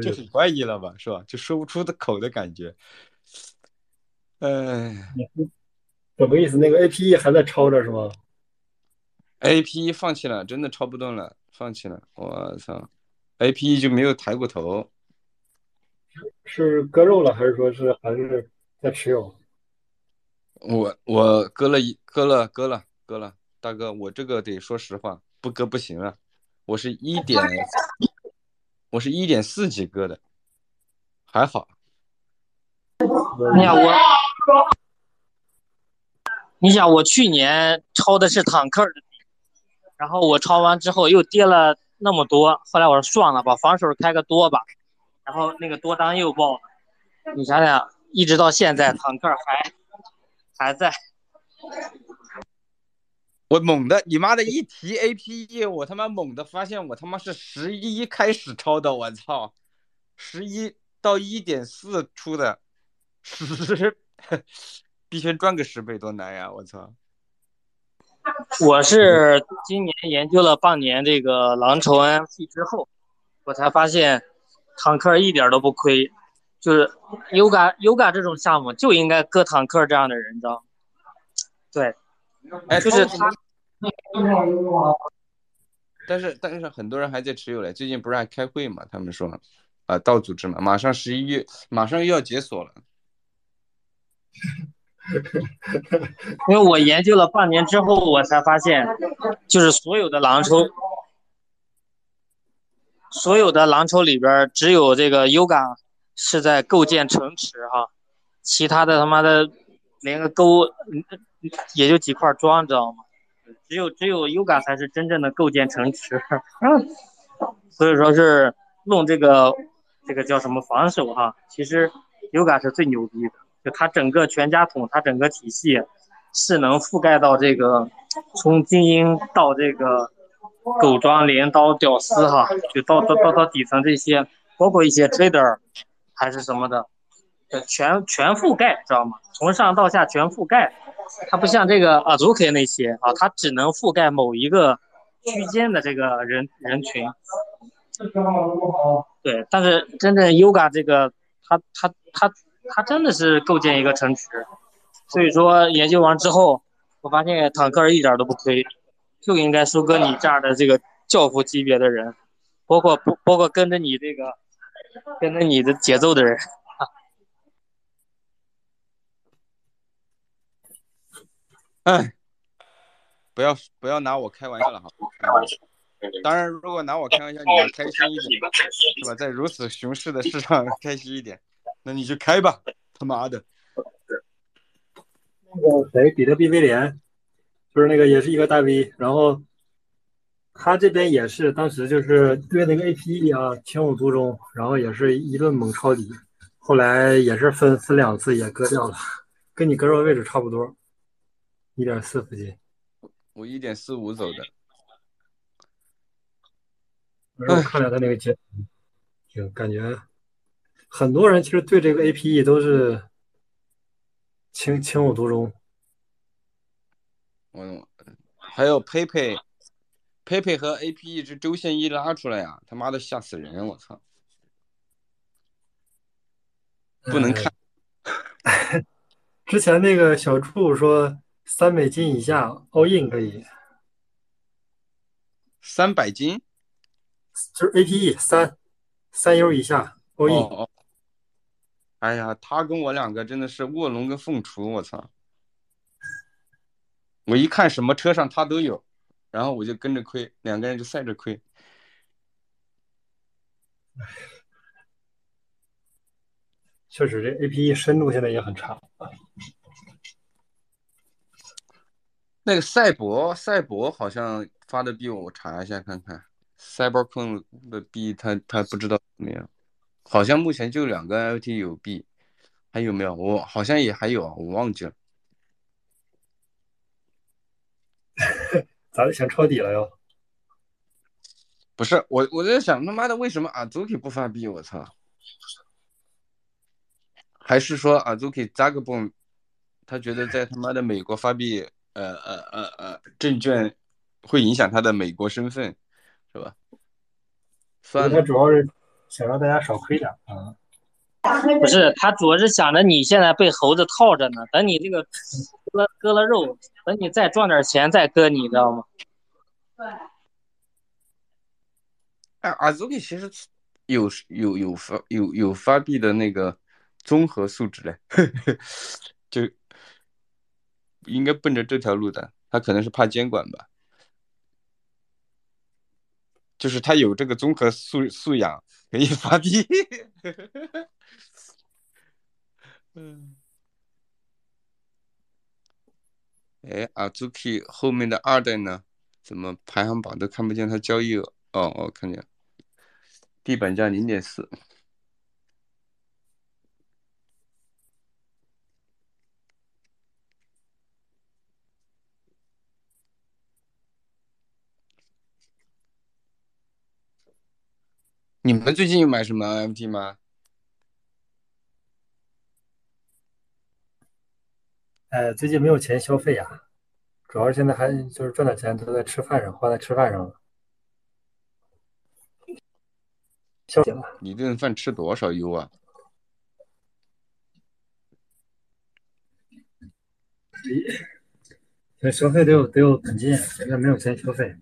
就很怪异了吧，是吧？就说不出的口的感觉。哎，什么意思？那个 A P E 还在抄着是吗？A P E 放弃了，真的抄不动了，放弃了。我操，A P E 就没有抬过头。是割肉了，还是说是还是在持有？我我割了一割了割了割了，大哥，我这个得说实话，不割不行啊。我是一点。我是一点四几割的，还好。你想我，你想我去年抄的是坦克的，然后我抄完之后又跌了那么多，后来我说算了，吧防守开个多吧，然后那个多单又爆了。你想想，一直到现在坦克还还在。我猛的，你妈的一提 A P E，我他妈猛的发现我他妈是十一开始抄的，我操，十一到一点四出的，十币圈赚个十倍多难呀，我操！我是今年研究了半年这个狼筹 NFT 之后，我才发现坦克一点都不亏，就是 Yoga Yoga 这种项目就应该搁坦克这样的人，你知道吗？对，哎，就是但是但是很多人还在持有嘞，最近不是还开会嘛？他们说，啊、道组织嘛，马上十一月，马上又要解锁了。因为我研究了半年之后，我才发现，就是所有的狼抽，所有的狼抽里边只有这个 Yoga 是在构建城池哈，其他的他妈的连个沟也就几块砖，知道吗？只有只有 Yoga 才是真正的构建城池，所以说是弄这个这个叫什么防守哈，其实 Yoga 是最牛逼的。就它整个全家桶，它整个体系是能覆盖到这个从精英到这个狗装、镰刀、屌丝哈，就到到到到底层这些，包括一些 trader 还是什么的，全全覆盖，知道吗？从上到下全覆盖。它不像这个 Azuki 那些啊，它只能覆盖某一个区间的这个人人群。对，但是真正 Yoga 这个，它它它它真的是构建一个城池，所以说研究完之后，我发现坦克儿一点都不亏，就应该收割你这样的这个教父级别的人，包括不包括跟着你这个跟着你的节奏的人。哎，不要不要拿我开玩笑了哈。当然，如果拿我开玩笑，你要开心一点，是吧？在如此熊市的市场开心一点，那你就开吧，他妈的！那个谁，比特币威廉，就是那个也是一个大 V，然后他这边也是当时就是对那个 APE 啊情有独钟，然后也是一顿猛抄底，后来也是分分两次也割掉了，跟你割肉位置差不多，一点四附近。我一点四五走的，然后我看了他那个截图，就感觉很多人其实对这个 APE 都是情情有独钟。我还有 PayPay。PayPay 和 APE 这周线一拉出来呀，他妈的吓死人！我操，不能看。呃、之前那个小柱说三美金以下 all in 可以，三百斤就是 APE 三三 U 以下 all in。哦哦。哎呀，他跟我两个真的是卧龙跟凤雏，我操！我一看什么车上他都有。然后我就跟着亏，两个人就赛着亏。确实，这 APE 深度现在也很差。那个赛博，赛博好像发的币，我查一下看看。Cybercoin 的币，他他不知道怎么样。好像目前就两个 LT 有币，还有没有？我好像也还有，我忘记了。咋的想抄底了哟？不是我，我在想他妈的为什么 Azuki 不发币？我操！还是说 Azuki Zagabon 他觉得在他妈的美国发币，呃呃呃呃，证券会影响他的美国身份，是吧？算他主要是想让大家少亏点啊。不是，他主要是想着你现在被猴子套着呢，等你这个割割了肉，等你再赚点钱再割你，知道吗？对。哎，阿祖里其实有有有发有有发币的那个综合素质嘞，就应该奔着这条路的。他可能是怕监管吧，就是他有这个综合素素养，可以发币。嗯，哎，阿祖 K 后面的二代呢？怎么排行榜都看不见他交易额？哦，我看见了，地板价零点四。你们最近有买什么 NFT 吗？哎，最近没有钱消费呀、主要是现在还就是赚点钱都在吃饭上，花在吃饭上了。消息了，你这顿饭吃多少油啊？这 消费得有得有本金，现在没有钱消费。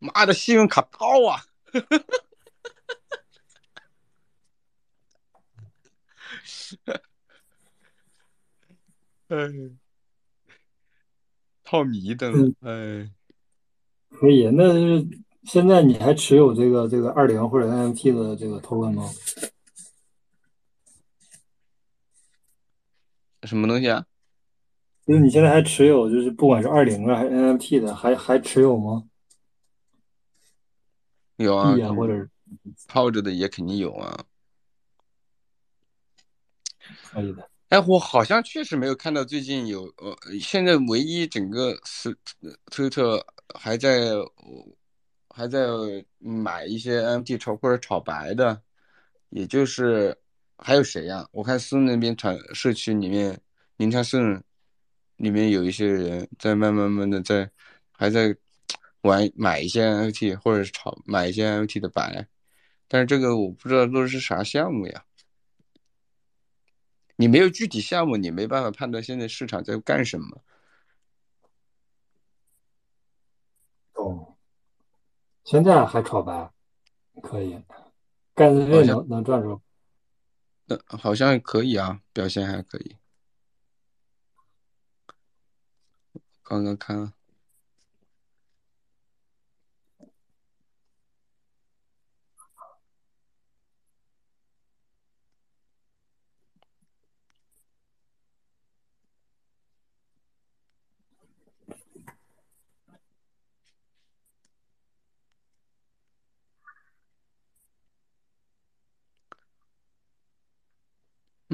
妈的，信用卡爆啊！哎，套迷的，哎，可以。那是现在你还持有这个这个二零或者 NFT 的这个 token 吗？什么东西啊？就是你现在还持有，就是不管是二零啊还是 NFT 的，还还持有吗？有啊，币啊，或者是泡着的也肯定有啊。可以的。哎，我好像确实没有看到最近有呃，现在唯一整个是推特还在还在买一些 NFT 炒或者炒白的，也就是还有谁呀、我看孙那边传社区里面，宁昌盛里面有一些人在慢慢慢的在还在玩买一些 NFT 或者是炒买一些 NFT 的白，但是这个我不知道都是啥项目呀。你没有具体项目，你没办法判断现在市场在干什么。哦，现在还炒白，可以。盖茨瑞能能赚住？那好像可以啊，表现还可以。刚刚看，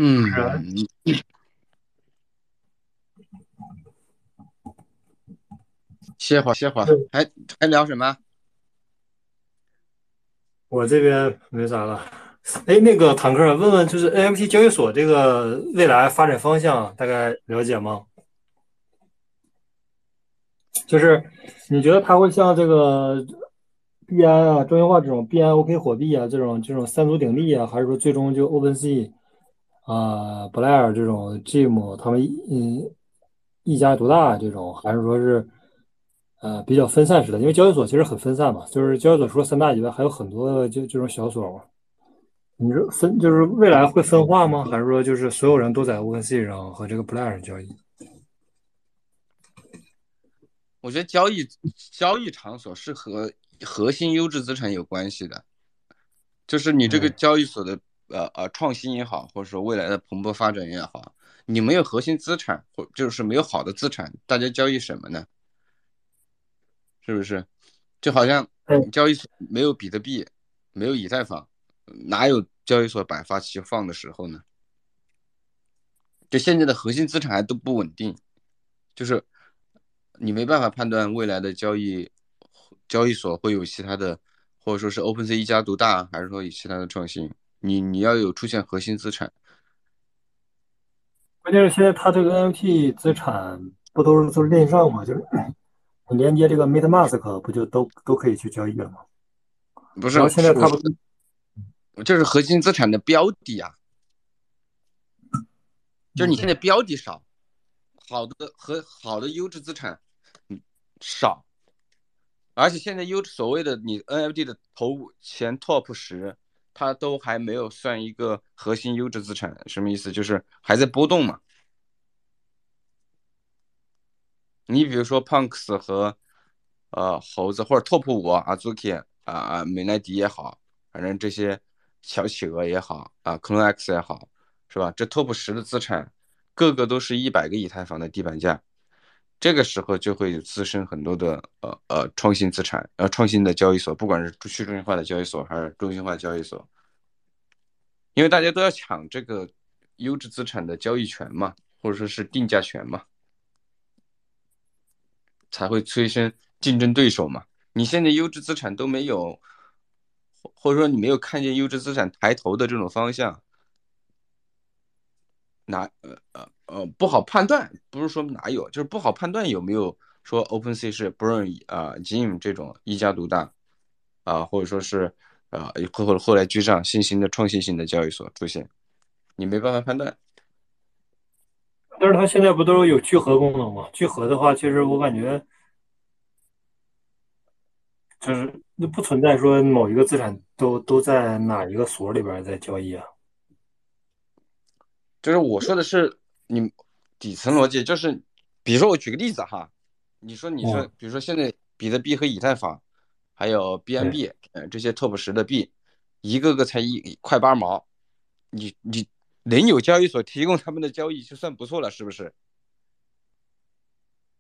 嗯，歇会儿歇会儿，还还聊什么？我这边没啥了。哎，那个坦克，问问就是 NFT 交易所这个未来发展方向大概了解吗？就是你觉得它会像这个币安啊、中心化这种币安 OK 火币啊这种这种三足鼎立啊，还是说最终就 OpenSea 啊、Blair 这种 Jim 他们嗯一家独大这种，还是说是呃比较分散式的？因为交易所其实很分散嘛，就是交易所除了三大以外，还有很多就这种小所嘛。你说分就是未来会分化吗？还是说就是所有人都在 OpenSea 上和这个 Blair 上交易？我觉得交易交易场所是和核心优质资产有关系的，就是你这个嗯交易所的呃呃创新也好，或者说未来的蓬勃发展也好，你没有核心资产，或就是没有好的资产，大家交易什么呢？是不是？就好像嗯交易所没有比特币，没有以太坊，哪有交易所百发齐放的时候呢？就现在的核心资产还都不稳定，就是你没办法判断未来的交易交易所会有其他的，或者说是 OpenSea 一家独大，还是说有其他的创新？你你要有出现核心资产，关键是现在它这个 NFT 资产不都是都是链上嘛？就是你连接这个 MetaMask 不就都都可以去交易了吗？不是？然后现在它我不就是核心资产的标的啊，就是你现在标的少，好的和好的优质资产嗯少，而且现在优所谓的你 NFT 的头前 top 十，它都还没有算一个核心优质资产，什么意思？就是还在波动嘛。你比如说 Punks 和呃猴子或者 Top 五啊，Zuki 啊啊美奈迪也好，反正这些小企鹅也好啊 Clone X 也好，是吧？这 Top 十的资产，个个都是一百个以太坊的地板价，这个时候就会滋生很多的呃呃创新资产，呃创新的交易所，不管是去中心化的交易所还是中心化交易所，因为大家都要抢这个优质资产的交易权嘛，或者说是定价权嘛。才会催生竞争对手嘛。你现在优质资产都没有，或者说你没有看见优质资产抬头的这种方向，哪呃呃呃不好判断，不是说哪有，就是不好判断有没有说 OpenSea 是不认啊 Jim 这种一家独大啊，或者说是啊后后后来居上新兴的创新性的交易所出现，你没办法判断。但是它现在不都有聚合功能吗？聚合的话，其实我感觉就是那不存在说某一个资产都都在哪一个所里边在交易啊。就是我说的是你底层逻辑，就是比如说我举个例子哈，你说你说比如说现在比特币和以太坊，还有 BNB，呃这些 Top 十的币，一个个才一块八毛，你你能有交易所提供他们的交易就算不错了，是不是？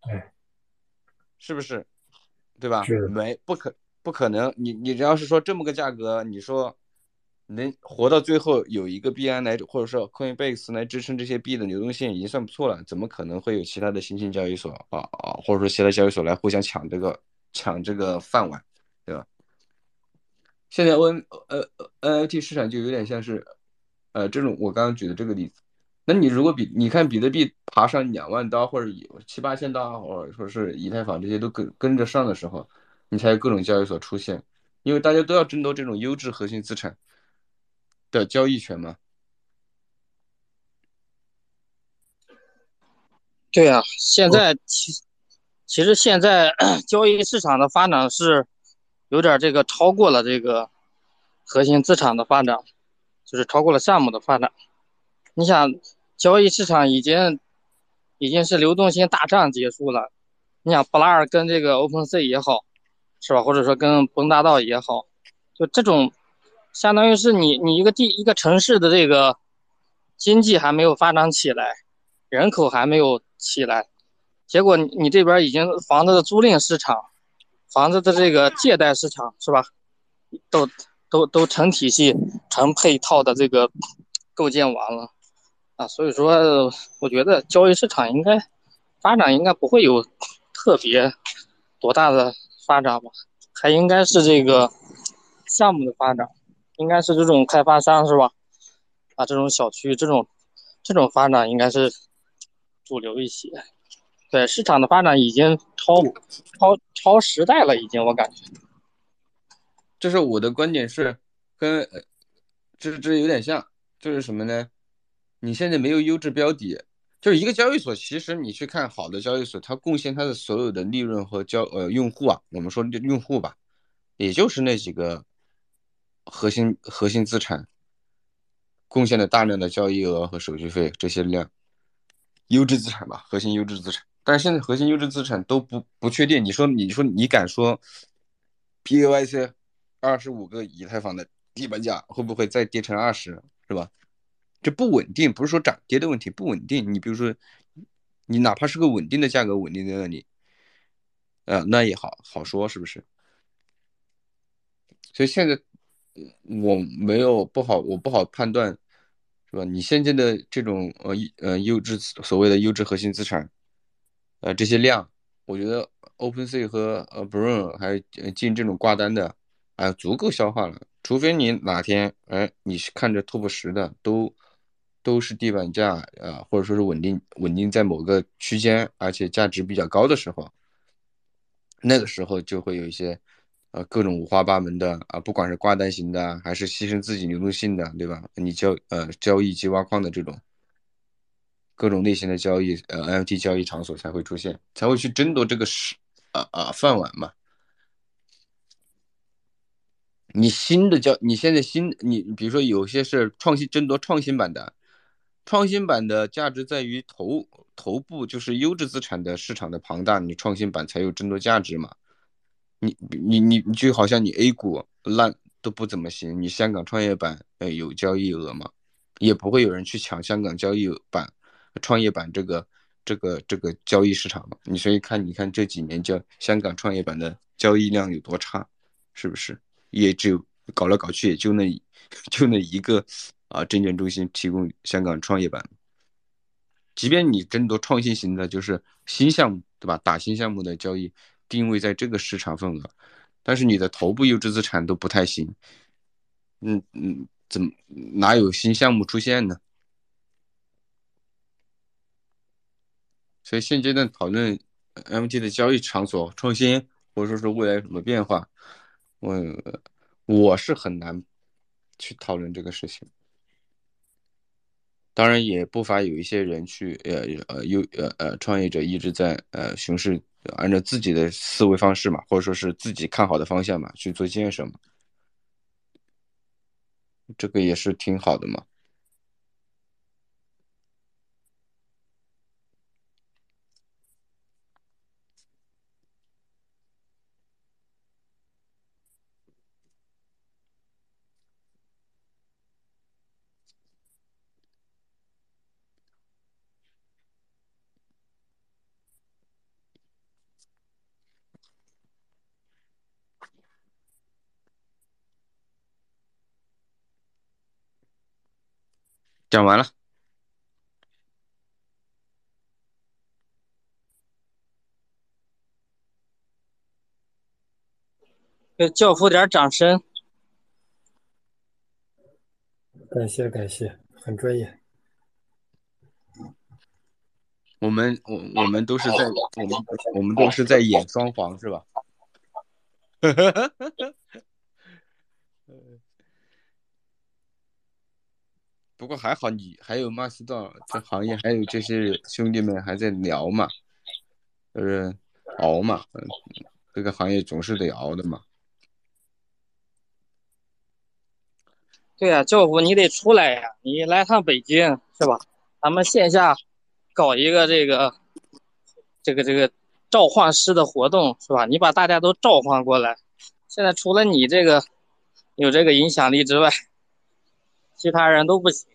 对，是不是？对吧？是没不可不可能，你你只要是说这么个价格，你说。能活到最后有一个币安来，或者说 Coinbase 来支撑这些币的流动性，已经算不错了。怎么可能会有其他的新兴交易所啊啊，或者说其他交易所来互相抢这个抢这个饭碗，对吧？现在 N 呃 NFT 市场就有点像是，呃，这种我刚刚举的这个例子。那你如果比你看比特币爬上两万刀，或者有七八千刀，或者说是以太坊这些都跟跟着上的时候，你才有各种交易所出现，因为大家都要争夺这种优质核心资产。的交易权吗？对啊，现在其其实现在 交易市场的发展是有点这个超过了这个核心资产的发展，就是超过了项目的发展。你想，交易市场已经已经是流动性大战结束了。你想，布拉尔跟这个 OpenSea 也好，是吧？或者说跟崩大道也好，就这种。相当于是你，你一个地一个城市的这个经济还没有发展起来，人口还没有起来，结果你你这边已经房子的租赁市场、房子的这个借贷市场是吧，都都都成体系、成配套的这个构建完了啊，所以说我觉得交易市场应该发展应该不会有特别多大的发展吧，还应该是这个项目的发展。应该是这种开发商是吧？啊，这种小区这种这种发展应该是主流一些。对市场的发展已经超超超时代了，已经我感觉。就是我的观点是跟这这有点像，就是什么呢？你现在没有优质标的，就是一个交易所，其实你去看好的交易所，它贡献它的所有的利润和交呃用户啊，我们说用户吧，也就是那几个。核心核心资产贡献了大量的交易额和手续费这些量，优质资产吧，核心优质资产。但是现在核心优质资产都不不确定。你说你说你敢说，P U I C 二十五个以太坊的地板价会不会再跌成二十，是吧？这不稳定，不是说涨跌的问题，不稳定。你比如说，你哪怕是个稳定的价格，稳定在那里，呃，那也好好说，是不是？所以现在。我没有不好，我不好判断，是吧？你现在的这种呃呃优质所谓的优质核心资产，呃这些量，我觉得 OpenSea 和呃 b r o n 还进这种挂单的，哎足够消化了。除非你哪天哎你是看着 Top 十的都都是地板价啊，或者说是稳定稳定在某个区间，而且价值比较高的时候，那个时候就会有一些。呃，各种五花八门的啊，不管是挂单型的，还是牺牲自己流动性的，对吧？你交呃交易及挖矿的这种各种类型的交易，呃，NFT 交易场所才会出现，才会去争夺这个是啊啊饭碗嘛。你新的交，你现在新你比如说有些是创新争夺创新版的，创新版的价值在于头头部就是优质资产的市场的庞大，你创新版才有争夺价值嘛。你你你就好像你 A 股烂都不怎么行，你香港创业板呃有交易额吗？也不会有人去抢香港交易板、创业板这个这个这个交易市场嘛。你所以看，你看这几年叫香港创业板的交易量有多差，是不是？也只有搞来搞去也就那 就那一个啊证券中心提供香港创业板。即便你争夺创新型的，就是新项目，对吧？打新项目的交易。定位在这个市场份额，但是你的头部优质资产都不太行，嗯嗯，怎么哪有新项目出现呢？所以现阶段讨论 MT 的交易场所创新，或者说是未来有什么变化，我我是很难去讨论这个事情。当然，也不乏有一些人去呃呃有呃呃创业者一直在呃熊市按照自己的思维方式嘛，或者说是自己看好的方向嘛去做建设嘛，这个也是挺好的嘛。讲完了。给教父点掌声。感谢感谢，很专业。我们我我们都是在我们我们都是在演双簧是吧？不过还好，你还有马斯道这行业，还有这些兄弟们还在聊嘛，就是熬嘛，这个行业总是得熬的嘛。对呀、教父你得出来呀，你来趟北京是吧？咱们线下搞一个这个这个这个召唤师的活动是吧？你把大家都召唤过来。现在除了你这个有这个影响力之外，其他人都不行。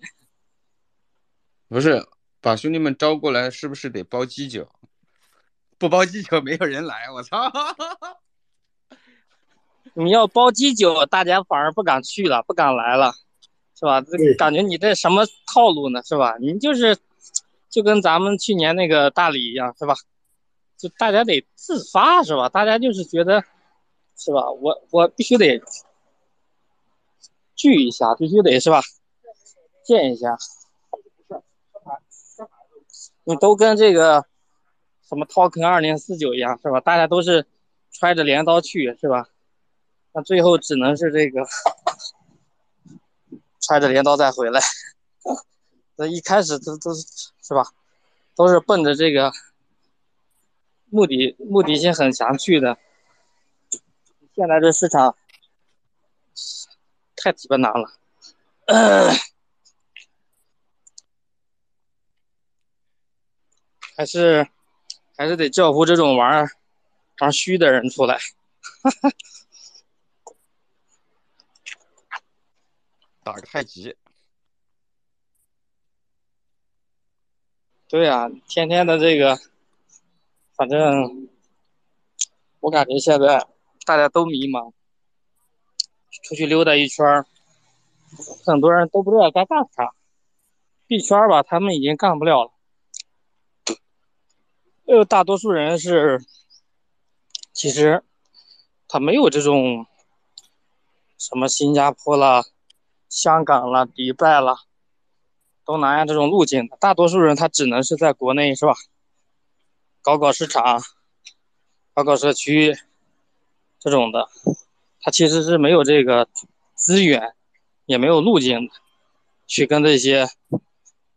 不是把兄弟们招过来，是不是得包机酒？不包机酒，没有人来。我操！你要包机酒，大家反而不敢去了，不敢来了，是吧？这感觉你这什么套路呢？是吧？你就是就跟咱们去年那个大理一样，是吧？就大家得自发，是吧？大家就是觉得，是吧？我我必须得聚一下，必须得是吧？见一下。你都跟这个什么 Token 二零四九一样，是吧？大家都是揣着镰刀去，是吧？那最后只能是这个揣着镰刀再回来。那一开始都都是是吧，都是奔着这个目的目的性很强去的。现在这市场太鸡巴难了。还是还是得教父这种玩儿玩虚的人出来。打个太极，对呀、天天的这个，反正我感觉现在大家都迷茫，出去溜达一圈儿，很多人都不知道该干啥。币圈儿吧，他们已经干不了了。呃，大多数人是，其实他没有这种什么新加坡啦、香港啦、迪拜啦、东南亚这种路径，大多数人他只能是在国内是吧？搞搞市场，搞搞社区这种的，他其实是没有这个资源，也没有路径，去跟这些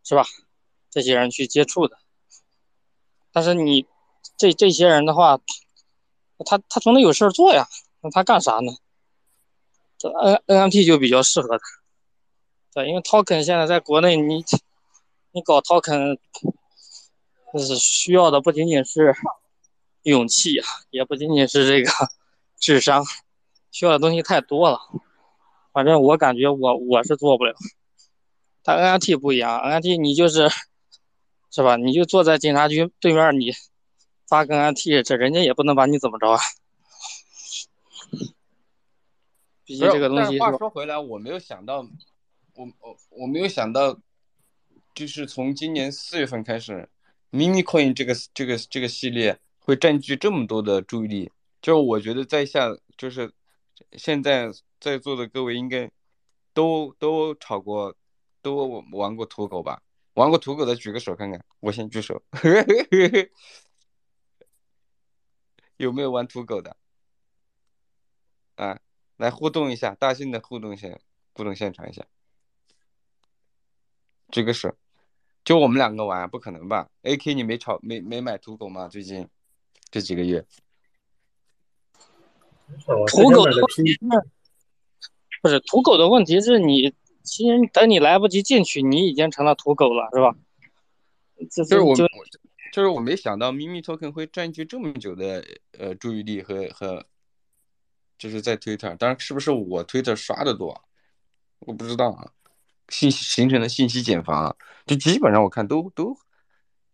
是吧？这些人去接触的。但是你这这些人的话，他他总得有事儿做呀，那他干啥呢？这 N NFT 就比较适合他。对，因为 token 现在在国内你，你搞 token，就是需要的不仅仅是勇气啊，也不仅仅是这个智商，需要的东西太多了。反正我感觉我我是做不了。但 NFT 不一样，NFT 你就是，是吧？你就坐在警察局对面，你发个 NFT，这人家也不能把你怎么着啊。毕竟这个东西？话说回来，我没有想到，我我我没有想到，就是从今年四月份开始，mini coin 这个这个这个系列会占据这么多的注意力。就是我觉得在下就是现在在座的各位应该都都炒过，都玩过土狗吧？玩过土狗的举个手看看，我先举手。有没有玩土狗的？啊，来互动一下，大兴的互动现互动现场一下，举个手。就我们两个玩，不可能吧？AK 你没炒没没买土狗吗？最近这几个月？土狗的问题不是土狗的问题是你，其实等你来不及进去，你已经成了土狗了，是吧？就是我，就是我没想到咪咪 token 会占据这么久的呃注意力和和，就是在 Twitter，当然是不是我 Twitter 刷的多，我不知道啊。信息形成的信息茧房，就基本上我看都都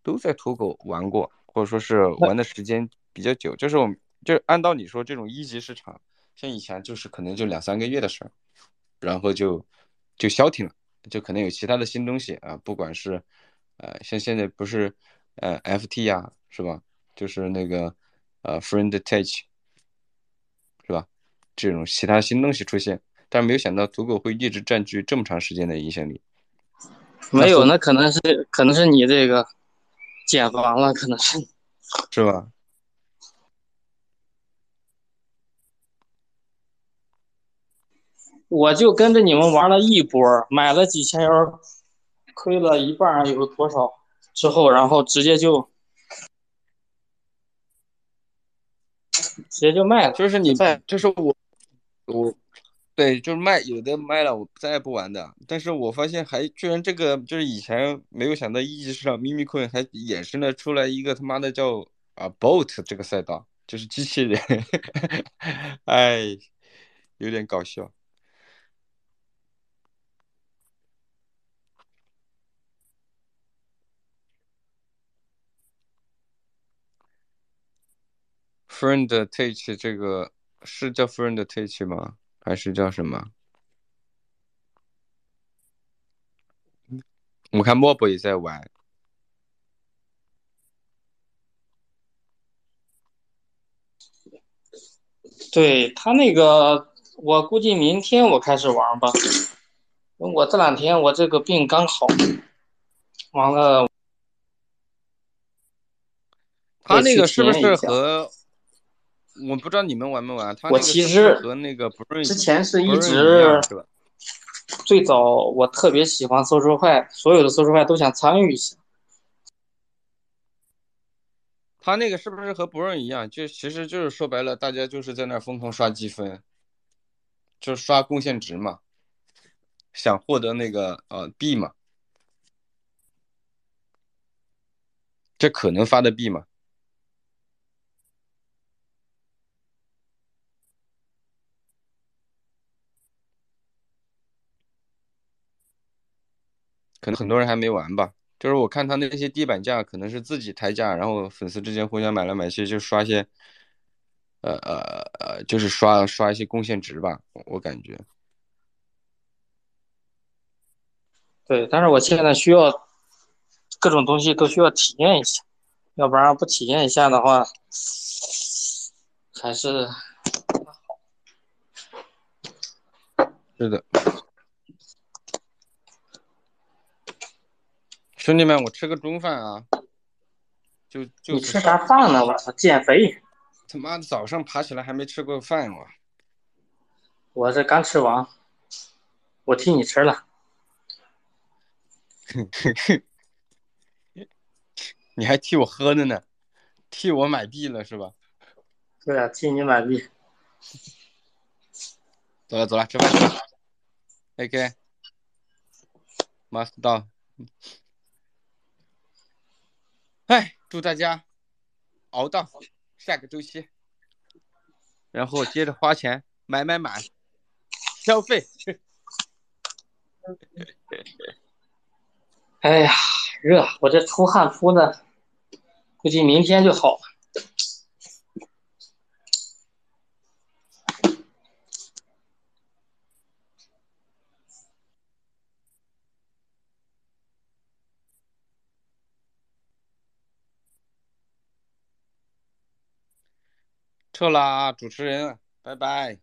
都在土狗玩过，或者说是玩的时间比较久。就是我们就按道理说，这种一级市场，像以前就是可能就两三个月的事儿，然后就就消停了，就可能有其他的新东西啊，不管是。呃，像现在不是，呃，FT 呀，是吧？就是那个，呃，Friend Touch，是吧？这种其他新东西出现，但是没有想到土狗会一直占据这么长时间的影响力。没有，那可能是可能是你这个减房了，可能是，是吧？我就跟着你们玩了一波，买了几千元。亏了一半有多少？之后，然后直接就直接就卖了。就是你卖，就是我，我，对，就是卖，有的卖了，我再也不玩的。但是我发现还居然这个就是以前没有想到一级市场秘密困还衍生了出来一个他妈的叫啊 bot 这个赛道，就是机器人，哎，有点搞笑。Friend Touch 这个是叫 Friend Touch 吗？还是叫什么？我看莫博也在玩。对他那个，我估计明天我开始玩吧。我这两天我这个病刚好，完了。他那个是不是和？我不知道你们玩没玩，他我其实和那个不之前是一直最早我特别喜欢搜出坏，所有的搜出坏都想参与一下。他那个是不是和不润一样？就其实就是说白了，大家就是在那疯狂刷积分，就是刷贡献值嘛，想获得那个呃币嘛，这可能发的币嘛。可能很多人还没玩吧，就是我看他那些地板价，可能是自己抬价，然后粉丝之间互相买来买去，就刷一些，呃呃呃，就是刷刷一些贡献值吧，我感觉。对，但是我现在需要各种东西都需要体验一下，要不然不体验一下的话，还是是的。兄弟们，我吃个中饭啊！就就你吃啥饭呢？我操，减肥！他妈的，早上爬起来还没吃过饭我。我这刚吃完，我替你吃了。你还替我喝的呢，替我买币了是吧？对啊，替你买币。走了走了，吃饭去了。AK，马上到。哎，祝大家熬到下个周期，然后接着花钱买买买，消费。哎呀，热！我这出汗出的，估计明天就好了。撤啦，主持人，拜拜。